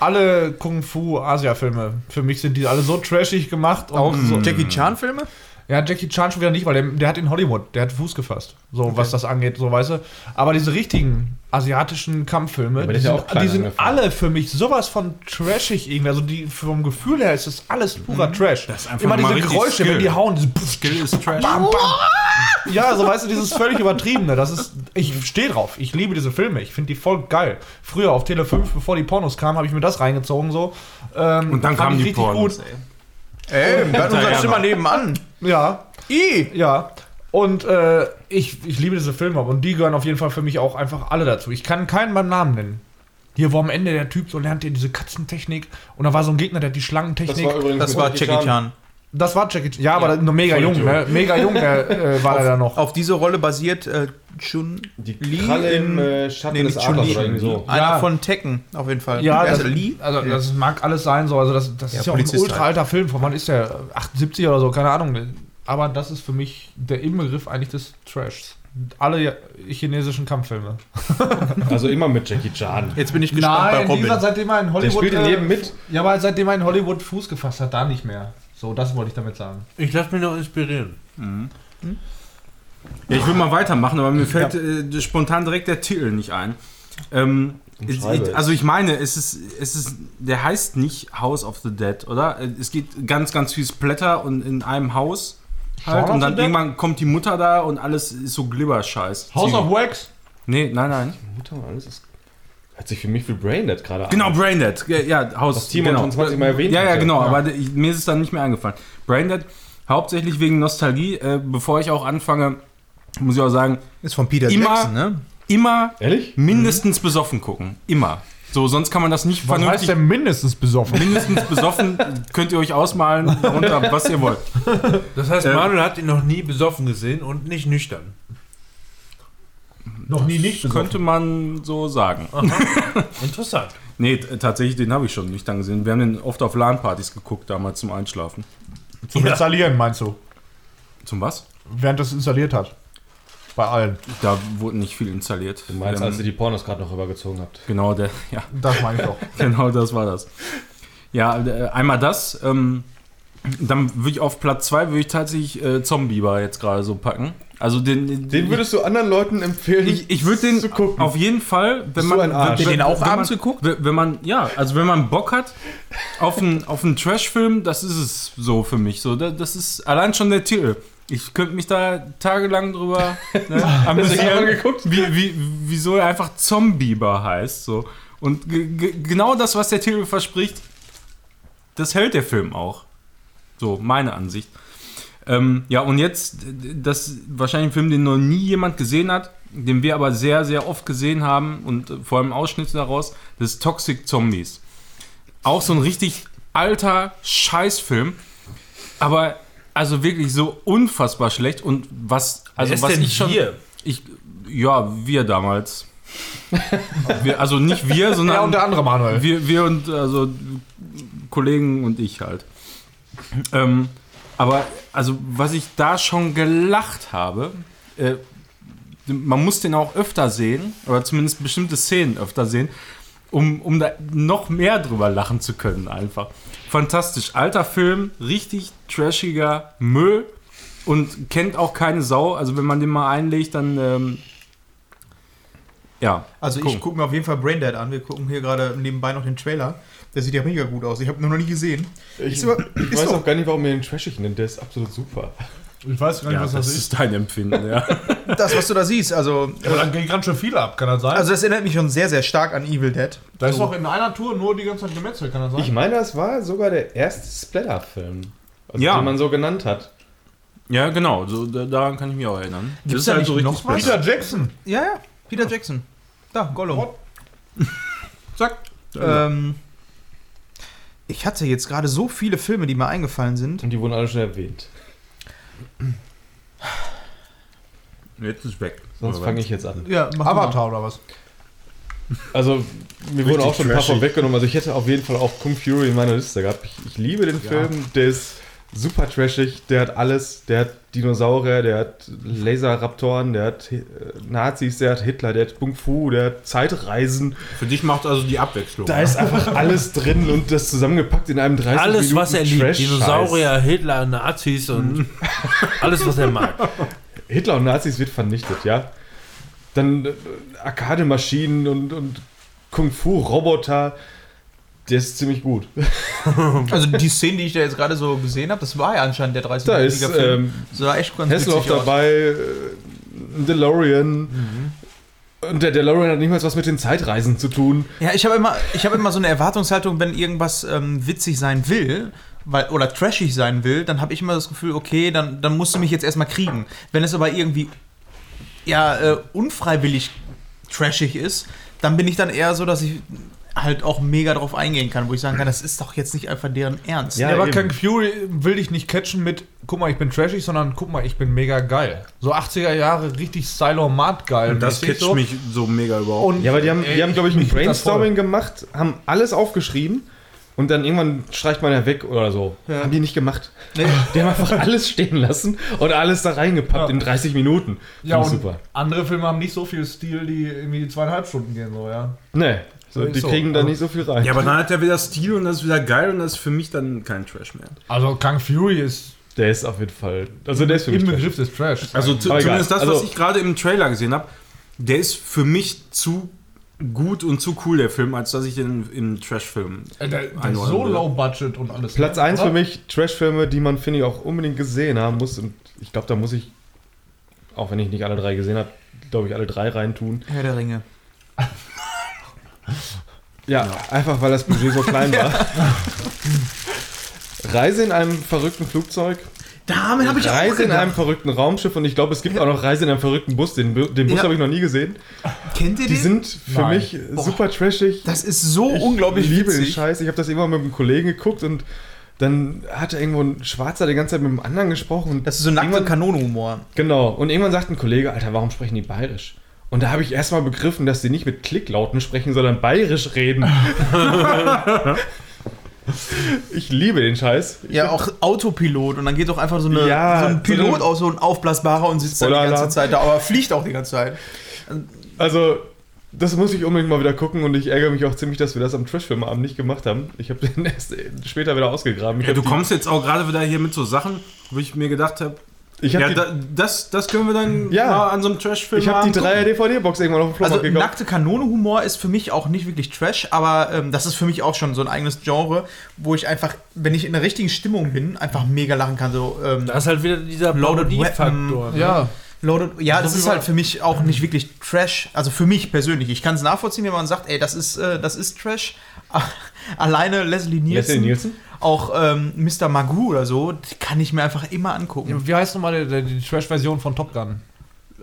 [SPEAKER 3] alle Kung Fu Asia Filme. Für mich sind die alle so trashig gemacht und
[SPEAKER 1] Auch
[SPEAKER 3] so.
[SPEAKER 1] Jackie Chan Filme?
[SPEAKER 3] Ja, Jackie Chan schon wieder nicht, weil der, der hat in Hollywood, der hat Fuß gefasst. So, was das angeht, so weißt du. Aber diese richtigen asiatischen Kampffilme,
[SPEAKER 5] der
[SPEAKER 3] die
[SPEAKER 5] ja
[SPEAKER 3] sind,
[SPEAKER 5] auch klein
[SPEAKER 3] die sind alle für mich sowas von trashig irgendwie. Also die vom Gefühl her ist das alles purer Trash.
[SPEAKER 4] Das ist einfach
[SPEAKER 3] Immer diese Geräusche,
[SPEAKER 4] Skill.
[SPEAKER 3] wenn die hauen, diese
[SPEAKER 4] Skill ist Trash.
[SPEAKER 3] Bam, bam. Ja, so weißt du, dieses völlig übertriebene. Das ist, ich stehe drauf. Ich liebe diese Filme. Ich finde die voll geil. Früher auf Tele 5, bevor die Pornos kamen, habe ich mir das reingezogen so. Ähm,
[SPEAKER 4] Und dann kamen
[SPEAKER 3] ich
[SPEAKER 4] die
[SPEAKER 3] richtig
[SPEAKER 4] Pornos,
[SPEAKER 3] gut.
[SPEAKER 1] Ey, wir hatten unser Zimmer
[SPEAKER 4] mal.
[SPEAKER 1] nebenan.
[SPEAKER 3] Ja,
[SPEAKER 1] I.
[SPEAKER 3] ja. Und äh, ich, ich liebe diese Filme und die gehören auf jeden Fall für mich auch einfach alle dazu. Ich kann keinen beim Namen nennen. Hier, wo am Ende der Typ so lernt, ihr diese Katzentechnik und da war so ein Gegner, der hat die
[SPEAKER 5] Das
[SPEAKER 3] Schlangentechnik.
[SPEAKER 5] war übrigens
[SPEAKER 1] Das war Jackie Chan.
[SPEAKER 3] Das war Jackie Chan. Ja, aber nur mega
[SPEAKER 5] voll
[SPEAKER 3] jung, ne? Mega jung der, äh, war er da noch.
[SPEAKER 1] Auf diese Rolle basiert äh, Chun
[SPEAKER 5] Die
[SPEAKER 1] Lee
[SPEAKER 5] Kralle im
[SPEAKER 1] in-
[SPEAKER 5] äh, Schatten
[SPEAKER 1] nee,
[SPEAKER 5] des
[SPEAKER 1] nicht
[SPEAKER 5] Adlers oder irgendwie so.
[SPEAKER 1] Einer
[SPEAKER 3] Ja.
[SPEAKER 1] von Tekken, auf jeden Fall.
[SPEAKER 3] Ja, das,
[SPEAKER 1] der? Lee?
[SPEAKER 3] also das mag alles sein so. Also das, das
[SPEAKER 1] Ja,
[SPEAKER 3] ist ja auch ein ultra
[SPEAKER 1] halt.
[SPEAKER 3] alter Film. Von wann ist der? 78 oder so, keine Ahnung. Aber das ist für mich der Inbegriff eigentlich des Trashs. Alle ja- chinesischen Kampffilme.
[SPEAKER 5] Also immer mit Jackie Chan.
[SPEAKER 1] Jetzt bin ich gespannt bei
[SPEAKER 3] Nein, wie
[SPEAKER 1] Robin.
[SPEAKER 3] gesagt, seitdem er in
[SPEAKER 5] Der
[SPEAKER 3] Hollywood.
[SPEAKER 5] spielt in
[SPEAKER 3] äh,
[SPEAKER 5] jedem mit.
[SPEAKER 3] Ja, aber seitdem er in Hollywood Fuß gefasst hat, da nicht mehr. So, das wollte ich damit sagen.
[SPEAKER 2] Ich lasse mich noch inspirieren.
[SPEAKER 4] Ja, ich will mal weitermachen, aber mir fällt äh, spontan direkt der Titel nicht ein. Ähm, ich, also ich meine, es ist, es ist, der heißt nicht House of the Dead, oder? Es geht ganz, ganz viel Splatter und in einem Haus halt
[SPEAKER 3] Shaun
[SPEAKER 4] und dann
[SPEAKER 3] Dead?
[SPEAKER 4] irgendwann kommt die Mutter da und alles ist so Glibberscheiß.
[SPEAKER 3] House of Wax?
[SPEAKER 4] Nee, nein, nein.
[SPEAKER 5] Mutter, alles ist. Hört sich für mich wie Braindead gerade an.
[SPEAKER 4] Genau, Braindead. Ja, ja Haus.
[SPEAKER 5] Was Timon
[SPEAKER 4] genau.
[SPEAKER 5] schon 20 Mal erwähnt
[SPEAKER 4] Ja, ja, genau,
[SPEAKER 5] Ja.
[SPEAKER 4] aber ich, mir ist es dann nicht mehr eingefallen. Braindead, hauptsächlich wegen Nostalgie. Äh, bevor ich auch anfange, muss ich auch sagen,
[SPEAKER 1] Ist von Peter
[SPEAKER 4] Immer-
[SPEAKER 1] Jackson, ne?
[SPEAKER 4] immer
[SPEAKER 5] Ehrlich?
[SPEAKER 4] mindestens besoffen gucken. Immer. So, sonst kann man das nicht
[SPEAKER 3] Was heißt
[SPEAKER 4] vernünftig.
[SPEAKER 3] denn mindestens besoffen?
[SPEAKER 4] Mindestens besoffen könnt ihr euch ausmalen, darunter, was ihr wollt.
[SPEAKER 2] Das heißt,
[SPEAKER 4] Ähm.
[SPEAKER 2] Manuel hat ihn noch nie besoffen gesehen und nicht nüchtern.
[SPEAKER 3] Noch nie nicht
[SPEAKER 4] Könnte man so sagen.
[SPEAKER 2] Interessant.
[SPEAKER 4] Nee, tatsächlich, den habe ich schon nüchtern gesehen. Wir haben den oft auf LAN-Partys geguckt, damals zum Einschlafen.
[SPEAKER 3] Zum Installieren, meinst du?
[SPEAKER 4] Zum was?
[SPEAKER 3] Während das installiert hat. Bei allen.
[SPEAKER 4] Da wurde nicht viel installiert.
[SPEAKER 5] Du meinst,
[SPEAKER 4] Ähm,
[SPEAKER 5] als ihr die Pornos gerade noch rübergezogen habt.
[SPEAKER 4] Genau, der, ja,
[SPEAKER 3] Das meine ich doch.
[SPEAKER 4] genau das war das. Ja, äh, einmal das. Ähm, dann würde ich auf Platz 2 würde ich tatsächlich äh, Zombieber jetzt gerade so packen. Also den,
[SPEAKER 5] Den würdest du anderen Leuten empfehlen,
[SPEAKER 4] ich, ich würde den
[SPEAKER 5] zu gucken.
[SPEAKER 4] auf jeden Fall, wenn
[SPEAKER 5] Bist
[SPEAKER 4] man
[SPEAKER 5] ein Arsch?
[SPEAKER 4] wenn,
[SPEAKER 1] Den auch
[SPEAKER 4] wenn
[SPEAKER 1] abends
[SPEAKER 4] man,
[SPEAKER 1] geguckt?
[SPEAKER 4] Wenn wenn man ja, also wenn man Bock hat auf einen auf einen Trash-Film, das ist es so für mich. So, da- das ist allein schon der Titel. Ich könnte mich da tagelang drüber ne, amüsieren,
[SPEAKER 5] geguckt?
[SPEAKER 4] wie, wie, wieso er einfach Zombieber heißt. So. Und ge- ge- genau das, was der Titel verspricht, das hält der Film auch. So, meine Ansicht. Ähm, ja, und jetzt, das ist wahrscheinlich ein Film, den noch nie jemand gesehen hat, den wir aber sehr, sehr oft gesehen haben und äh, vor allem Ausschnitte daraus, das ist Toxic Zombies. Auch so ein richtig alter Scheißfilm, aber also wirklich so unfassbar schlecht und was, also
[SPEAKER 2] ist
[SPEAKER 4] was
[SPEAKER 2] denn
[SPEAKER 4] ich schon,
[SPEAKER 2] wir?
[SPEAKER 4] ich, ja, wir damals. wir, also nicht wir, sondern
[SPEAKER 3] Ja, unter anderem Manuel.
[SPEAKER 4] wir, wir und also Kollegen und ich halt. Ähm, aber also was ich da schon gelacht habe, äh, man muss den auch öfter sehen, oder zumindest bestimmte Szenen öfter sehen, um, um da noch mehr drüber lachen zu können einfach. Fantastisch. Alter Film, richtig trashiger Müll und kennt auch keine Sau. Also wenn man den mal einlegt, dann ähm, ja.
[SPEAKER 1] Also ich
[SPEAKER 4] gucken.
[SPEAKER 1] gucke mir auf jeden Fall Braindead an. Wir gucken hier gerade nebenbei noch den Trailer. Der sieht ja mega gut aus. Ich habe ihn noch nie gesehen.
[SPEAKER 5] Ich,
[SPEAKER 1] Ist aber-
[SPEAKER 5] ich
[SPEAKER 1] ist
[SPEAKER 5] weiß auch gar nicht, warum ihr den trashig nennt. Der ist absolut super.
[SPEAKER 3] Ich weiß gar nicht,
[SPEAKER 4] Ja,
[SPEAKER 3] was
[SPEAKER 4] das
[SPEAKER 3] das ist.
[SPEAKER 4] ist dein Empfinden, ja.
[SPEAKER 1] Das, was du da siehst, also,
[SPEAKER 3] Aber dann geht ganz schön viel ab, kann das sein?
[SPEAKER 1] also das erinnert mich schon sehr, sehr stark an Evil Dead.
[SPEAKER 3] da ist doch in einer Tour nur die ganze Zeit gemetzelt, kann das sein?
[SPEAKER 5] Ich meine, das war sogar der erste Splatter-Film. Also,
[SPEAKER 4] Ja.
[SPEAKER 5] Den man so genannt hat.
[SPEAKER 4] Ja, genau, so, da, daran kann ich mich auch erinnern.
[SPEAKER 1] Gibt's
[SPEAKER 4] das
[SPEAKER 1] da nicht noch was?
[SPEAKER 3] Peter Jackson.
[SPEAKER 1] Ja, ja, Peter Jackson. Da, Gollum.
[SPEAKER 4] Zack.
[SPEAKER 1] Ähm, ich hatte jetzt gerade so viele Filme, die mir eingefallen sind.
[SPEAKER 5] Und die wurden alle schon erwähnt.
[SPEAKER 4] Jetzt ist weg.
[SPEAKER 5] Sonst fange ich jetzt an.
[SPEAKER 1] Ja, mach
[SPEAKER 3] Avatar oder was?
[SPEAKER 5] Also, mir wurden auch schon ein paar
[SPEAKER 2] trashig.
[SPEAKER 5] vorweggenommen. Also, ich hätte auf jeden Fall auch Kung Fury in meiner Liste gehabt. Ich, ich liebe den Film. Der ist super trashig. Der hat alles. Der hat Dinosaurier, der hat Laserraptoren, der hat äh, Nazis, der hat Hitler, der hat Kung Fu, der hat Zeitreisen.
[SPEAKER 4] Für dich macht also die Abwechslung.
[SPEAKER 5] Da ist einfach alles drin und das zusammengepackt in einem 30
[SPEAKER 2] Alles, was er liebt. Dinosaurier, Hitler, Nazis und alles, was er mag.
[SPEAKER 5] Hitler und Nazis wird vernichtet, ja. Dann äh, Arcade-Maschinen und, und Kung-Fu-Roboter. Der ist ziemlich gut.
[SPEAKER 1] Also die Szene, die ich da jetzt gerade so gesehen habe, das war ja anscheinend der 30
[SPEAKER 5] Da ist
[SPEAKER 1] Film.
[SPEAKER 5] ähm,
[SPEAKER 1] sah echt ganz
[SPEAKER 5] Hasselhoff dabei, äh, DeLorean.
[SPEAKER 1] Mhm.
[SPEAKER 5] Und der DeLorean hat nicht mal was mit den Zeitreisen zu tun.
[SPEAKER 1] Ja, ich habe immer, ich habe immer so eine Erwartungshaltung, wenn irgendwas ähm, witzig sein will, weil, oder trashig sein will, dann habe ich immer das Gefühl, okay, dann, dann musst du mich jetzt erstmal kriegen. Wenn es aber irgendwie ja, äh, unfreiwillig trashig ist, dann bin ich dann eher so, dass ich halt auch mega drauf eingehen kann, wo ich sagen kann, das ist doch jetzt nicht einfach deren Ernst.
[SPEAKER 5] Ja,
[SPEAKER 3] Ja, aber. Kung Fury will dich nicht catchen mit, guck mal, ich bin trashig, sondern guck mal, ich bin mega geil. So 80er Jahre richtig Stylomat geil.
[SPEAKER 4] Und das catcht mich so mega überhaupt.
[SPEAKER 3] Und
[SPEAKER 5] Ja, aber die haben, die haben glaube ich, ein Brainstorming gemacht, haben alles aufgeschrieben und dann irgendwann streicht man ja weg oder so.
[SPEAKER 1] Ja.
[SPEAKER 5] Haben die nicht gemacht.
[SPEAKER 1] Nee.
[SPEAKER 5] Die haben einfach alles stehen lassen und alles da reingepackt
[SPEAKER 3] Ja.
[SPEAKER 5] in 30 Minuten.
[SPEAKER 3] Ja,
[SPEAKER 5] Finde
[SPEAKER 3] und
[SPEAKER 5] ich super.
[SPEAKER 3] andere Filme haben nicht so viel Stil, die irgendwie zweieinhalb Stunden gehen, so, ja.
[SPEAKER 5] Nee, so, die
[SPEAKER 3] so.
[SPEAKER 5] kriegen da nicht so viel rein.
[SPEAKER 4] ja, aber dann hat er wieder Stil und das ist wieder geil und das ist für mich dann kein Trash mehr.
[SPEAKER 3] Also Kung Fury ist
[SPEAKER 5] der ist auf jeden Fall. Also der ist für mich.
[SPEAKER 3] im
[SPEAKER 5] trash.
[SPEAKER 3] Begriff des Trash.
[SPEAKER 4] Also zumindest das, was
[SPEAKER 5] Also-
[SPEAKER 4] ich gerade im Trailer gesehen habe, der ist für mich zu gut und zu cool, der Film, als dass ich den im Trash-Film
[SPEAKER 3] Äh, der, der so
[SPEAKER 4] würde.
[SPEAKER 3] low budget und alles.
[SPEAKER 5] Platz
[SPEAKER 3] ne?
[SPEAKER 5] 1
[SPEAKER 3] Oder?
[SPEAKER 5] für mich Trash-Filme, die man, finde ich, auch unbedingt gesehen haben muss. Und ich glaube, da muss ich, auch wenn ich nicht alle drei gesehen habe, glaube ich, alle drei reintun.
[SPEAKER 1] Herr der Ringe.
[SPEAKER 5] Ja, einfach weil das Budget so klein war. Reise in einem verrückten Flugzeug,
[SPEAKER 1] Damit habe ich auch
[SPEAKER 5] Reise in
[SPEAKER 1] gedacht.
[SPEAKER 5] einem verrückten Raumschiff und ich glaube, es gibt auch noch Reise in einem verrückten Bus. Den, den Bus
[SPEAKER 1] Ja.
[SPEAKER 5] habe ich noch nie gesehen.
[SPEAKER 1] Kennt ihr
[SPEAKER 5] Die
[SPEAKER 1] den?
[SPEAKER 5] sind für
[SPEAKER 3] Nein.
[SPEAKER 5] mich super trashig.
[SPEAKER 1] das ist so
[SPEAKER 5] Ich
[SPEAKER 1] unglaublich
[SPEAKER 5] liebe den
[SPEAKER 1] witzig.
[SPEAKER 5] Scheiß. Ich habe das immer mit einem Kollegen geguckt und dann hat irgendwo ein Schwarzer die ganze Zeit mit dem anderen gesprochen.
[SPEAKER 1] Das ist so nackter Kanonenhumor.
[SPEAKER 5] Genau. Und irgendwann sagt ein Kollege, Alter, warum sprechen die bayerisch? Und da habe ich erstmal begriffen, dass die nicht mit Klicklauten sprechen, sondern bayerisch reden. Ich liebe den Scheiß.
[SPEAKER 1] Ja, auch Autopilot und dann geht doch einfach so, eine,
[SPEAKER 5] Ja,
[SPEAKER 1] so ein Pilot
[SPEAKER 5] so
[SPEAKER 1] aus, so ein aufblasbarer und sitzt da die ganze Zeit da, aber fliegt auch die ganze Zeit.
[SPEAKER 5] Also, das muss ich unbedingt mal wieder gucken und ich ärgere mich auch ziemlich, dass wir das am Trashfilmabend nicht gemacht haben. Ich habe den erst später wieder ausgegraben.
[SPEAKER 4] Ja, du kommst jetzt auch gerade wieder hier mit so Sachen, wo ich mir gedacht habe ja, da, das, das können wir dann
[SPEAKER 5] Ja.
[SPEAKER 4] mal an so einem Trash-Film
[SPEAKER 5] ich hab die
[SPEAKER 4] gucken.
[SPEAKER 5] 3 DVD-Box irgendwann auf dem Flohmarkt
[SPEAKER 1] Also
[SPEAKER 5] gekauft.
[SPEAKER 1] nackte Kanone-Humor ist für mich auch nicht wirklich Trash, aber ähm, das ist für mich auch schon so ein eigenes Genre, wo ich einfach, wenn ich in der richtigen Stimmung bin, einfach mega lachen kann. So, ähm,
[SPEAKER 2] Da ist halt wieder dieser
[SPEAKER 1] Loaded
[SPEAKER 2] Parodie-Faktor. ne?
[SPEAKER 3] Ja.
[SPEAKER 1] Loaded, ja, das ist halt für mich auch nicht wirklich Trash. Also für mich persönlich. Ich kann es nachvollziehen, wenn man sagt, ey, das ist, äh, das ist Trash. Alleine Leslie Nielsen,
[SPEAKER 5] Leslie Nielsen?
[SPEAKER 1] Auch ähm, Mr. Magoo oder so, die kann ich mir einfach immer angucken.
[SPEAKER 3] Wie heißt nochmal die, die Trash-Version von Top Gun?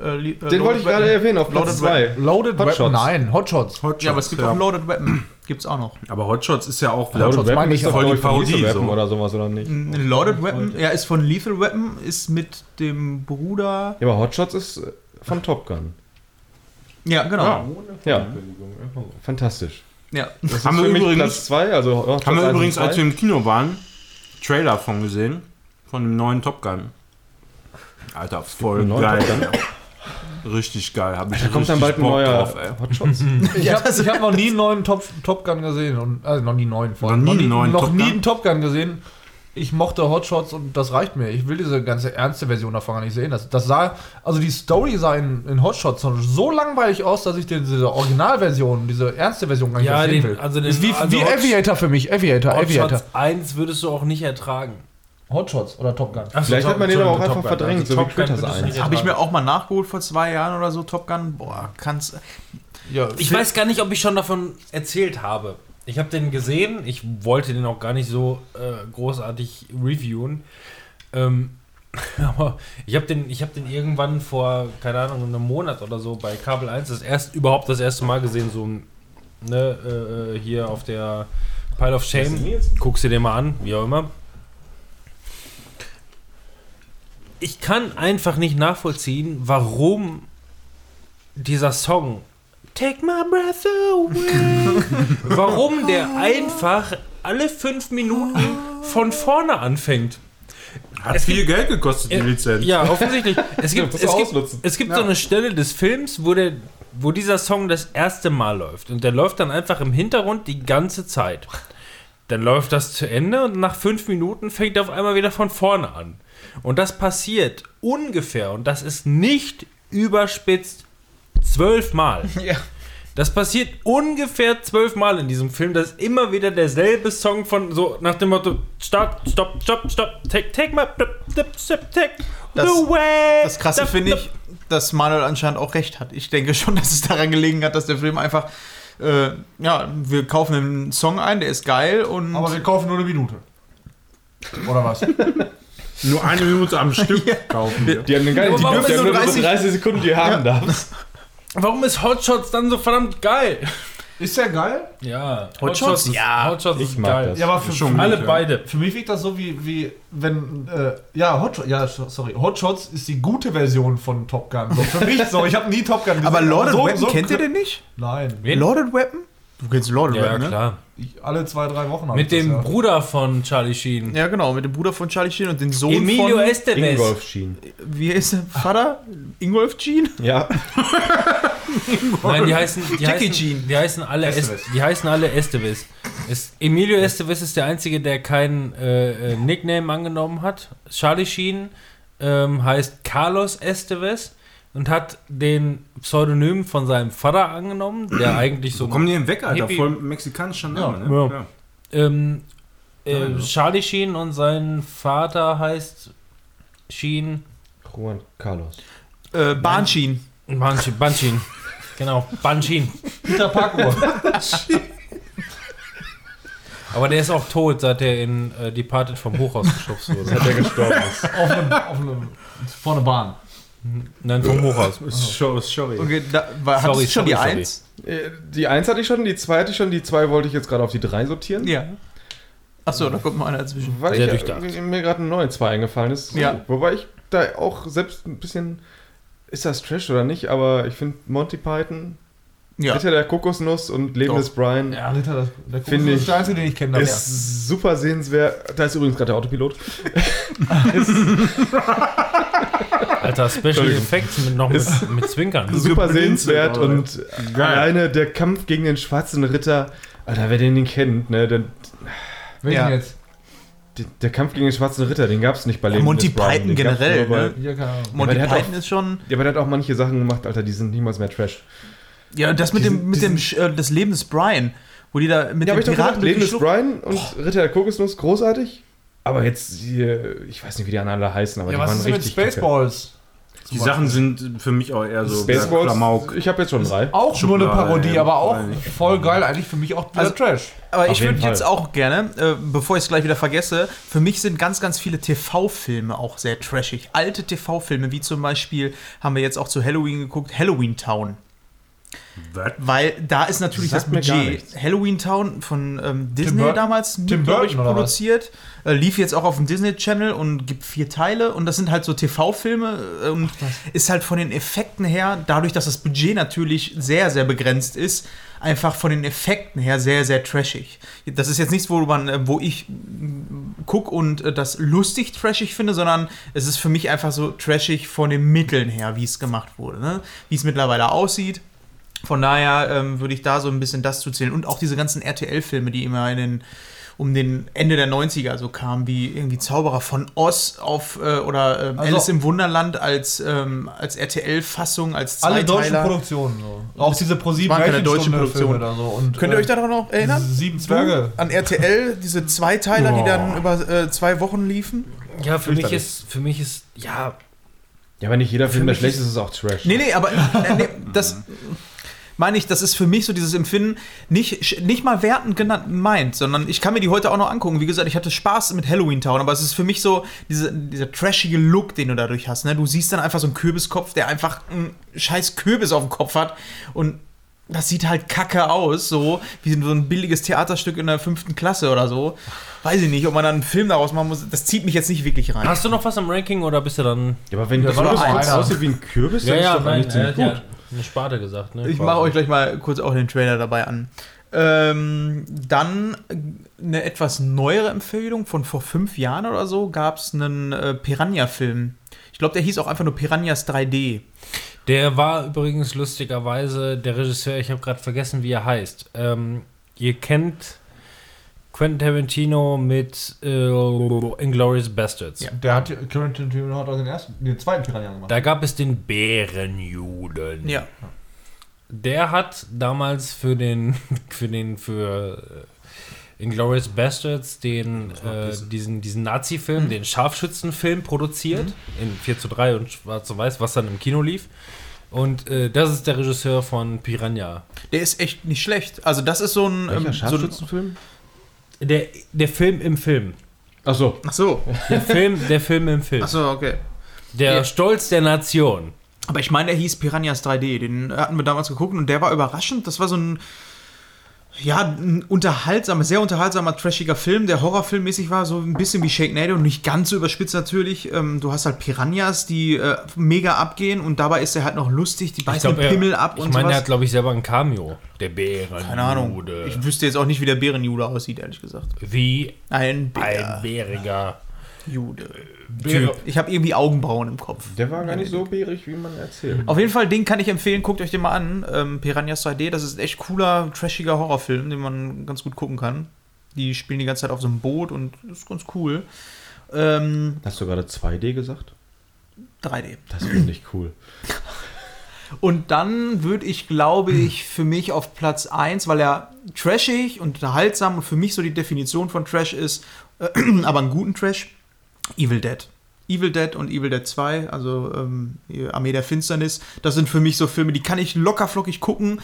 [SPEAKER 1] Äh, äh,
[SPEAKER 5] Den wollte ich gerade
[SPEAKER 1] Weapon.
[SPEAKER 5] erwähnen, auf Platz
[SPEAKER 1] Loaded
[SPEAKER 5] 2.
[SPEAKER 3] Loaded
[SPEAKER 5] Hot
[SPEAKER 3] Weapon?
[SPEAKER 5] Shots.
[SPEAKER 3] Nein, Hotshots.
[SPEAKER 4] Hotshots,
[SPEAKER 1] Ja, aber es gibt auch Loaded Weapon. Gibt's auch noch.
[SPEAKER 4] Aber Hotshots ist ja auch
[SPEAKER 3] Loaded meine ich
[SPEAKER 5] ist
[SPEAKER 4] voll die Parodie,
[SPEAKER 5] Lethal Weapon
[SPEAKER 4] so.
[SPEAKER 5] oder sowas, oder nicht?
[SPEAKER 1] Loaded Weapon, ja, ist von Lethal Weapon, ist mit dem Bruder.
[SPEAKER 5] Ja, aber Hotshots ist äh, von Top Gun.
[SPEAKER 1] Ja, genau.
[SPEAKER 5] Ja, fantastisch.
[SPEAKER 1] Ja.
[SPEAKER 5] Das ist
[SPEAKER 4] Haben wir übrigens-
[SPEAKER 5] Platz 2, also
[SPEAKER 4] Haben wir
[SPEAKER 5] 1 und
[SPEAKER 4] übrigens, als
[SPEAKER 5] 2.
[SPEAKER 4] wir im Kino waren, Trailer von gesehen. Von dem neuen Top Gun. Alter, voll geil.
[SPEAKER 5] Top
[SPEAKER 4] Richtig geil. Hab ich
[SPEAKER 5] Da kommt dann bald ein neuer
[SPEAKER 4] drauf, ey.
[SPEAKER 5] Hotshots.
[SPEAKER 3] Ich habe hab noch nie einen neuen Top, Top Gun gesehen. Und, also noch nie einen neuen. vor.
[SPEAKER 4] Noch nie einen neuen
[SPEAKER 3] noch
[SPEAKER 4] Top
[SPEAKER 3] nie
[SPEAKER 4] Gun?
[SPEAKER 3] einen Top Gun gesehen. Ich mochte Hotshots und das reicht mir. Ich will diese ganze ernste Version davon gar nicht sehen. Das, das sah, also die Story sah in, in Hotshots so langweilig aus, dass ich den, diese Originalversion, diese ernste Version gar nicht
[SPEAKER 2] Ja,
[SPEAKER 3] mehr sehen
[SPEAKER 2] den-
[SPEAKER 3] will.
[SPEAKER 2] also den-
[SPEAKER 3] ist wie,
[SPEAKER 2] also
[SPEAKER 3] wie Aviator für mich. Aviator, Aviator.
[SPEAKER 2] Hotshots 1 würdest du auch nicht ertragen.
[SPEAKER 3] Hotshots oder Top Gun.
[SPEAKER 2] Ach so,
[SPEAKER 5] Vielleicht
[SPEAKER 2] Top-
[SPEAKER 5] hat man den aber auch
[SPEAKER 2] Top
[SPEAKER 5] einfach
[SPEAKER 2] Gun.
[SPEAKER 5] verdrängt,
[SPEAKER 2] Also
[SPEAKER 5] so wie
[SPEAKER 2] Top Gun
[SPEAKER 5] Critters
[SPEAKER 2] würdest du
[SPEAKER 5] 1.
[SPEAKER 2] nicht
[SPEAKER 1] Habe ich mir auch mal nachgeholt vor zwei Jahren oder so, Top Gun. Boah, kannst.
[SPEAKER 3] Ja,
[SPEAKER 2] Ich weiß gar nicht, ob ich schon davon erzählt habe. Ich habe den gesehen, ich wollte den auch gar nicht so äh, großartig reviewen. Ähm, aber ich habe den, ich hab den irgendwann vor, keine Ahnung, einem Monat oder so bei Kabel 1 das erst, überhaupt das erste Mal gesehen, so ne, äh, hier auf der Pile of Shame. Guckst du dir mal an, wie auch immer. Ich kann einfach nicht nachvollziehen, warum dieser Song Take my breath away. Warum der einfach alle fünf Minuten von vorne anfängt.
[SPEAKER 4] Hat viel Geld gekostet, die Lizenz.
[SPEAKER 2] Ja, offensichtlich. Es gibt, es gibt, es gibt so eine Stelle des Films, wo, der, wo dieser Song das erste Mal läuft. Und der läuft dann einfach im Hintergrund die ganze Zeit. Dann läuft das zu Ende und nach fünf Minuten fängt er auf einmal wieder von vorne an. Und das passiert ungefähr, und das ist nicht überspitzt, zwölfmal.
[SPEAKER 1] Ja.
[SPEAKER 2] Das passiert ungefähr zwölfmal in diesem Film. Das ist immer wieder derselbe Song von so nach dem Motto: Stop, stop, stop, stop, take, take my, stop, take
[SPEAKER 1] Das-
[SPEAKER 2] the way.
[SPEAKER 1] Das Krasse finde ich, dass Manuel anscheinend auch recht hat. Ich denke schon, dass es daran gelegen hat, dass der Film einfach. Äh, ja, wir kaufen einen Song ein, der ist geil und.
[SPEAKER 3] Aber wir kaufen nur eine Minute. Oder was?
[SPEAKER 4] Nur eine Minute am Stück kaufen wir.
[SPEAKER 5] Die haben den geil, die dürfen ja nur
[SPEAKER 2] 30
[SPEAKER 5] 30, 30 Sekunden, die haben darf.
[SPEAKER 2] Warum ist Hotshots dann so verdammt geil?
[SPEAKER 3] Ist der geil?
[SPEAKER 2] Ja,
[SPEAKER 1] Hotshots?
[SPEAKER 2] ist,
[SPEAKER 1] Ja.
[SPEAKER 2] Hotshots
[SPEAKER 5] Ich
[SPEAKER 2] ist
[SPEAKER 5] mag
[SPEAKER 2] geil.
[SPEAKER 5] das.
[SPEAKER 3] Ja, aber für,
[SPEAKER 4] Schon
[SPEAKER 3] für,
[SPEAKER 2] Alle
[SPEAKER 4] ja.
[SPEAKER 2] beide.
[SPEAKER 3] für mich wirkt das so wie, wie wenn, äh, ja, Hotshots, ja, sorry, Hotshots ist die gute Version von Top Gun. So, für mich so, ich habe nie Top Gun gesehen.
[SPEAKER 1] aber Loaded
[SPEAKER 3] so,
[SPEAKER 1] Weapon,
[SPEAKER 3] so
[SPEAKER 1] kennt ihr den nicht?
[SPEAKER 3] Nein.
[SPEAKER 2] Wen?
[SPEAKER 1] Loaded Weapon? Du kennst Loaded
[SPEAKER 2] Ja,
[SPEAKER 1] Weapon, ne?
[SPEAKER 2] klar.
[SPEAKER 3] Ich, alle zwei, drei Wochen hab
[SPEAKER 2] Mit
[SPEAKER 3] ich
[SPEAKER 2] dem
[SPEAKER 3] das, ja.
[SPEAKER 2] Bruder von Charlie Sheen.
[SPEAKER 1] Ja, genau, mit dem Bruder von Charlie Sheen und dem Sohn
[SPEAKER 2] Emilio
[SPEAKER 1] von...
[SPEAKER 2] Estevez.
[SPEAKER 5] Ingolf Schien.
[SPEAKER 1] Wie ist der Vater? Ingolf Jean?
[SPEAKER 5] Ja,
[SPEAKER 2] Nein, die heißen, die
[SPEAKER 1] Jackie
[SPEAKER 2] heißen,
[SPEAKER 1] Jean.
[SPEAKER 2] die heißen alle Estevez.
[SPEAKER 3] Estevez.
[SPEAKER 2] die heißen alle Estevez. Es, Emilio Estevez ist der einzige, der keinen äh, äh, Nickname angenommen hat. Charlie Sheen ähm, heißt Carlos Estevez und hat den Pseudonym von seinem Vater angenommen, der eigentlich so
[SPEAKER 4] Wo kommen die denn weg, Alter?
[SPEAKER 2] Hippie-
[SPEAKER 4] Voll mexikanischer Name,
[SPEAKER 2] Ja,
[SPEAKER 4] ne?
[SPEAKER 2] ja. ähm, äh, Charlie Sheen und sein Vater heißt Sheen
[SPEAKER 5] Juan Carlos.
[SPEAKER 1] Äh, Bahnschienen.
[SPEAKER 2] Banshin. Banshin. Genau, Banshin.
[SPEAKER 3] Peter Parkour.
[SPEAKER 2] Aber der ist auch tot, seit er in äh, Departed vom Hochhaus geschubst wurde.
[SPEAKER 5] Seit er gestorben ist.
[SPEAKER 3] auf einem, auf einem, vor einer Bahn.
[SPEAKER 2] Nein, vom Hochhaus.
[SPEAKER 4] Show, sorry.
[SPEAKER 1] Okay, da war,
[SPEAKER 2] Sorry,
[SPEAKER 1] hattest du schon
[SPEAKER 2] sorry,
[SPEAKER 1] die
[SPEAKER 2] sorry.
[SPEAKER 1] Eins?
[SPEAKER 5] Äh, Die 1 hatte ich schon, die 2 hatte ich schon, die 2 wollte ich jetzt gerade auf die 3 sortieren.
[SPEAKER 1] Ja. Achso, da kommt noch einer dazwischen.
[SPEAKER 5] Weil
[SPEAKER 2] Sehr
[SPEAKER 5] ich,
[SPEAKER 2] durchdacht.
[SPEAKER 5] äh, mir gerade ein neuer 2 eingefallen ist.
[SPEAKER 1] Ja.
[SPEAKER 5] Wobei ich da auch selbst ein bisschen. Ist das Trash oder nicht? Aber ich finde Monty Python
[SPEAKER 1] Ja.
[SPEAKER 5] Ritter der Kokosnuss und Leben
[SPEAKER 1] Doch.
[SPEAKER 5] des Brian
[SPEAKER 3] Ja, Ritter, das, der
[SPEAKER 5] Finde
[SPEAKER 3] Kokosnuss
[SPEAKER 5] ich-
[SPEAKER 3] ist der einzige, den ich kenne.
[SPEAKER 5] ist super sehenswert. Da ist übrigens gerade der Autopilot.
[SPEAKER 2] Alter, Special. Effects mit, noch mit, mit Zwinkern.
[SPEAKER 5] Super sehenswert und alleine der Kampf gegen den schwarzen Ritter. Alter, wer den nicht kennt, ne, der,
[SPEAKER 3] Welchen
[SPEAKER 1] Ja.
[SPEAKER 3] jetzt?
[SPEAKER 5] der- der Kampf gegen den schwarzen Ritter, den gab es nicht bei Leben
[SPEAKER 1] Monty
[SPEAKER 5] des Brian.
[SPEAKER 1] Python
[SPEAKER 5] Den
[SPEAKER 1] generell,
[SPEAKER 5] bei-
[SPEAKER 1] ne?
[SPEAKER 3] Ja.
[SPEAKER 1] Monty
[SPEAKER 5] der
[SPEAKER 1] Python ist schon.
[SPEAKER 5] Ja, aber der hat auch manche Sachen gemacht, Alter, die sind niemals mehr Trash.
[SPEAKER 1] Ja, das mit
[SPEAKER 5] Diesen-
[SPEAKER 1] dem, mit dem äh, das Leben des Brian, wo die da mit
[SPEAKER 5] Ja,
[SPEAKER 1] dem
[SPEAKER 5] ich doch gesagt, Leben des Brian und Ritter der Kokosnuss, großartig. Aber jetzt hier, ich weiß nicht, wie die anderen alle heißen, aber
[SPEAKER 3] Ja,
[SPEAKER 5] die
[SPEAKER 3] was
[SPEAKER 5] waren
[SPEAKER 3] ist mit
[SPEAKER 5] richtig kacke.
[SPEAKER 3] Spaceballs?
[SPEAKER 4] Die Sachen sind für mich auch eher so
[SPEAKER 5] Spaceballs,
[SPEAKER 4] Klamauk.
[SPEAKER 5] ich habe jetzt schon drei.
[SPEAKER 3] Auch nur eine Parodie,
[SPEAKER 4] ja.
[SPEAKER 3] aber auch voll geil. Eigentlich für mich auch
[SPEAKER 1] Also-
[SPEAKER 3] Trash.
[SPEAKER 1] Aber ich würde jetzt auch gerne, äh, bevor ich es gleich wieder vergesse, für mich sind ganz, ganz viele TV-Filme auch sehr trashig. Alte TV-Filme, wie zum Beispiel, haben wir jetzt auch zu Halloween geguckt, Halloween Town.
[SPEAKER 4] Was?
[SPEAKER 1] Weil da ist natürlich
[SPEAKER 5] Sagt
[SPEAKER 1] das Budget. Halloween Town von ähm, Disney
[SPEAKER 3] Burton?
[SPEAKER 1] damals mit,
[SPEAKER 3] Tim
[SPEAKER 1] ich,
[SPEAKER 3] Burton was?
[SPEAKER 1] produziert. Äh, lief jetzt auch auf dem Disney Channel und gibt vier Teile. Und das sind halt so TV-Filme. äh, Und ist halt von den Effekten her, dadurch, dass das Budget natürlich sehr, sehr begrenzt ist, einfach von den Effekten her sehr, sehr trashig. Das ist jetzt nichts, wo man, äh, wo ich mm, guck und äh, das lustig trashig finde, sondern es ist für mich einfach so trashig von den Mitteln her, wie es gemacht wurde. Ne? Wie es mittlerweile aussieht. Von daher ähm, würde ich da so ein bisschen das zu zählen. Und auch diese ganzen RTL-Filme, die immer in den, um den Ende der 90er so kamen, wie irgendwie Zauberer von Oz auf äh, oder
[SPEAKER 3] Also-
[SPEAKER 1] Alice im Wunderland als, ähm, als RTL-Fassung, als
[SPEAKER 3] Alle deutschen
[SPEAKER 1] Zweiteiler.
[SPEAKER 3] Produktionen. So. Auch diese Pro 7
[SPEAKER 1] waren keine deutschen Produktionen.
[SPEAKER 3] da so. Und,
[SPEAKER 1] Könnt ihr
[SPEAKER 3] äh,
[SPEAKER 1] euch daran noch erinnern?
[SPEAKER 3] Sieben Zwerge.
[SPEAKER 1] Du, an RTL, diese Zweiteiler, die dann über äh, zwei Wochen liefen?
[SPEAKER 2] Ja, für mich ist, für mich ist, ja,
[SPEAKER 5] Ja, wenn nicht jeder Film, der schlecht
[SPEAKER 1] ist-
[SPEAKER 5] ist, ist es auch Trash.
[SPEAKER 1] Nee, nee, aber äh, nee, das meine ich, das ist für mich so dieses Empfinden nicht, nicht mal wertend genannt meint, sondern ich kann mir die heute auch noch angucken. Wie gesagt, ich hatte Spaß mit Halloween Town, aber es ist für mich so diese, dieser trashige Look, den du dadurch hast. Ne? Du siehst dann einfach so einen Kürbiskopf, der einfach einen scheiß Kürbis auf dem Kopf hat und das sieht halt kacke aus, so wie so ein billiges Theaterstück in der fünften Klasse oder so. Weiß ich nicht, ob man dann einen Film daraus machen muss. Das zieht mich jetzt nicht wirklich rein.
[SPEAKER 2] hast du noch was am Ranking oder bist du dann.
[SPEAKER 5] Ja, aber wenn
[SPEAKER 3] Ja, einer.
[SPEAKER 5] aussieht wie ein Kürbis, dann ist doch eigentlich
[SPEAKER 2] er
[SPEAKER 5] ziemlich gut.
[SPEAKER 2] Eine Sparte gesagt, ne?
[SPEAKER 1] Ich mache euch gleich mal kurz auch den Trailer dabei an. Ähm, dann eine etwas neuere Empfehlung von vor fünf Jahren oder so gab es einen äh, Piranha-Film. Ich glaube, der hieß auch einfach nur Piranhas 3D.
[SPEAKER 2] Der war übrigens lustigerweise der Regisseur, ich habe gerade vergessen, wie er heißt. Ähm, ihr kennt Quentin Tarantino mit äh, Inglourious Bastards.
[SPEAKER 1] Ja.
[SPEAKER 3] Der hat, Quentin Tarantino hat auch den ersten, den zweiten Piranha gemacht.
[SPEAKER 2] Da gab es den Bärenjuden.
[SPEAKER 1] Ja.
[SPEAKER 2] Der hat damals für den, für den, für äh, Inglourious Bastards den, äh, diesen, diesen Nazi-Film, den Scharfschützenfilm produziert, in 4 zu 3 und schwarz und weiß, was dann im Kino lief. Und äh, das ist der Regisseur von Piranha.
[SPEAKER 1] Der ist echt nicht schlecht. Also, das ist so ein.
[SPEAKER 5] Welcher
[SPEAKER 1] ähm, so ein
[SPEAKER 5] Scharfschützenfilm?
[SPEAKER 2] Der, der Film im Film.
[SPEAKER 5] Ach so.
[SPEAKER 1] ach so.
[SPEAKER 2] Der Film, der Film im Film.
[SPEAKER 1] Ach so, okay.
[SPEAKER 2] Der
[SPEAKER 1] Ja.
[SPEAKER 2] Stolz der Nation.
[SPEAKER 1] Aber ich meine, der hieß Piranhas 3D. Den hatten wir damals geguckt und der war überraschend. Das war so ein. Ja, ein unterhaltsamer, sehr unterhaltsamer, trashiger Film, der horrorfilmmäßig war, so ein bisschen wie Shake Nado, nicht ganz so überspitzt natürlich. Ähm, du hast halt Piranhas, die äh, mega abgehen und dabei ist er halt noch lustig, die beißen
[SPEAKER 2] glaub,
[SPEAKER 1] den
[SPEAKER 2] er-
[SPEAKER 1] Pimmel ab
[SPEAKER 2] Ich
[SPEAKER 1] und
[SPEAKER 2] meine, er
[SPEAKER 1] sowas.
[SPEAKER 2] hat, glaube ich, selber ein Cameo. Der Bärenjude.
[SPEAKER 1] Keine Ahnung. Ich wüsste jetzt auch nicht, wie der Bärenjude aussieht, ehrlich gesagt.
[SPEAKER 2] Wie
[SPEAKER 1] Ein
[SPEAKER 2] ein bäriger
[SPEAKER 1] Bärenjude.
[SPEAKER 2] Typ.
[SPEAKER 1] Ich habe irgendwie Augenbrauen im Kopf.
[SPEAKER 5] Der war gar nicht so bärig, wie man erzählt.
[SPEAKER 1] Auf jeden Fall, den kann ich empfehlen, guckt euch den mal an. Ähm, Piranhas 2D, das ist ein echt cooler, trashiger Horrorfilm, den man ganz gut gucken kann. Die spielen die ganze Zeit auf so einem Boot und das ist ganz cool. Ähm,
[SPEAKER 5] Hast du gerade 2D gesagt?
[SPEAKER 1] 3D.
[SPEAKER 5] Das finde ich cool.
[SPEAKER 1] Und dann würde ich, glaube ich, für mich auf Platz 1, weil er trashig und unterhaltsam und für mich so die Definition von Trash ist, äh, aber einen guten Trash, Evil Dead. Evil Dead und Evil Dead 2, also ähm, die Armee der Finsternis, das sind für mich so Filme, die kann ich locker flockig gucken.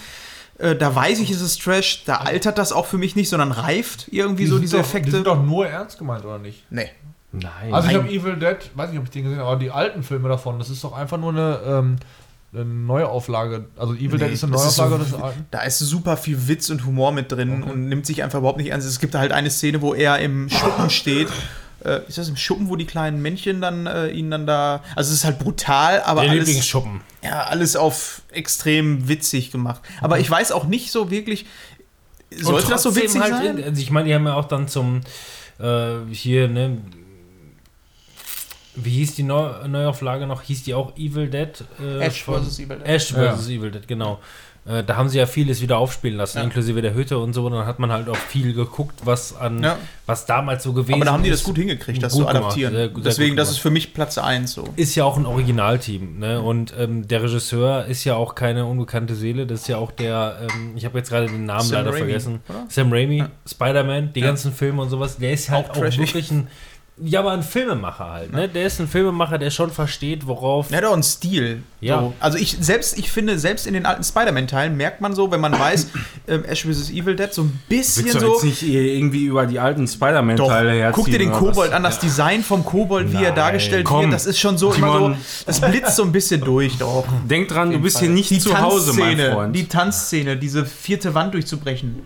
[SPEAKER 1] Äh, da weiß ich, es ist Trash, da altert das auch für mich nicht, sondern reift irgendwie so
[SPEAKER 3] sind
[SPEAKER 1] diese
[SPEAKER 3] doch, Die
[SPEAKER 1] Effekte.
[SPEAKER 3] sind doch nur ernst gemeint, oder nicht?
[SPEAKER 1] nee.
[SPEAKER 5] Nein.
[SPEAKER 3] Also ich habe Evil Dead, weiß nicht, ob ich den gesehen habe, aber die alten Filme davon, das ist doch einfach nur eine, ähm, eine Neuauflage. Also Evil Dead
[SPEAKER 1] Nee,
[SPEAKER 3] ist eine
[SPEAKER 1] das ist
[SPEAKER 3] Neuauflage
[SPEAKER 1] so-
[SPEAKER 3] des alten.
[SPEAKER 1] Da ist super viel Witz und Humor mit drin und nimmt sich einfach überhaupt nicht ernst. Es gibt halt eine Szene, wo er im Schuppen steht äh, ist das im Schuppen, wo die kleinen Männchen dann äh, ihn dann da. Also es ist halt brutal, aber
[SPEAKER 2] Der
[SPEAKER 1] alles,
[SPEAKER 2] Lieblingsschuppen.
[SPEAKER 1] ja, alles auf extrem witzig gemacht. Aber ich weiß auch nicht so wirklich. Sollte das so witzig
[SPEAKER 2] halt
[SPEAKER 1] sein?
[SPEAKER 2] In, also ich meine, die haben ja auch dann zum äh, hier, ne, wie hieß die Neu Neuauflage noch? Hieß die auch Evil Dead? Äh,
[SPEAKER 1] Ash vs. Evil Dead.
[SPEAKER 2] Ash vs. Evil Dead, genau. Äh, da haben sie ja vieles wieder aufspielen lassen,
[SPEAKER 1] Ja.
[SPEAKER 2] inklusive der Hütte und so. Und dann hat man halt auch viel geguckt, was an
[SPEAKER 1] Ja.
[SPEAKER 2] was damals so gewesen
[SPEAKER 1] Aber da haben die das
[SPEAKER 2] ist.
[SPEAKER 1] gut hingekriegt, das zu adaptieren.
[SPEAKER 2] sehr- sehr
[SPEAKER 1] Deswegen, das ist für mich Platz 1 so.
[SPEAKER 2] ist ja auch ein Originalteam, ne? Und ähm, der Regisseur ist ja auch keine unbekannte Seele. Das ist ja auch der, ähm, ich habe jetzt gerade den Namen
[SPEAKER 1] Sam
[SPEAKER 2] leider
[SPEAKER 1] Raimi,
[SPEAKER 2] vergessen.
[SPEAKER 1] oder?
[SPEAKER 2] Sam Raimi,
[SPEAKER 1] Ja.
[SPEAKER 2] Spider-Man, die ganzen Filme und sowas. Der ist halt
[SPEAKER 1] Auch
[SPEAKER 2] auch, wirklich ein, ja, aber ein Filmemacher halt. Ne? Der ist ein Filmemacher, der schon versteht, worauf.
[SPEAKER 1] Er hat auch einen Stil.
[SPEAKER 2] Ja.
[SPEAKER 1] So. Also ich selbst, ich finde, selbst in den alten Spider-Man-Teilen merkt man so, wenn man weiß, ähm, Ash vs. Evil Dead, so ein bisschen
[SPEAKER 4] Willst du
[SPEAKER 1] so.
[SPEAKER 4] jetzt nicht irgendwie über die alten
[SPEAKER 1] Doch,
[SPEAKER 4] Spider-Man-Teile herziehen?
[SPEAKER 1] guck dir den Kobold
[SPEAKER 4] was?
[SPEAKER 1] an, das Design vom Kobold, wie er dargestellt
[SPEAKER 4] Komm,
[SPEAKER 1] wird, das ist schon so immer
[SPEAKER 4] Timon.
[SPEAKER 1] so, das blitzt so ein bisschen durch, doch.
[SPEAKER 4] Denk dran, du bist hier nicht
[SPEAKER 1] Die
[SPEAKER 4] zu Hause, mein Freund.
[SPEAKER 1] die Tanzszene, diese vierte Wand durchzubrechen.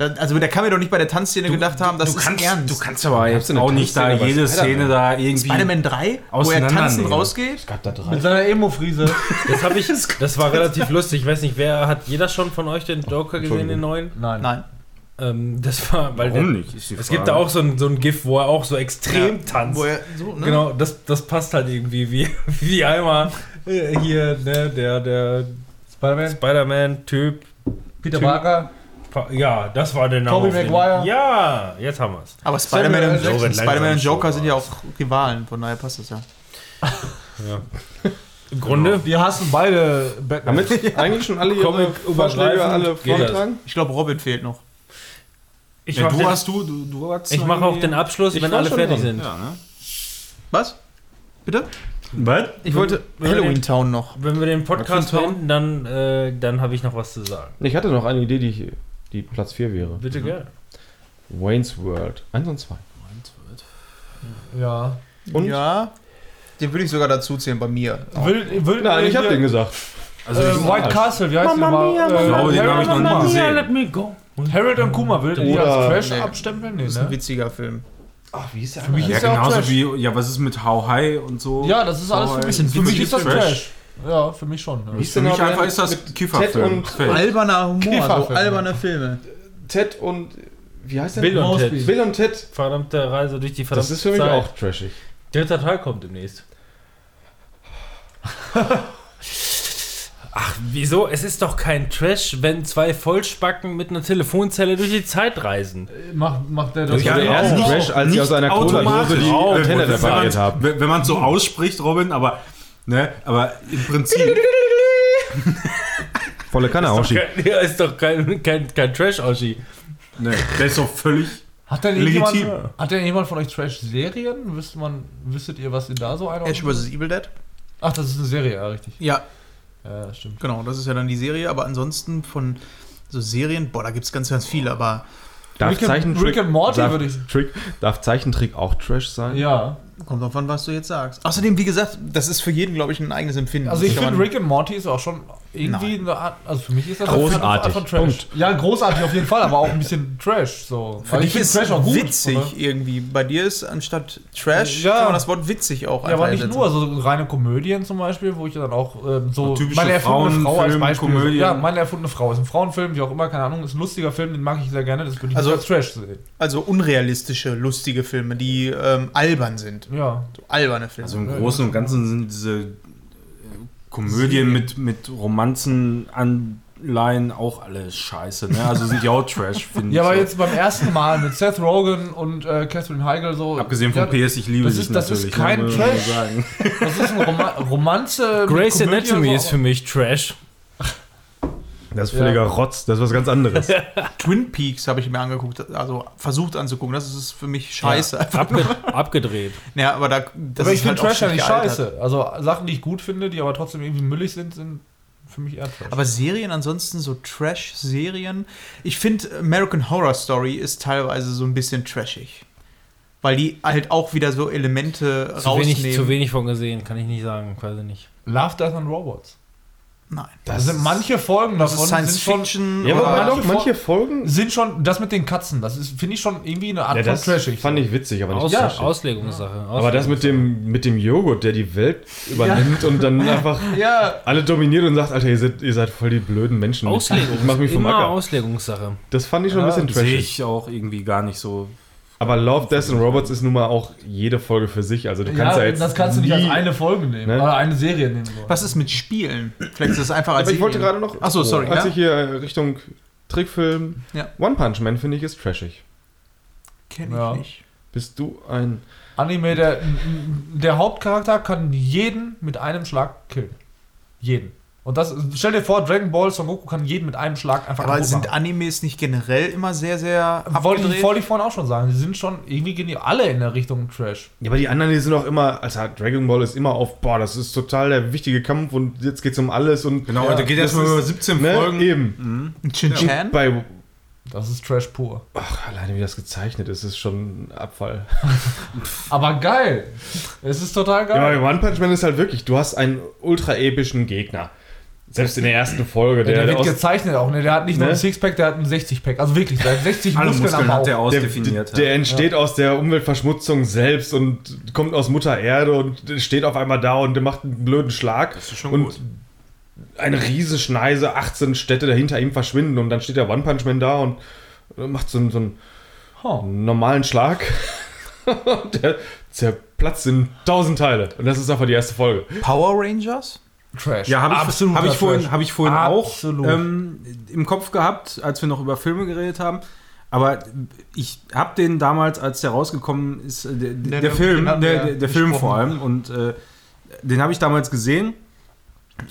[SPEAKER 1] Da, also der kann mir doch nicht bei der Tanzszene gedacht haben, das
[SPEAKER 4] du
[SPEAKER 1] ist
[SPEAKER 4] kannst,
[SPEAKER 1] ernst.
[SPEAKER 4] du kannst aber jetzt auch nicht da jede? Szene da irgendwie.
[SPEAKER 1] Spider-Man 3, wo er
[SPEAKER 4] Auseinandernehmen.
[SPEAKER 1] rausgeht.
[SPEAKER 5] Gab da drei.
[SPEAKER 3] Mit seiner Emo-Friese.
[SPEAKER 2] Das habe ich, das war relativ lustig. Ich weiß nicht, wer hat jeder schon von euch den Joker gesehen, den neuen?
[SPEAKER 3] Nein.
[SPEAKER 1] Nein.
[SPEAKER 2] Ähm, das war, weil
[SPEAKER 4] Warum
[SPEAKER 2] der,
[SPEAKER 4] nicht? Ist die
[SPEAKER 2] Es
[SPEAKER 4] Frage.
[SPEAKER 2] gibt da auch so ein, so ein GIF, wo er auch so extrem tanzt.
[SPEAKER 1] Wo er so, ne?
[SPEAKER 2] Genau, das, das passt halt irgendwie wie, wie einmal äh, hier, ne, der, der
[SPEAKER 3] Spider-Man.
[SPEAKER 2] Spider-Man-Typ.
[SPEAKER 3] Peter
[SPEAKER 2] Typ.
[SPEAKER 3] Parker.
[SPEAKER 2] Ja, das war der Name.
[SPEAKER 3] Tobey Maguire.
[SPEAKER 2] Ja, jetzt haben wir es.
[SPEAKER 1] Aber Spider-Man und,
[SPEAKER 2] Jackson.
[SPEAKER 1] Spider-Man und Joker sind ja auch Rivalen, von daher passt das ja.
[SPEAKER 2] Im Grunde,
[SPEAKER 3] Wir hassen beide Batman.
[SPEAKER 5] Damit eigentlich schon alle ihre Vorschläge
[SPEAKER 2] übergreifend
[SPEAKER 5] alle vortragen?
[SPEAKER 1] Ich glaube, Robin fehlt noch.
[SPEAKER 2] ich
[SPEAKER 4] Ja,
[SPEAKER 2] mach
[SPEAKER 4] du
[SPEAKER 2] den,
[SPEAKER 4] hast du, du, du hast
[SPEAKER 2] ich mache auch den Abschluss,
[SPEAKER 5] Ich
[SPEAKER 2] wenn alle fertig
[SPEAKER 5] dran.
[SPEAKER 2] sind.
[SPEAKER 4] Ja, ne?
[SPEAKER 1] Was? Bitte?
[SPEAKER 4] Was?
[SPEAKER 1] Ich wollte Halloween
[SPEAKER 2] den-
[SPEAKER 1] Town noch.
[SPEAKER 2] Wenn wir den Podcast beenden, dann, äh, dann habe ich noch was zu sagen.
[SPEAKER 5] Ich hatte noch eine Idee, die, die Platz 4 wäre.
[SPEAKER 2] Bitte gerne.
[SPEAKER 5] Wayne's World 1 und 2.
[SPEAKER 3] Ja.
[SPEAKER 5] Und?
[SPEAKER 1] Ja. Den würde ich sogar dazu zählen bei mir.
[SPEAKER 3] Will, will,
[SPEAKER 5] Nein, ich habe den gesagt.
[SPEAKER 4] Also,
[SPEAKER 3] Äh, White Castle, wie heißt der nochmal?
[SPEAKER 4] ich glaube, den habe ich noch nie gesehen.
[SPEAKER 2] let me go.
[SPEAKER 3] Harold und Kuma, will die
[SPEAKER 5] Oder-
[SPEAKER 3] als Trash
[SPEAKER 1] Nee.
[SPEAKER 3] abstempeln? Nee,
[SPEAKER 1] Das ist ein
[SPEAKER 3] ne?
[SPEAKER 1] witziger Film.
[SPEAKER 5] Ach, wie ist der
[SPEAKER 3] Für mich
[SPEAKER 4] Ja,
[SPEAKER 3] ist ja auch
[SPEAKER 4] genauso
[SPEAKER 3] Trash.
[SPEAKER 4] wie, ja, was ist mit How High und so?
[SPEAKER 3] Ja, das ist alles für mich. Für mich ist das Trash. Ja, für mich schon.
[SPEAKER 5] Wie
[SPEAKER 3] Ja.
[SPEAKER 5] ist
[SPEAKER 4] Für
[SPEAKER 5] denn
[SPEAKER 4] mich einfach ist das Feld.
[SPEAKER 1] Alberner Humor, so
[SPEAKER 3] Käferfilm.
[SPEAKER 1] alberne Filme.
[SPEAKER 5] Ted und. Wie heißt der?
[SPEAKER 2] Bill und. Ted.
[SPEAKER 5] Bill und Ted.
[SPEAKER 2] Verdammte Reise durch die verdammte
[SPEAKER 5] Das ist für mich
[SPEAKER 2] Zeit.
[SPEAKER 5] auch trashig.
[SPEAKER 2] Dritter Teil kommt demnächst. Ach, wieso? Es ist doch kein Trash, wenn zwei Vollspacken mit einer Telefonzelle durch die Zeit reisen.
[SPEAKER 3] Macht, macht der
[SPEAKER 5] Das war der
[SPEAKER 3] auch?
[SPEAKER 5] Trash, als sie aus einer Cola-Dose die. Antenne repariert haben.
[SPEAKER 4] Wenn wenn man es so ausspricht, Robin, aber, ne, aber im Prinzip,
[SPEAKER 5] Volle Kanne Auschi.
[SPEAKER 2] Ja, ist doch kein, kein, kein Trash-Oschi.
[SPEAKER 4] ne, der ist doch völlig,
[SPEAKER 3] Hat denn
[SPEAKER 4] Legitim.
[SPEAKER 3] jemand, hat denn jemand von euch Trash-Serien? Wisst man, wüsstet ihr, was ihr da so einordnet?
[SPEAKER 1] Ash vs. Evil Dead?
[SPEAKER 3] Ach, das ist eine Serie, ja, richtig.
[SPEAKER 1] Ja,
[SPEAKER 3] Ja, stimmt.
[SPEAKER 1] genau, das ist ja dann die Serie, aber ansonsten von so Serien, boah, da gibt es ganz, ganz viele, aber
[SPEAKER 5] Darf
[SPEAKER 3] Rick and-
[SPEAKER 5] Zeichentrick,
[SPEAKER 3] Rick and Morty
[SPEAKER 5] darf,
[SPEAKER 3] würde ich-
[SPEAKER 5] Trick, darf Zeichentrick auch Trash sein?
[SPEAKER 3] Ja.
[SPEAKER 1] Kommt drauf an, was du jetzt sagst. Außerdem, wie gesagt, das ist für jeden, glaube ich, ein eigenes Empfinden.
[SPEAKER 3] Also ich finde Rick and Morty ist auch schon irgendwie
[SPEAKER 1] Nein.
[SPEAKER 3] eine Art, also für mich ist das
[SPEAKER 5] Großartig.
[SPEAKER 3] eine Art von Trash.
[SPEAKER 5] Punkt.
[SPEAKER 3] Ja, großartig auf jeden Fall, aber auch ein bisschen Trash so.
[SPEAKER 1] Für
[SPEAKER 3] Weil
[SPEAKER 1] dich
[SPEAKER 3] find
[SPEAKER 1] ist
[SPEAKER 3] Trash auch gut,
[SPEAKER 1] witzig
[SPEAKER 3] oder?
[SPEAKER 1] irgendwie. Bei dir ist anstatt Trash
[SPEAKER 3] Ja.
[SPEAKER 1] kann man das Wort witzig auch
[SPEAKER 3] Ja, aber nicht
[SPEAKER 1] einsetzen.
[SPEAKER 3] nur, so reine Komödien zum Beispiel, wo ich dann auch ähm, so
[SPEAKER 4] typische
[SPEAKER 3] meine erfundene Frau als
[SPEAKER 4] Frauenfilm,
[SPEAKER 3] Beispiel.
[SPEAKER 4] Komödien.
[SPEAKER 3] Ja, meine erfundene Frau ist ein Frauenfilm, wie auch immer, keine Ahnung, ist ein lustiger Film, den mag ich sehr gerne, das würde ich
[SPEAKER 1] Also-
[SPEAKER 3] als Trash sehen.
[SPEAKER 1] Also unrealistische, lustige Filme, die ähm, albern sind.
[SPEAKER 3] Ja.
[SPEAKER 1] So alberne Filme.
[SPEAKER 4] also im Großen und Ganzen sind diese äh, Komödien mit, mit Romanzen Anleihen auch alle scheiße, ne? Also sind ja auch Trash, finde
[SPEAKER 3] Ja,
[SPEAKER 4] ich.
[SPEAKER 3] aber
[SPEAKER 4] so.
[SPEAKER 3] jetzt beim ersten Mal mit Seth Rogen und äh, Catherine Heigl so.
[SPEAKER 4] Abgesehen von
[SPEAKER 3] ja,
[SPEAKER 4] PS, ich liebe
[SPEAKER 3] das
[SPEAKER 4] dich
[SPEAKER 3] ist- das ist
[SPEAKER 4] natürlich.
[SPEAKER 3] kein
[SPEAKER 4] ne, man
[SPEAKER 3] Trash. Das ist ein Roma Romanze. Komödie
[SPEAKER 2] Anatomy
[SPEAKER 3] und
[SPEAKER 2] ist für mich Trash.
[SPEAKER 5] Das ist völliger Rotz, das ist was ganz anderes.
[SPEAKER 1] Twin Peaks habe ich mir angeguckt, also versucht anzugucken. Das ist für mich scheiße. Einfach.
[SPEAKER 2] Abge abgedreht.
[SPEAKER 1] Ja, aber da, das
[SPEAKER 3] aber ich finde
[SPEAKER 1] halt
[SPEAKER 3] Trash ja nicht scheiße. Also Sachen, die ich gut finde, die aber trotzdem irgendwie müllig sind, sind für mich eher Trash.
[SPEAKER 1] Aber Serien ansonsten, so Trash-Serien. Ich finde, American Horror Story ist teilweise so ein bisschen trashig. Weil die halt auch wieder so Elemente
[SPEAKER 2] Zu wenig,
[SPEAKER 1] rausnehmen.
[SPEAKER 2] zu wenig von gesehen, kann ich nicht sagen, ich nicht.
[SPEAKER 3] Love, Death and Robots.
[SPEAKER 1] Nein.
[SPEAKER 3] Das sind manche Folgen
[SPEAKER 1] Das
[SPEAKER 3] davon
[SPEAKER 1] ist Science
[SPEAKER 3] sind schon,
[SPEAKER 1] Fiction.
[SPEAKER 5] Ja,
[SPEAKER 3] aber manche
[SPEAKER 5] doch, manche Folgen.
[SPEAKER 3] sind schon das mit den Katzen. Das ist finde ich schon irgendwie eine Art
[SPEAKER 5] Ja,
[SPEAKER 3] von
[SPEAKER 5] das
[SPEAKER 3] trashig.
[SPEAKER 5] fand ich witzig, aber nicht
[SPEAKER 2] Aus,
[SPEAKER 5] trashig.
[SPEAKER 2] Auslegungssache.
[SPEAKER 5] Aber das mit dem, mit dem Joghurt, der die Welt übernimmt und dann einfach
[SPEAKER 3] ja,
[SPEAKER 5] alle dominiert und sagt, Alter, ihr seid, ihr seid voll die blöden Menschen.
[SPEAKER 2] Auslegung.
[SPEAKER 5] Ich mach mich vom
[SPEAKER 2] immer
[SPEAKER 5] Acker.
[SPEAKER 2] Auslegungssache.
[SPEAKER 5] Das fand ich schon ein bisschen
[SPEAKER 4] Sehe
[SPEAKER 5] trashig.
[SPEAKER 4] ich auch irgendwie gar nicht so.
[SPEAKER 5] Aber Love, Death and Robots ist nun mal auch jede Folge für sich. Also du kannst
[SPEAKER 3] ja,
[SPEAKER 5] ja, jetzt
[SPEAKER 3] das kannst du nicht als eine Folge nehmen
[SPEAKER 5] Ne?
[SPEAKER 3] oder eine Serie nehmen. So.
[SPEAKER 1] Was ist mit Spielen? Vielleicht ist es einfach als
[SPEAKER 5] Aber ich wollte gerade noch,
[SPEAKER 1] Ach so, sorry,
[SPEAKER 5] als
[SPEAKER 1] ja?
[SPEAKER 5] ich hier äh, Richtung Trickfilm,
[SPEAKER 1] Ja.
[SPEAKER 5] One Punch Man finde ich ist trashig.
[SPEAKER 1] Kenn ich
[SPEAKER 3] Ja.
[SPEAKER 1] nicht.
[SPEAKER 5] Bist du ein...
[SPEAKER 3] Anime, der, der Hauptcharakter kann jeden mit einem Schlag killen. Jeden. Und das, stell dir vor, Dragon Ball Son Goku kann jeden mit einem Schlag einfach
[SPEAKER 1] Aber sind
[SPEAKER 3] machen.
[SPEAKER 1] Animes nicht generell immer sehr, sehr
[SPEAKER 3] Wollte ich, wollte ich vorhin auch schon sagen. Die sind schon, irgendwie gehen die alle in der Richtung Trash.
[SPEAKER 5] Ja, aber die anderen, die sind auch immer, also Dragon Ball ist immer auf, boah, das ist total der wichtige Kampf und jetzt geht's um alles und...
[SPEAKER 4] Genau,
[SPEAKER 3] Ja,
[SPEAKER 4] da geht
[SPEAKER 5] das
[SPEAKER 4] erstmal
[SPEAKER 5] ist-
[SPEAKER 4] über 17
[SPEAKER 5] Ne,
[SPEAKER 4] Folgen.
[SPEAKER 5] eben.
[SPEAKER 1] Shin-Chan?
[SPEAKER 5] Bei,
[SPEAKER 3] Das ist Trash pur.
[SPEAKER 5] ach, alleine wie das gezeichnet ist, ist schon ein Abfall.
[SPEAKER 3] Aber geil. Es ist total
[SPEAKER 5] Ja,
[SPEAKER 3] geil.
[SPEAKER 5] bei One Punch Man ist halt wirklich, du hast einen ultra epischen Gegner. Selbst in der ersten Folge,
[SPEAKER 3] der,
[SPEAKER 5] der,
[SPEAKER 3] wird
[SPEAKER 5] aus,
[SPEAKER 3] gezeichnet auch, ne? Der hat nicht nur
[SPEAKER 5] Ne?
[SPEAKER 3] ein Sixpack, der hat ein 60-Pack. Also wirklich, der hat 60
[SPEAKER 4] Alle
[SPEAKER 3] Muskeln,
[SPEAKER 4] Muskeln
[SPEAKER 3] am
[SPEAKER 4] hat der
[SPEAKER 3] Bauch.
[SPEAKER 5] der,
[SPEAKER 4] ausdefiniert.
[SPEAKER 5] der entsteht aus der Umweltverschmutzung selbst und kommt aus Mutter Erde und steht auf einmal da und der macht einen blöden Schlag.
[SPEAKER 4] Das ist schon
[SPEAKER 5] und
[SPEAKER 4] gut.
[SPEAKER 5] eine riesige Schneise, 18 Städte dahinter ihm verschwinden und dann steht der One Punch Man da und macht so, einen- so einen
[SPEAKER 3] Huh.
[SPEAKER 5] normalen Schlag. und der zerplatzt in tausend Teile. Und das ist einfach die erste Folge.
[SPEAKER 1] Power Rangers?
[SPEAKER 3] Trash.
[SPEAKER 4] Ja, habe ich, hab ich vorhin, hab ich vorhin
[SPEAKER 3] Absolut.
[SPEAKER 4] auch ähm, im Kopf gehabt, als wir noch über Filme geredet haben. Aber ich habe den damals, als der rausgekommen ist, äh, der, der,
[SPEAKER 3] der-
[SPEAKER 4] Film, der,
[SPEAKER 3] wir
[SPEAKER 4] der, der Film vor allem, und äh, den habe ich damals gesehen.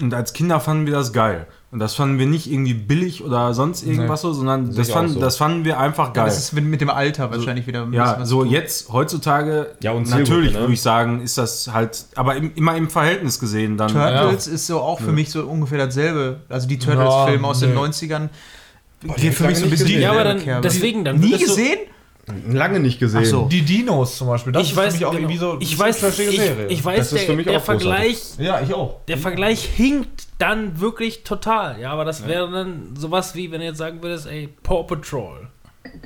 [SPEAKER 4] Und als Kinder fanden wir das geil. Und das fanden wir nicht irgendwie billig oder sonst irgendwas so, sondern das, fanden,
[SPEAKER 5] so.
[SPEAKER 4] das fanden wir einfach
[SPEAKER 1] Ja,
[SPEAKER 4] geil.
[SPEAKER 1] das ist mit, mit dem Alter wahrscheinlich wieder ein
[SPEAKER 4] Ja,
[SPEAKER 1] bisschen was
[SPEAKER 4] so
[SPEAKER 1] tun.
[SPEAKER 4] jetzt, heutzutage,
[SPEAKER 5] Ja, und
[SPEAKER 4] natürlich
[SPEAKER 5] ne?
[SPEAKER 4] würde ich sagen, ist das halt, aber im, immer im Verhältnis gesehen dann.
[SPEAKER 1] Turtles ist so auch für mich so ungefähr dasselbe. Also die Turtles-Filme aus den
[SPEAKER 3] nee.
[SPEAKER 1] 90ern.
[SPEAKER 5] die
[SPEAKER 1] Gehen für mich
[SPEAKER 5] ich
[SPEAKER 1] so ein bisschen
[SPEAKER 5] gesehen.
[SPEAKER 2] Ja, aber dann, deswegen, dann
[SPEAKER 1] Nie
[SPEAKER 2] das so-
[SPEAKER 1] gesehen?
[SPEAKER 5] Lange nicht gesehen.
[SPEAKER 1] Ach so.
[SPEAKER 3] Die Dinos zum Beispiel, das
[SPEAKER 2] ich
[SPEAKER 3] ist
[SPEAKER 2] weiß,
[SPEAKER 3] für mich auch
[SPEAKER 2] genau.
[SPEAKER 3] irgendwie so
[SPEAKER 2] ich
[SPEAKER 3] eine
[SPEAKER 2] weiß, ich,
[SPEAKER 3] Serie.
[SPEAKER 2] ich weiß,
[SPEAKER 5] Das ist
[SPEAKER 2] der,
[SPEAKER 5] für mich
[SPEAKER 2] der
[SPEAKER 5] auch großartig.
[SPEAKER 2] Vergleich,
[SPEAKER 3] ja, ich auch.
[SPEAKER 2] der Vergleich hinkt dann wirklich total. Ja, aber das wäre dann sowas wie, wenn du jetzt sagen würdest, ey, Paw Patrol.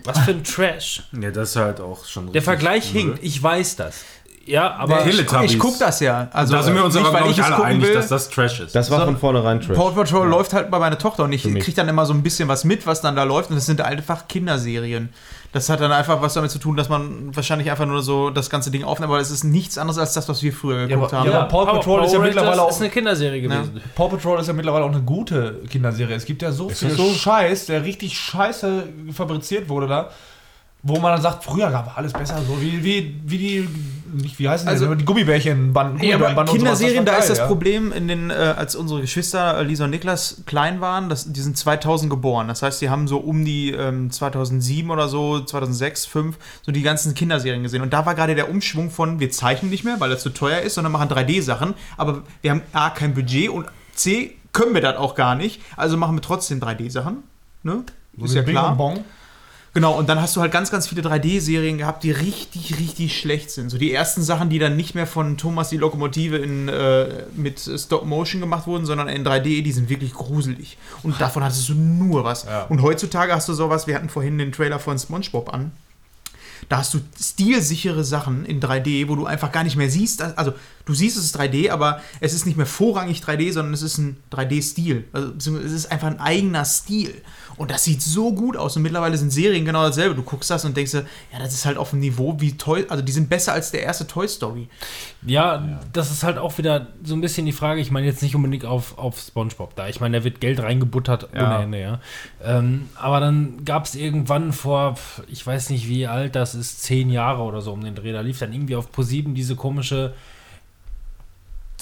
[SPEAKER 2] Was für ein Trash.
[SPEAKER 4] Ja, das ist halt auch schon
[SPEAKER 2] Der Vergleich hinkt, ich weiß das. Ja, aber
[SPEAKER 4] Nee,
[SPEAKER 1] ich, ich guck das ja. Also,
[SPEAKER 4] Da sind wir uns
[SPEAKER 1] nicht,
[SPEAKER 4] aber,
[SPEAKER 1] weil
[SPEAKER 4] glaube
[SPEAKER 1] ich
[SPEAKER 4] alle
[SPEAKER 1] gucken
[SPEAKER 4] einig,
[SPEAKER 1] will.
[SPEAKER 4] dass das Trash ist.
[SPEAKER 5] Das war
[SPEAKER 1] So.
[SPEAKER 5] von vornherein Trash.
[SPEAKER 1] Paw Patrol läuft halt bei meiner Tochter und ich kriege dann immer so ein bisschen was mit, was dann da läuft. Und das sind einfach Kinderserien. Das hat dann einfach was damit zu tun, dass man wahrscheinlich einfach nur so das ganze Ding aufnimmt, aber es ist nichts anderes als das, was wir früher geguckt
[SPEAKER 3] aber-
[SPEAKER 1] haben.
[SPEAKER 3] ja, aber Paw Patrol ist ja
[SPEAKER 2] Rangers
[SPEAKER 3] mittlerweile auch-
[SPEAKER 2] ist eine Kinderserie gewesen.
[SPEAKER 3] Paw Patrol ist ja mittlerweile auch eine gute Kinderserie. Es gibt ja so viel
[SPEAKER 5] das so?
[SPEAKER 3] Scheiß, der richtig scheiße fabriziert wurde da. Wo man dann sagt, früher gab alles besser, so wie, wie, wie die, nicht, wie heißen
[SPEAKER 1] Also-
[SPEAKER 3] die, die Gummibärchen-Banden.
[SPEAKER 1] Ja,
[SPEAKER 3] Gummibärenbanden sowas,
[SPEAKER 1] Kinderserien, da ist das
[SPEAKER 3] ja.
[SPEAKER 1] Problem, in den, äh, als unsere Geschwister äh, Lisa und Niklas klein waren, das, die sind 2000 geboren. Das heißt, die haben so um die ähm, 2007 oder so, 2006, 2005, so die ganzen Kinderserien gesehen. Und da war gerade der Umschwung von, wir zeichnen nicht mehr, weil das zu teuer ist, sondern machen 3D-Sachen. Aber wir haben A, kein Budget und C, können wir das auch gar nicht. Also machen wir trotzdem 3D-Sachen. Ne?
[SPEAKER 3] So
[SPEAKER 1] Ist ja
[SPEAKER 3] Bing
[SPEAKER 1] klar.
[SPEAKER 3] Bong.
[SPEAKER 1] Genau, und dann hast du halt ganz, ganz viele 3D-Serien gehabt, die richtig, richtig schlecht sind. So die ersten Sachen, die dann nicht mehr von Thomas die Lokomotive in, äh, mit Stop-Motion gemacht wurden, sondern in 3D, die sind wirklich gruselig. Und davon hattest du nur was.
[SPEAKER 3] Ja.
[SPEAKER 1] Und heutzutage hast du sowas, wir hatten vorhin den Trailer von SpongeBob an. Da hast du stilsichere Sachen in 3D, wo du einfach gar nicht mehr siehst. Also, du siehst, es ist 3D, aber es ist nicht mehr vorrangig 3D, sondern es ist ein 3D-Stil. Also, es ist einfach ein eigener Stil. Und das sieht so gut aus. Und mittlerweile sind Serien genau dasselbe. Du guckst das und denkst dir, ja, das ist halt auf dem Niveau wie Toy. Also, die sind besser als der erste Toy Story.
[SPEAKER 2] Ja, das ist halt auch wieder so ein bisschen die Frage. Ich meine jetzt nicht unbedingt auf, auf SpongeBob da. Ich meine, da wird Geld reingebuttert
[SPEAKER 3] Ja.
[SPEAKER 2] ohne Ende, ja. Ähm, aber dann gab es irgendwann vor, ich weiß nicht wie alt das ist, zehn Jahre oder so um den Dreh. Da lief dann irgendwie auf ProSieben diese komische.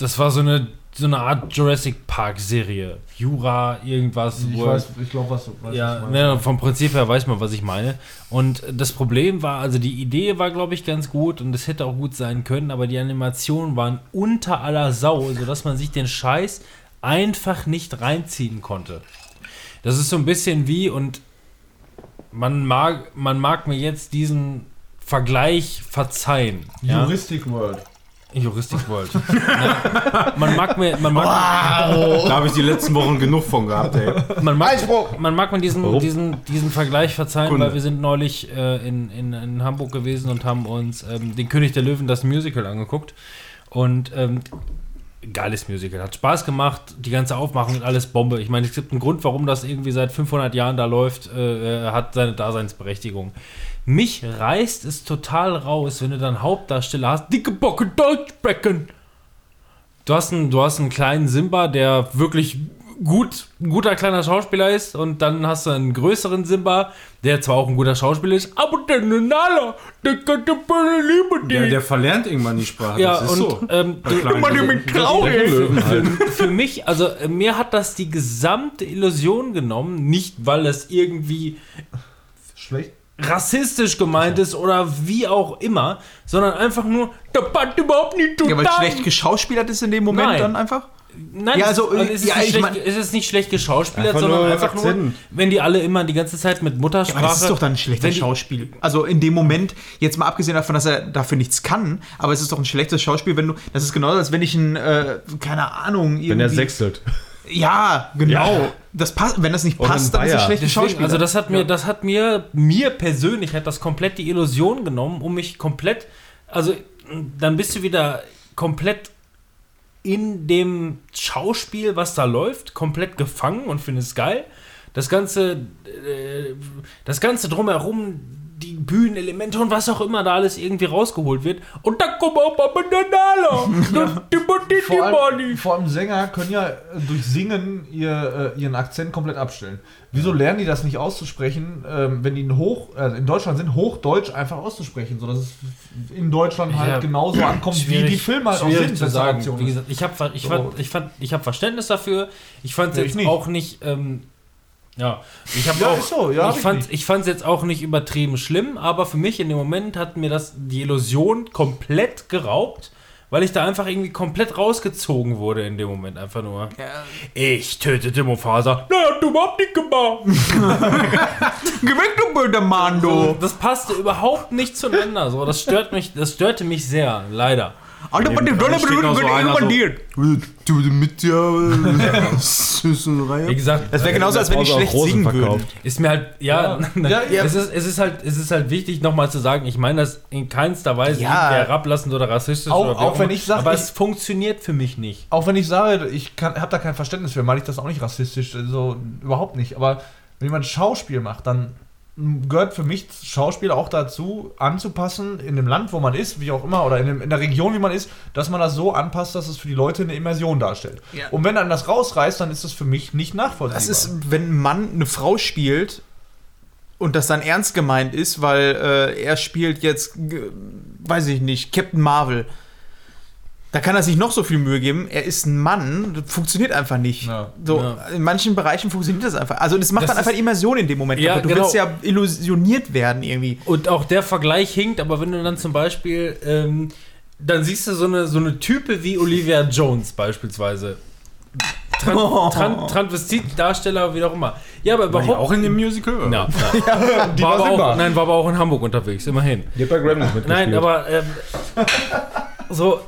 [SPEAKER 2] Das war so eine, so eine Art Jurassic Park-Serie. Jura, irgendwas.
[SPEAKER 3] Ich
[SPEAKER 2] wo-
[SPEAKER 3] weiß, ich glaube, was, was
[SPEAKER 2] ja,
[SPEAKER 3] was du meinst.
[SPEAKER 2] ne, vom Prinzip her weiß man, was ich meine. Und das Problem war, also die Idee war, glaube ich, ganz gut und es hätte auch gut sein können, aber die Animationen waren unter aller Sau, sodass man sich den Scheiß einfach nicht reinziehen konnte. Das ist so ein bisschen wie, und man mag, man mag mir jetzt diesen Vergleich verzeihen. Ja?
[SPEAKER 3] Juristic World.
[SPEAKER 2] Jurassic World. Ja, man mag mir, man mag,
[SPEAKER 4] Da habe ich die letzten Wochen genug von gehabt, ey.
[SPEAKER 2] man mag, man mag mir diesen, diesen, diesen Vergleich verzeihen,
[SPEAKER 4] Kunde.
[SPEAKER 2] weil wir sind neulich äh, in, in, in Hamburg gewesen und haben uns ähm, den König der Löwen, das Musical, angeguckt. Und ähm, geiles Musical, hat Spaß gemacht, die ganze Aufmachung und alles Bombe. Ich meine, es gibt einen Grund, warum das irgendwie seit 500 Jahren da läuft, äh, äh, hat seine Daseinsberechtigung. Mich reißt es total raus, wenn du dann Hauptdarsteller hast, dicke Bocke Deutschbecken. Du hast einen, du hast einen kleinen Simba, der wirklich gut, ein guter kleiner Schauspieler ist und dann hast du einen größeren Simba, der zwar auch ein guter Schauspieler ist, aber der Nala, der kann der liebe
[SPEAKER 4] Der,
[SPEAKER 2] die.
[SPEAKER 4] der verlernt irgendwann die Sprache.
[SPEAKER 2] Ja,
[SPEAKER 4] das ist
[SPEAKER 2] und
[SPEAKER 4] so.
[SPEAKER 2] ähm,
[SPEAKER 4] Bei kleinen Löwen.
[SPEAKER 2] für, für mich, also äh, mir hat das die gesamte Illusion genommen, nicht weil es irgendwie
[SPEAKER 3] Schlecht.
[SPEAKER 2] Rassistisch gemeint ist oder wie auch immer, sondern einfach nur, der passt überhaupt nicht zu
[SPEAKER 1] Ja, weil schlecht geschauspielert ist in dem Moment
[SPEAKER 2] Nein.
[SPEAKER 1] dann einfach?
[SPEAKER 2] Nein,
[SPEAKER 1] Ja,
[SPEAKER 2] es-
[SPEAKER 1] also,
[SPEAKER 2] also, es, ist
[SPEAKER 1] ja, ich
[SPEAKER 2] schlecht,
[SPEAKER 1] mein-
[SPEAKER 2] es ist nicht schlecht geschauspielert,
[SPEAKER 5] Einfach
[SPEAKER 2] sondern einfach nur, wenn die alle immer die ganze Zeit mit Muttersprache.
[SPEAKER 1] Aber das ist doch dann ein
[SPEAKER 2] die-
[SPEAKER 1] Schauspiel. Also in dem Moment, jetzt mal abgesehen davon, dass er dafür nichts kann, aber es ist doch ein schlechtes Schauspiel, wenn du. Das ist genauso, als wenn ich ein, äh, keine Ahnung, irgendwie.
[SPEAKER 5] Wenn er sechselt.
[SPEAKER 1] Ja, genau.
[SPEAKER 5] Ja.
[SPEAKER 1] Das passt, wenn das nicht passt, dann ist es
[SPEAKER 5] Bayer.
[SPEAKER 1] schlechte
[SPEAKER 2] Deswegen,
[SPEAKER 1] Schauspiel.
[SPEAKER 2] also das hat mir, das hat mir, mir persönlich hat das komplett die Illusion genommen, um mich komplett, also dann bist du wieder komplett in dem Schauspiel, was da läuft, komplett gefangen und findest es geil. Das ganze, äh, das ganze drumherum, die Bühnenelemente und was auch immer da alles irgendwie rausgeholt wird. Und dann kommt auch mal Bananala.
[SPEAKER 3] Vor allem, vor allem Sänger können ja durch Singen ihr, äh, ihren Akzent komplett abstellen. Wieso lernen die das nicht auszusprechen, ähm, wenn die in, Hoch, äh, in Deutschland sind, Hochdeutsch einfach auszusprechen, sodass es in Deutschland halt
[SPEAKER 2] Ja,
[SPEAKER 3] genauso ankommt, wie die Filme halt auch sind.
[SPEAKER 2] zu sagen. Wie gesagt, ich habe ich
[SPEAKER 3] So.
[SPEAKER 2] fand, ich fand, ich habe Verständnis dafür. Ich fand es
[SPEAKER 3] Ja,
[SPEAKER 2] jetzt
[SPEAKER 3] nicht.
[SPEAKER 2] auch nicht. Ähm, ja, ich habe
[SPEAKER 3] Ja,
[SPEAKER 2] auch.
[SPEAKER 3] so, ja,
[SPEAKER 2] ich fand, ich fand es jetzt auch nicht übertrieben schlimm, aber für mich in dem Moment hat mir das die Illusion komplett geraubt. Weil ich da einfach irgendwie komplett rausgezogen wurde in dem Moment. Einfach nur. Ich tötete Mufasa. Na, hat du überhaupt nicht gemacht.
[SPEAKER 1] Geh weg, du blöder Mann, du!
[SPEAKER 2] Das passte überhaupt nicht zueinander. So, das stört mich, das störte mich sehr, leider.
[SPEAKER 1] Alter, bei dem Dolle
[SPEAKER 4] steht noch so einer so-
[SPEAKER 5] Du mit dir.
[SPEAKER 2] Wie gesagt,
[SPEAKER 1] Das wäre genauso, als wenn ich schlecht singen würde.
[SPEAKER 2] Ist mir halt, ja,
[SPEAKER 3] Ja.
[SPEAKER 2] Es, ist, es, ist halt, es ist halt wichtig, nochmal zu sagen, ich meine das in keinster Weise
[SPEAKER 1] Ja.
[SPEAKER 2] herablassend oder rassistisch.
[SPEAKER 3] Auch-
[SPEAKER 2] oder wie
[SPEAKER 3] auch wenn ich sag,
[SPEAKER 2] Aber es funktioniert für mich nicht.
[SPEAKER 3] Auch wenn ich sage, ich habe da kein Verständnis für, meine ich das auch nicht rassistisch, so überhaupt nicht. Aber wenn jemand Schauspiel macht, dann gehört für mich Schauspiel auch dazu, anzupassen in dem Land, wo man ist, wie auch immer, oder in, dem, in der Region, wie man ist, dass man das so anpasst, dass es für die Leute eine Immersion darstellt.
[SPEAKER 1] Ja.
[SPEAKER 3] Und wenn dann das rausreißt, dann ist das für mich nicht nachvollziehbar.
[SPEAKER 1] Das ist, wenn ein Mann eine Frau spielt und das dann ernst gemeint ist, weil äh, er spielt jetzt, weiß ich nicht, Captain Marvel. Da kann er sich noch so viel Mühe geben. Er ist ein Mann, das funktioniert einfach nicht.
[SPEAKER 3] Ja.
[SPEAKER 1] So,
[SPEAKER 2] Ja.
[SPEAKER 1] In manchen Bereichen funktioniert das einfach. Also das macht
[SPEAKER 2] Das
[SPEAKER 1] dann einfach Immersion in dem Moment.
[SPEAKER 2] Ja,
[SPEAKER 1] aber du
[SPEAKER 2] genau.
[SPEAKER 1] willst ja illusioniert werden irgendwie.
[SPEAKER 2] Und auch der Vergleich hinkt, aber wenn du dann zum Beispiel, ähm, dann siehst du so eine, so eine Type wie Olivia Jones beispielsweise. Tran Tran Transvestit-Darsteller, wie auch immer. Ja, aber
[SPEAKER 4] War die
[SPEAKER 2] überhaupt.
[SPEAKER 4] auch in dem Musical?
[SPEAKER 2] Ja, ja. war
[SPEAKER 3] war
[SPEAKER 2] aber auch, nein, war aber auch in Hamburg unterwegs, immerhin.
[SPEAKER 5] Die hat bei Gremlins mitgespielt.
[SPEAKER 2] Nein, aber ähm, so,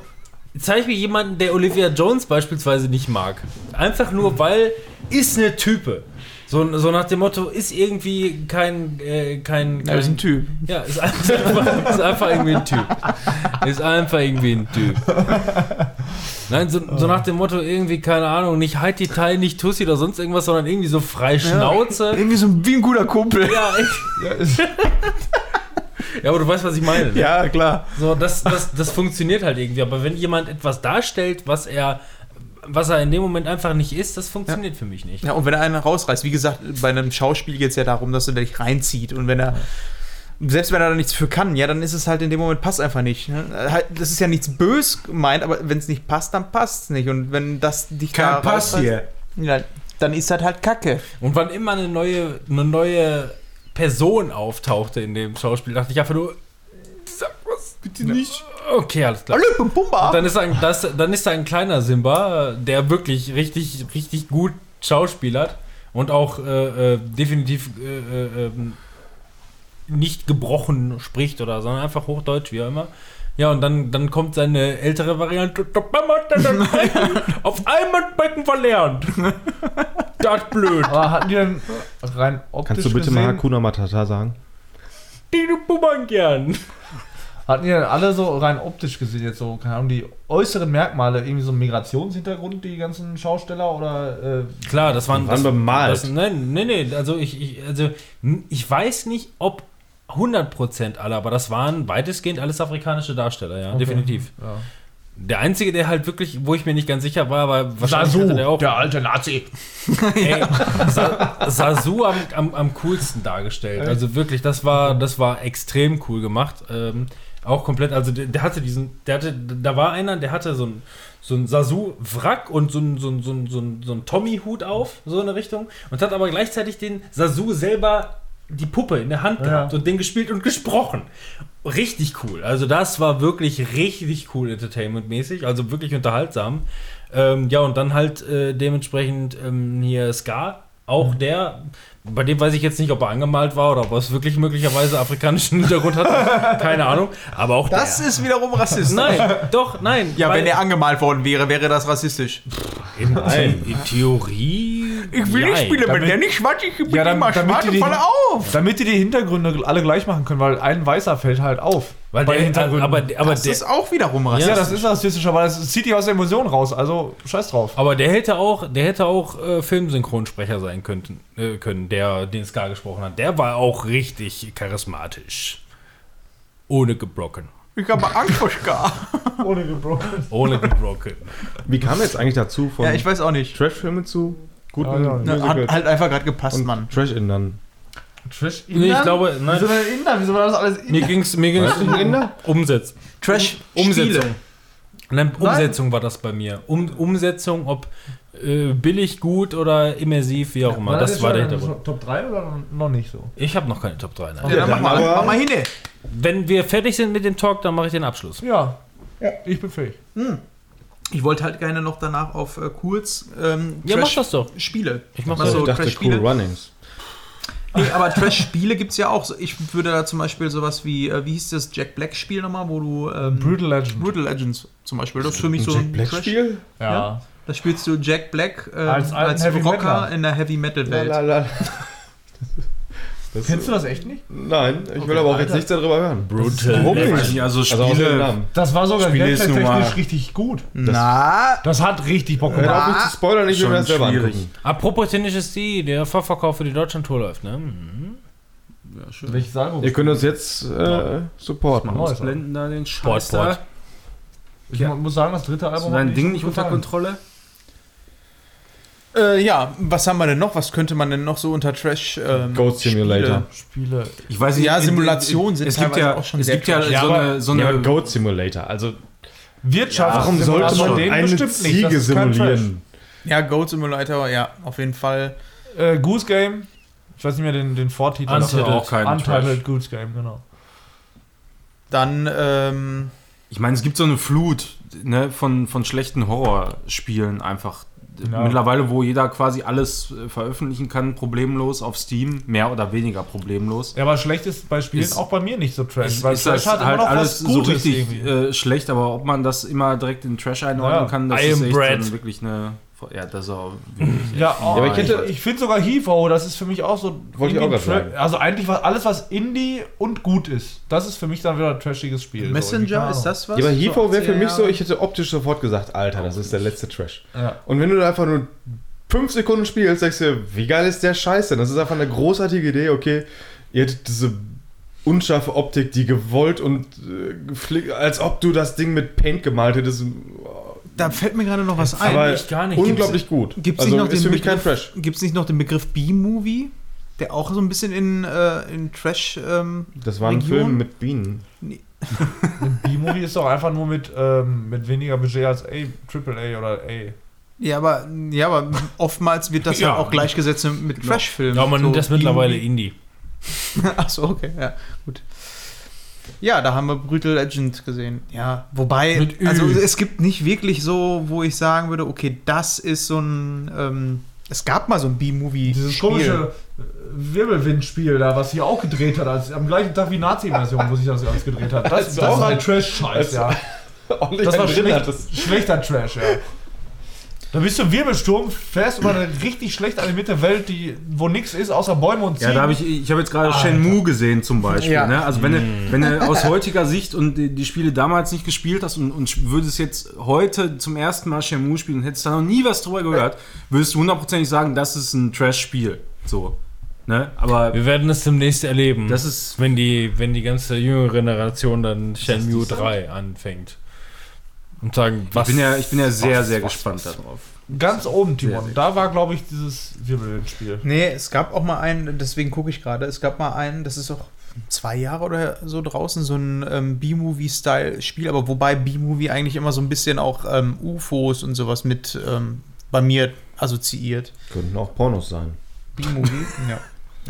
[SPEAKER 2] zeig mir jemanden, der Olivia Jones beispielsweise nicht mag. Einfach nur, weil ist eine Type. So, so nach dem Motto, ist irgendwie kein, äh, kein, kein
[SPEAKER 1] Ja, ist ein Typ.
[SPEAKER 2] Ja, ist einfach, ist einfach irgendwie ein Typ. Ist einfach irgendwie ein Typ. Nein, so, so nach dem Motto, irgendwie, keine Ahnung, nicht Heidi Tai, nicht Tussi oder sonst irgendwas, sondern irgendwie so frei Schnauze.
[SPEAKER 1] Irgendwie so wie ein guter Kumpel.
[SPEAKER 2] Ja, echt. Ja, aber du weißt, was ich meine. ne?
[SPEAKER 1] Ja, klar.
[SPEAKER 2] So, das, das, das funktioniert halt irgendwie. Aber wenn jemand etwas darstellt, was er, was er in dem Moment einfach nicht ist, das funktioniert für mich nicht.
[SPEAKER 1] Ja, und wenn er einen rausreißt, wie gesagt, bei einem Schauspiel geht es ja darum, dass er dich reinzieht. Und wenn er, selbst wenn er da nichts für kann, ja, dann ist es halt in dem Moment passt einfach nicht. Ne? Halt, Das ist ja nichts bös gemeint, aber wenn es nicht passt, dann passt es nicht. Und wenn das dich da
[SPEAKER 4] Kein Pass
[SPEAKER 1] rausreißt,
[SPEAKER 4] hier.
[SPEAKER 1] Ja, dann ist das halt Kacke.
[SPEAKER 2] Und wann immer eine neue, eine neue Person auftauchte in dem Schauspiel, dachte ich einfach nur, sag was, bitte nicht. Okay, alles klar.
[SPEAKER 1] Hallo.
[SPEAKER 2] Dann ist, ein, das, dann ist da ein kleiner Simba, der wirklich richtig, richtig gut schauspielert und auch äh, äh, definitiv äh, äh, ähm, nicht gebrochen spricht oder, sondern einfach Hochdeutsch, wie auch immer. Ja, und dann, dann kommt seine ältere Variante. "Der Mama hat das Becken Auf einmal Becken verlernt. Das ist blöd.
[SPEAKER 3] Aber hatten die denn rein optisch
[SPEAKER 5] Kannst du bitte
[SPEAKER 3] gesehen,
[SPEAKER 5] mal Hakuna Matata sagen?
[SPEAKER 2] Die du bummern gern.
[SPEAKER 3] hatten die denn alle so rein optisch gesehen jetzt so, keine Ahnung, die äußeren Merkmale, irgendwie so ein Migrationshintergrund, die ganzen Schausteller oder äh,
[SPEAKER 2] Klar, das waren.
[SPEAKER 5] Waren
[SPEAKER 2] das,
[SPEAKER 5] bemalt.
[SPEAKER 2] Das, nein, nee, nee, also ich, ich, also ich weiß nicht, ob 100% alle, aber das waren weitestgehend alles afrikanische Darsteller, ja, definitiv.
[SPEAKER 3] ja.
[SPEAKER 2] Der einzige, der halt wirklich, wo ich mir nicht ganz sicher war, war wahrscheinlich hatte der auch
[SPEAKER 3] der alte Nazi.
[SPEAKER 2] ey, Sa Sasu am, am, am coolsten dargestellt. Also wirklich, das war, das war extrem cool gemacht. Ähm, auch komplett, also der, der hatte diesen, der hatte, da war einer, der hatte so ein, so ein Sasu-Wrack und so ein, so ein, so ein, so ein, so ein Tommy-Hut auf, so in eine Richtung, und hat aber gleichzeitig den Sasu selber die Puppe in der Hand gehabt und den gespielt und gesprochen. Richtig cool. Also das war wirklich richtig cool Entertainment-mäßig, also wirklich unterhaltsam. Ähm, ja, und dann halt äh, dementsprechend ähm, hier Ska, auch der, bei dem weiß ich jetzt nicht, ob er angemalt war oder ob er es wirklich möglicherweise afrikanischen Hintergrund hat. Keine Ahnung. Aber auch
[SPEAKER 1] Das
[SPEAKER 2] der.
[SPEAKER 1] ist wiederum rassistisch.
[SPEAKER 2] Nein, doch, nein.
[SPEAKER 1] Ja,
[SPEAKER 2] weil
[SPEAKER 1] wenn er angemalt worden wäre, wäre das rassistisch.
[SPEAKER 2] in, in Theorie. Nein.
[SPEAKER 1] der nicht schwarz, ich bin
[SPEAKER 3] Ja, dann, damit, die
[SPEAKER 1] auf.
[SPEAKER 3] damit die die Hintergründe alle gleich machen können, weil ein Weißer fällt halt auf.
[SPEAKER 2] Weil
[SPEAKER 3] bei
[SPEAKER 2] der,
[SPEAKER 3] Hintergründen.
[SPEAKER 2] aber, aber,
[SPEAKER 1] Das
[SPEAKER 2] der,
[SPEAKER 1] ist auch wiederum rassistisch.
[SPEAKER 3] ja, das ist rassistisch, aber das zieht dich aus der Emotion raus, also scheiß drauf.
[SPEAKER 2] aber der hätte auch, der hätte auch äh, Filmsynchronsprecher sein könnten, äh, können, der den Ska gesprochen hat. Der war auch richtig charismatisch. Ohne gebrochen.
[SPEAKER 1] Ich habe Angst vor Ska.
[SPEAKER 3] Ohne gebrochen.
[SPEAKER 2] Ohne gebrochen.
[SPEAKER 5] Wie kam jetzt eigentlich dazu von
[SPEAKER 1] Ja, ich weiß auch nicht.
[SPEAKER 5] Trashfilme zu guten
[SPEAKER 3] Ja, ja.
[SPEAKER 1] Hat halt einfach gerade gepasst,
[SPEAKER 5] und
[SPEAKER 1] Mann.
[SPEAKER 5] Trash-Indern?
[SPEAKER 3] Trash
[SPEAKER 2] Nee, ich glaube, nein.
[SPEAKER 3] Wieso denn Inder? Wieso war das alles Inder?
[SPEAKER 2] Mir ging's, mir ging's um
[SPEAKER 5] Inder?
[SPEAKER 2] Umsetzung.
[SPEAKER 1] Trash
[SPEAKER 2] Umsetzung. Nein, Umsetzung war das bei mir. Um, Umsetzung, ob äh, billig, gut oder immersiv, wie auch immer. Das
[SPEAKER 3] jetzt
[SPEAKER 2] war der Hintergrund.
[SPEAKER 3] Top 3 oder noch nicht so?
[SPEAKER 2] Ich habe noch keine Top 3. Nein.
[SPEAKER 1] Ja, dann mach mal, mach mal hin.
[SPEAKER 2] Wenn wir fertig sind mit dem Talk, dann mache ich den Abschluss.
[SPEAKER 3] Ja. Ich bin fähig.
[SPEAKER 1] Ich wollte halt gerne noch danach auf äh, kurz ähm,
[SPEAKER 2] Ja, mach das doch.
[SPEAKER 1] Spiele.
[SPEAKER 2] Ich mach
[SPEAKER 1] Ach
[SPEAKER 2] das.
[SPEAKER 1] so,
[SPEAKER 5] ich dachte. Cool Runnings.
[SPEAKER 1] Nee, aber Trash-Spiele gibt es ja auch. Ich würde da zum Beispiel sowas wie, äh, wie hieß das Jack Black-Spiel nochmal, wo du. Ähm,
[SPEAKER 3] Brutal Legend.
[SPEAKER 1] Brutal Legends zum Beispiel. Das ist für mich
[SPEAKER 5] Ein
[SPEAKER 1] so
[SPEAKER 5] Jack
[SPEAKER 1] ein
[SPEAKER 5] Black
[SPEAKER 1] Trash.
[SPEAKER 5] Spiel?
[SPEAKER 1] Ja. Da spielst du Jack Black äh,
[SPEAKER 3] Als
[SPEAKER 1] als,
[SPEAKER 3] Heavy
[SPEAKER 1] Rocker
[SPEAKER 3] Metaler.
[SPEAKER 1] in der Heavy Metal Welt.
[SPEAKER 5] Lalala. Das,
[SPEAKER 3] Kennst du das echt nicht?
[SPEAKER 5] Nein, ich will aber auch jetzt nichts darüber hören.
[SPEAKER 2] Brutal.
[SPEAKER 5] Warum nicht?
[SPEAKER 4] also
[SPEAKER 5] Also
[SPEAKER 4] Spiele.
[SPEAKER 5] Namen.
[SPEAKER 3] Das war sogar
[SPEAKER 4] ist
[SPEAKER 3] gameplay-technisch richtig gut.
[SPEAKER 1] Na,
[SPEAKER 3] Das hat richtig Bock
[SPEAKER 5] Hör
[SPEAKER 3] gemacht.
[SPEAKER 5] auf mich zu spoilern, ich will mir das selber
[SPEAKER 4] schwierig.
[SPEAKER 5] angucken.
[SPEAKER 2] Apropos Tennis die, der Vorverkauf für die Deutschland-Tour läuft, ne? Mhm.
[SPEAKER 3] Welches sagen
[SPEAKER 5] Ihr könnt uns jetzt äh, supporten.
[SPEAKER 3] Neues.
[SPEAKER 4] Ausblenden da den
[SPEAKER 2] Sport,
[SPEAKER 4] Scheiß da.
[SPEAKER 3] Ich muss sagen, das dritte Album
[SPEAKER 4] du dein Ding nicht unter
[SPEAKER 3] gefallen.
[SPEAKER 4] Kontrolle?
[SPEAKER 1] Äh, ja, was haben wir denn noch? Was könnte man denn noch so unter Trash ähm,
[SPEAKER 5] Goat Simulator.
[SPEAKER 3] Spiele.
[SPEAKER 4] Ich weiß nicht.
[SPEAKER 1] Ja, Simulationen sind
[SPEAKER 4] es gibt
[SPEAKER 1] teilweise
[SPEAKER 4] ja,
[SPEAKER 1] auch schon
[SPEAKER 4] Es
[SPEAKER 1] sehr
[SPEAKER 4] gibt ja so
[SPEAKER 3] Ja,
[SPEAKER 4] eine, so
[SPEAKER 5] Ja,
[SPEAKER 4] eine
[SPEAKER 5] Goat Simulator. Also,
[SPEAKER 3] Wirtschaft.
[SPEAKER 5] warum sollte man
[SPEAKER 3] den
[SPEAKER 5] eine
[SPEAKER 3] bestimmt nicht. Das
[SPEAKER 5] Ziege
[SPEAKER 3] kein
[SPEAKER 5] simulieren?
[SPEAKER 1] Ja, Goat Simulator, ja, auf jeden Fall.
[SPEAKER 3] Äh, Goose Game. Ich weiß nicht mehr den, den Vortitel.
[SPEAKER 2] Untitled.
[SPEAKER 4] auch kein
[SPEAKER 3] Untitled
[SPEAKER 4] Trash.
[SPEAKER 3] Goose Game, genau.
[SPEAKER 1] Dann, ähm,
[SPEAKER 4] Ich meine, es gibt so eine Flut ne, von, von schlechten Horrorspielen einfach.
[SPEAKER 3] Ja.
[SPEAKER 4] Mittlerweile, wo jeder quasi alles äh, veröffentlichen kann, problemlos auf Steam, mehr oder weniger problemlos.
[SPEAKER 3] Ja, aber schlecht ist bei Spielen
[SPEAKER 4] Ist-
[SPEAKER 3] auch bei mir nicht so Trash.
[SPEAKER 4] Ist,
[SPEAKER 3] weil
[SPEAKER 4] ist
[SPEAKER 3] Trash
[SPEAKER 4] das
[SPEAKER 3] hat immer
[SPEAKER 4] halt
[SPEAKER 3] noch
[SPEAKER 4] alles so richtig äh, schlecht, aber ob man das immer direkt in Trash einordnen
[SPEAKER 3] Ja.
[SPEAKER 4] kann, das
[SPEAKER 2] I
[SPEAKER 4] ist echt wirklich eine. Ja, das ist auch
[SPEAKER 3] Ja, oh,
[SPEAKER 5] aber ich
[SPEAKER 3] ich,
[SPEAKER 5] hätte-
[SPEAKER 3] ich finde sogar Hevo, das ist für mich auch so.
[SPEAKER 5] Wollte ich auch sagen.
[SPEAKER 3] Also eigentlich was, alles, was Indie und gut ist, das ist für mich dann wieder ein trashiges Spiel. So,
[SPEAKER 1] Messenger, ist das was?
[SPEAKER 5] Ja, aber Hifo wäre für mich so,
[SPEAKER 1] 80er?
[SPEAKER 5] ich hätte optisch sofort gesagt, Alter, das ist der letzte Trash.
[SPEAKER 3] Ja.
[SPEAKER 5] Und wenn du da einfach nur fünf Sekunden spielst, sagst du, wie geil ist der Scheiß denn? Das ist einfach eine großartige Idee, okay, ihr hättet diese unscharfe Optik, die gewollt und äh, als ob du das Ding mit Paint gemalt hättest.
[SPEAKER 1] Da fällt mir gerade noch was ein.
[SPEAKER 5] Aber
[SPEAKER 2] ich gar nicht.
[SPEAKER 5] unglaublich gut.
[SPEAKER 1] Gibt es
[SPEAKER 5] also
[SPEAKER 1] nicht noch
[SPEAKER 5] ist
[SPEAKER 1] den
[SPEAKER 5] für mich kein
[SPEAKER 1] Begriff,
[SPEAKER 5] Trash.
[SPEAKER 1] Gibt's nicht noch den Begriff B-Movie, der auch so ein bisschen in, äh, in Trash. Ähm,
[SPEAKER 5] Das war ein
[SPEAKER 1] Region?
[SPEAKER 5] Film mit Bienen.
[SPEAKER 3] Ein B-Movie ist doch einfach nur mit, ähm, mit weniger Budget als A, AAA oder A.
[SPEAKER 1] ja, aber, ja, aber oftmals wird das ja,
[SPEAKER 2] Ja.
[SPEAKER 1] auch gleichgesetzt mit Trash-Filmen.
[SPEAKER 2] Ja, man
[SPEAKER 1] So
[SPEAKER 2] nennt das mittlerweile. Indie.
[SPEAKER 1] Achso, okay, ja, gut. Ja, da haben wir Brutal Legend gesehen. Ja, wobei, also es gibt nicht wirklich so, wo ich sagen würde, okay, das ist so ein, ähm, es gab mal so ein B-Movie.
[SPEAKER 3] Dieses komische Wirbelwindspiel da, was sie auch gedreht hat, als, am gleichen Tag wie Nazi-Version, wo sich das alles gedreht hat. Das, das
[SPEAKER 5] auch
[SPEAKER 3] war
[SPEAKER 5] ein-
[SPEAKER 3] Trash-Scheiß, ja.
[SPEAKER 5] ordentlich
[SPEAKER 3] Das war schlecht, schlechter Trash, ja. Da bist du im Wirbelsturm, fährst über eine richtig schlecht animierte Welt, die, wo nichts ist, außer Bäume und Ziegen.
[SPEAKER 4] Ja, da habe ich, ich habe jetzt gerade Shenmue gesehen zum Beispiel.
[SPEAKER 1] Ja.
[SPEAKER 4] Ne? Also wenn du, wenn du aus heutiger Sicht und die, die Spiele damals nicht gespielt hast und, und würdest jetzt heute zum ersten Mal Shenmue spielen und hättest da noch nie was drüber gehört, würdest du hundertprozentig sagen, das ist ein Trash-Spiel. So. Ne? Aber
[SPEAKER 2] Wir werden es demnächst erleben.
[SPEAKER 4] das ist
[SPEAKER 2] wenn die, wenn die ganze jüngere Generation dann Shenmue 3 anfängt. Und sagen, was.
[SPEAKER 4] ich bin ja, ich bin ja sehr,
[SPEAKER 2] was-
[SPEAKER 4] sehr
[SPEAKER 2] was-
[SPEAKER 4] gespannt
[SPEAKER 2] was-
[SPEAKER 4] darauf.
[SPEAKER 3] Ganz oben, Timon.
[SPEAKER 4] Sehr, sehr
[SPEAKER 3] Da war, glaube ich, dieses Wirbelwindspiel.
[SPEAKER 1] Nee, es gab auch mal einen, deswegen gucke ich gerade, es gab mal einen, das ist auch zwei Jahre oder so draußen, so ein ähm, B-Movie-Style-Spiel, aber wobei B-Movie eigentlich immer so ein bisschen auch ähm, UFOs und sowas mit ähm, bei mir assoziiert.
[SPEAKER 5] Könnten auch Pornos sein.
[SPEAKER 1] B-Movie, ja.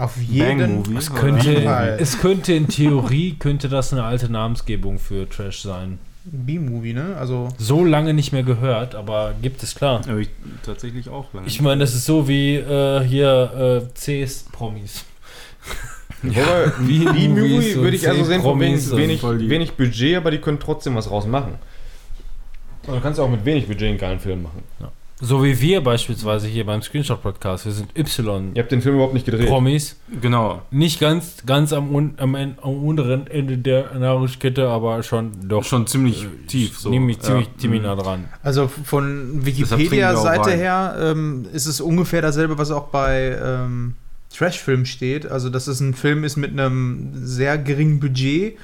[SPEAKER 1] Auf jeden
[SPEAKER 4] Bang-Movie.
[SPEAKER 2] Es könnte,
[SPEAKER 1] Fall.
[SPEAKER 2] es könnte in Theorie könnte das eine alte Namensgebung für Trash sein.
[SPEAKER 1] B-Movie, ne? Also
[SPEAKER 2] So lange nicht mehr gehört, aber gibt es klar.
[SPEAKER 4] Aber ich tatsächlich auch lange.
[SPEAKER 2] Ich meine, das ist so wie äh, hier äh, Cs Promis.
[SPEAKER 5] Wobei,
[SPEAKER 2] Wie
[SPEAKER 5] die
[SPEAKER 2] Movies
[SPEAKER 5] Movie
[SPEAKER 2] und
[SPEAKER 5] würde ich also sehen von
[SPEAKER 2] Promis
[SPEAKER 5] wenig, wenig, wenig Budget, aber die können trotzdem was raus machen. Und du kannst auch mit wenig Budget einen geilen Film machen.
[SPEAKER 2] So wie wir beispielsweise hier beim Screenshot-Podcast. Wir sind Y.
[SPEAKER 5] Ihr habt den Film überhaupt nicht gedreht.
[SPEAKER 2] Promis.
[SPEAKER 4] Genau.
[SPEAKER 2] Nicht ganz, ganz am, un, am, en- am unteren Ende der Nahrungskette, aber schon doch
[SPEAKER 4] Schon ziemlich tief. So.
[SPEAKER 2] ziemlich, ziemlich,
[SPEAKER 4] Ja.
[SPEAKER 2] ziemlich nah dran.
[SPEAKER 1] Also von Wikipedia-Seite her ähm, ist es ungefähr dasselbe, was auch bei ähm, Trash-Film steht. Also, dass es ein Film ist mit einem sehr geringen Budget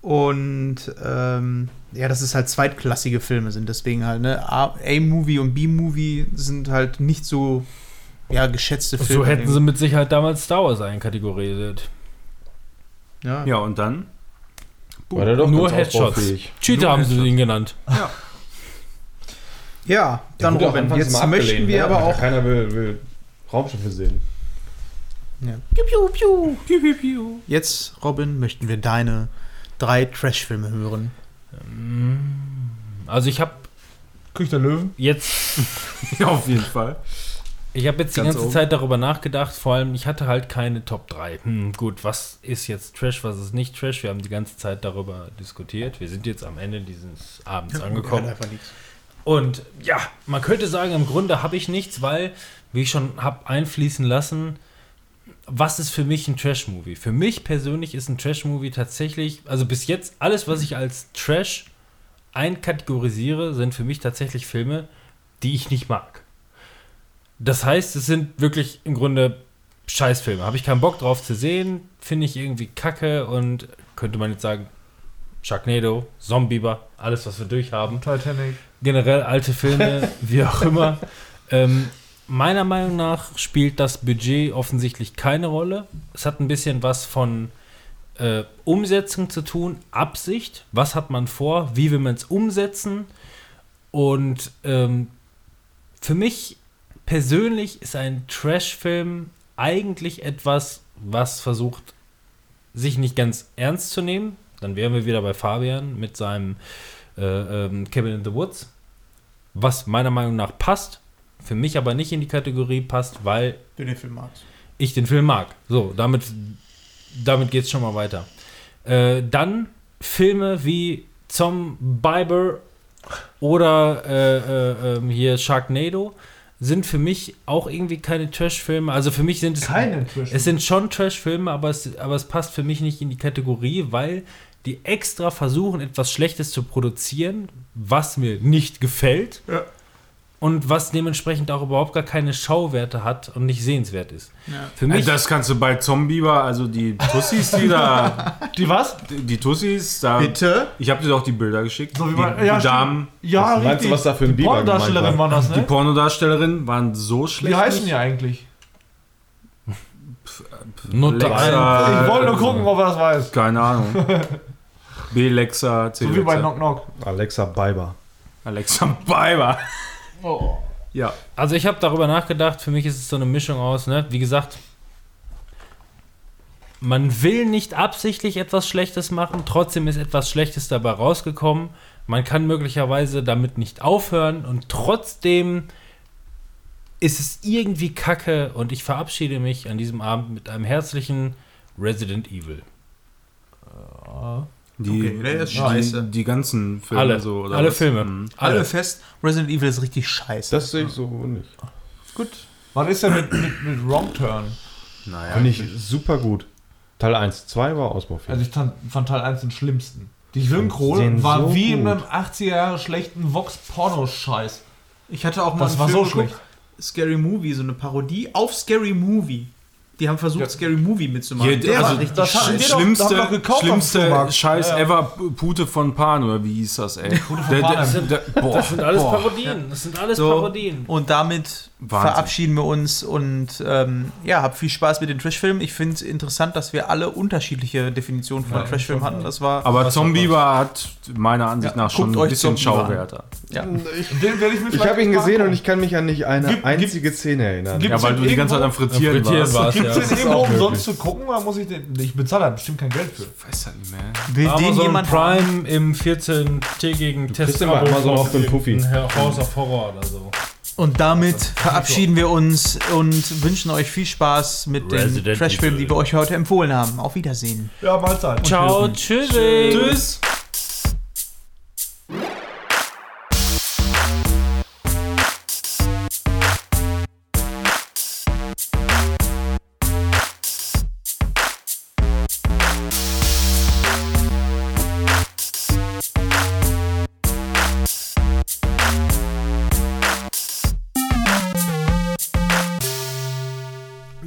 [SPEAKER 1] und ähm, ja, dass es halt zweitklassige Filme sind. Deswegen halt, ne? A- A-Movie und B-Movie sind halt nicht so ja, geschätzte Filme.
[SPEAKER 2] So hätten sie mit Sicherheit damals Star Wars einkategorisiert.
[SPEAKER 1] ja. Ja.
[SPEAKER 4] Ja, und dann?
[SPEAKER 5] War der doch
[SPEAKER 2] Nur Headshots. Cheater haben sie
[SPEAKER 4] Headshots.
[SPEAKER 2] ihn genannt.
[SPEAKER 1] dann
[SPEAKER 5] wurde auch
[SPEAKER 1] Robin,
[SPEAKER 5] anfangs
[SPEAKER 1] jetzt möchten wir
[SPEAKER 5] ne?
[SPEAKER 1] aber
[SPEAKER 5] Alter,
[SPEAKER 1] auch.
[SPEAKER 5] Keiner will, will Raumschiffe sehen.
[SPEAKER 1] Ja. Piu, piu, piu. Piu, piu, piu. Jetzt, Robin, möchten wir deine drei Trash-Filme hören.
[SPEAKER 2] Also ich habe
[SPEAKER 3] König der Löwen.
[SPEAKER 2] jetzt
[SPEAKER 4] Ja, auf jeden Fall.
[SPEAKER 2] Ich habe jetzt die
[SPEAKER 4] Ganz
[SPEAKER 2] ganze
[SPEAKER 4] oben.
[SPEAKER 2] Zeit darüber nachgedacht, vor allem ich hatte halt keine Top 3. Hm, gut, was ist jetzt Trash, was ist nicht Trash? Wir haben die ganze Zeit darüber diskutiert. Wir sind jetzt am Ende dieses Abends angekommen.
[SPEAKER 1] einfach nichts.
[SPEAKER 2] Und ja, man könnte sagen, im Grunde habe ich nichts, weil, wie ich schon habe einfließen lassen, was ist für mich ein Trash-Movie? Für mich persönlich ist ein Trash-Movie tatsächlich, also bis jetzt alles, was ich als Trash einkategorisiere, sind für mich tatsächlich Filme, die ich nicht mag. Das heißt, es sind wirklich im Grunde Scheißfilme. Habe ich keinen Bock drauf zu sehen, finde ich irgendwie kacke und könnte man jetzt sagen, Sharknado, Zombieber, alles, was wir durchhaben
[SPEAKER 3] Titanic.
[SPEAKER 2] generell alte Filme, wie auch immer. Ähm, meiner Meinung nach spielt das Budget offensichtlich keine Rolle. Es hat ein bisschen was von äh, Umsetzung zu tun, Absicht. Was hat man vor? Wie will man es umsetzen? Und ähm, für mich persönlich ist ein Trash-Film eigentlich etwas, was versucht, sich nicht ganz ernst zu nehmen. Dann wären wir wieder bei Fabian mit seinem äh, ähm, Cabin in the Woods, was meiner Meinung nach passt, für mich aber nicht in die Kategorie passt, weil
[SPEAKER 1] Du den Film magst.
[SPEAKER 2] ich den Film mag. So, damit, damit geht es schon mal weiter. Äh, dann Filme wie Zombieber oder äh, äh, ähm, hier Sharknado sind für mich auch irgendwie keine Trash-Filme. Also für mich sind es
[SPEAKER 3] Keine Trash.
[SPEAKER 2] es sind schon Trash-Filme, aber es, aber es passt für mich nicht in die Kategorie, weil die extra versuchen, etwas Schlechtes zu produzieren, was mir nicht gefällt.
[SPEAKER 3] Ja.
[SPEAKER 2] Und was dementsprechend auch überhaupt gar keine Schauwerte hat und nicht sehenswert ist.
[SPEAKER 1] Ja.
[SPEAKER 2] Für mich,
[SPEAKER 4] das kannst du bei Zombieber, also die Tussis, die da.
[SPEAKER 3] Die was?
[SPEAKER 4] Die, die Tussis, da.
[SPEAKER 1] Bitte?
[SPEAKER 4] Ich habe dir doch die Bilder geschickt.
[SPEAKER 3] So wie
[SPEAKER 4] die,
[SPEAKER 3] man-
[SPEAKER 4] die
[SPEAKER 3] ja, stimmt.
[SPEAKER 4] Damen,
[SPEAKER 3] Ja,
[SPEAKER 5] Was meinst
[SPEAKER 3] richtig.
[SPEAKER 5] du, was da für ein
[SPEAKER 3] die
[SPEAKER 5] Biber
[SPEAKER 3] Pornodarstellerin
[SPEAKER 5] war?
[SPEAKER 3] waren das,
[SPEAKER 4] die
[SPEAKER 3] ne?
[SPEAKER 4] Pornodarstellerinnen waren so schlecht.
[SPEAKER 3] Wie heißen die eigentlich?
[SPEAKER 4] Lexa,
[SPEAKER 2] ein.
[SPEAKER 3] Ich wollte nur
[SPEAKER 4] äh,
[SPEAKER 3] gucken, ob er das weiß.
[SPEAKER 4] Keine Ahnung. B-Lexa,
[SPEAKER 3] So wie bei
[SPEAKER 4] C-Lexa.
[SPEAKER 3] Knock Knock.
[SPEAKER 5] Alexa Biber.
[SPEAKER 4] Alexa Biber.
[SPEAKER 3] Oh.
[SPEAKER 4] Ja.
[SPEAKER 2] Also ich habe darüber nachgedacht, für mich ist es so eine Mischung aus, ne? Wie gesagt, man will nicht absichtlich etwas Schlechtes machen, trotzdem ist etwas Schlechtes dabei rausgekommen. Man kann möglicherweise damit nicht aufhören und trotzdem ist es irgendwie kacke und ich verabschiede mich an diesem Abend mit einem herzlichen Resident Evil.
[SPEAKER 4] Die,
[SPEAKER 1] Okay, der ist scheiße.
[SPEAKER 4] Die, die ganzen Filme
[SPEAKER 2] Alle,
[SPEAKER 4] so. oder
[SPEAKER 2] alle
[SPEAKER 4] was?
[SPEAKER 2] Filme.
[SPEAKER 4] Mhm.
[SPEAKER 1] Alle fest, Resident Evil ist richtig scheiße.
[SPEAKER 5] Das sehe ich so nicht.
[SPEAKER 1] gut.
[SPEAKER 3] Was ist denn mit, mit, mit Wrong Turn?
[SPEAKER 4] Naja.
[SPEAKER 5] Finde ich super gut. Teil 1, 2 war Ausbaufilm.
[SPEAKER 3] Also ich fand, Teil 1 den schlimmsten. Die Synchro war
[SPEAKER 5] so
[SPEAKER 3] wie in
[SPEAKER 5] gut.
[SPEAKER 3] einem 80er Jahre schlechten Vox-Porno-Scheiß.
[SPEAKER 1] Ich hatte auch mal
[SPEAKER 3] Das
[SPEAKER 1] einen
[SPEAKER 3] war
[SPEAKER 1] Film
[SPEAKER 3] so schlecht.
[SPEAKER 1] Scary Movie, so eine Parodie auf Scary Movie. Die haben versucht,
[SPEAKER 3] Ja.
[SPEAKER 1] Scary Movie mitzumachen. Der
[SPEAKER 4] also
[SPEAKER 1] war richtig
[SPEAKER 3] das
[SPEAKER 4] schlimmste,
[SPEAKER 3] doch gekauft
[SPEAKER 4] schlimmste. Scheiß
[SPEAKER 3] Ja, ja.
[SPEAKER 4] ever, Pute von Pan, oder wie hieß das, ey? Pute
[SPEAKER 3] von Pan,
[SPEAKER 2] Das sind alles
[SPEAKER 4] boah.
[SPEAKER 2] Parodien. Das sind alles
[SPEAKER 1] So.
[SPEAKER 2] Parodien.
[SPEAKER 1] Und damit
[SPEAKER 4] Wahnsinn.
[SPEAKER 1] verabschieden wir uns und ähm, ja, habt viel Spaß mit den Trashfilmen. Ich finde es interessant, dass wir alle unterschiedliche Definitionen von
[SPEAKER 3] Ja,
[SPEAKER 1] Trashfilmen hatten. Das war
[SPEAKER 4] Aber Zombie war, hat meiner Ansicht
[SPEAKER 1] Ja,
[SPEAKER 4] nach schon ein bisschen. Schauwerte.
[SPEAKER 1] ja.
[SPEAKER 3] Den werde ich mir
[SPEAKER 5] Ich habe ihn gesehen und ich kann mich an nicht eine
[SPEAKER 3] Gibt-
[SPEAKER 5] einzige Szene erinnern.
[SPEAKER 3] Gibt-
[SPEAKER 4] Ja, weil du die ganze Zeit am Frittieren,
[SPEAKER 2] Frittieren
[SPEAKER 4] warst.
[SPEAKER 2] warst,
[SPEAKER 3] Gibt es den irgendwo umsonst zu gucken oder muss ich den. Ich bezahle da bestimmt kein Geld für.
[SPEAKER 4] Ich weiß halt nicht mehr.
[SPEAKER 1] Will den
[SPEAKER 2] Amazon
[SPEAKER 1] jemand
[SPEAKER 2] Prime im 14-tägigen Test.
[SPEAKER 5] immer Amazon auf den Puffi.
[SPEAKER 2] House of Horror oder so.
[SPEAKER 1] Und damit verabschieden wir uns und wünschen euch viel Spaß mit den
[SPEAKER 2] Resident
[SPEAKER 1] Trashfilmen,
[SPEAKER 2] Evil.
[SPEAKER 1] die wir euch heute empfohlen haben. Auf Wiedersehen.
[SPEAKER 3] Ja, Mahlzeit.
[SPEAKER 2] Ciao, tschüssi.
[SPEAKER 4] Tschüss.
[SPEAKER 2] Mir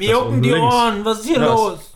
[SPEAKER 2] jucken die. Ohren. Was ist hier los?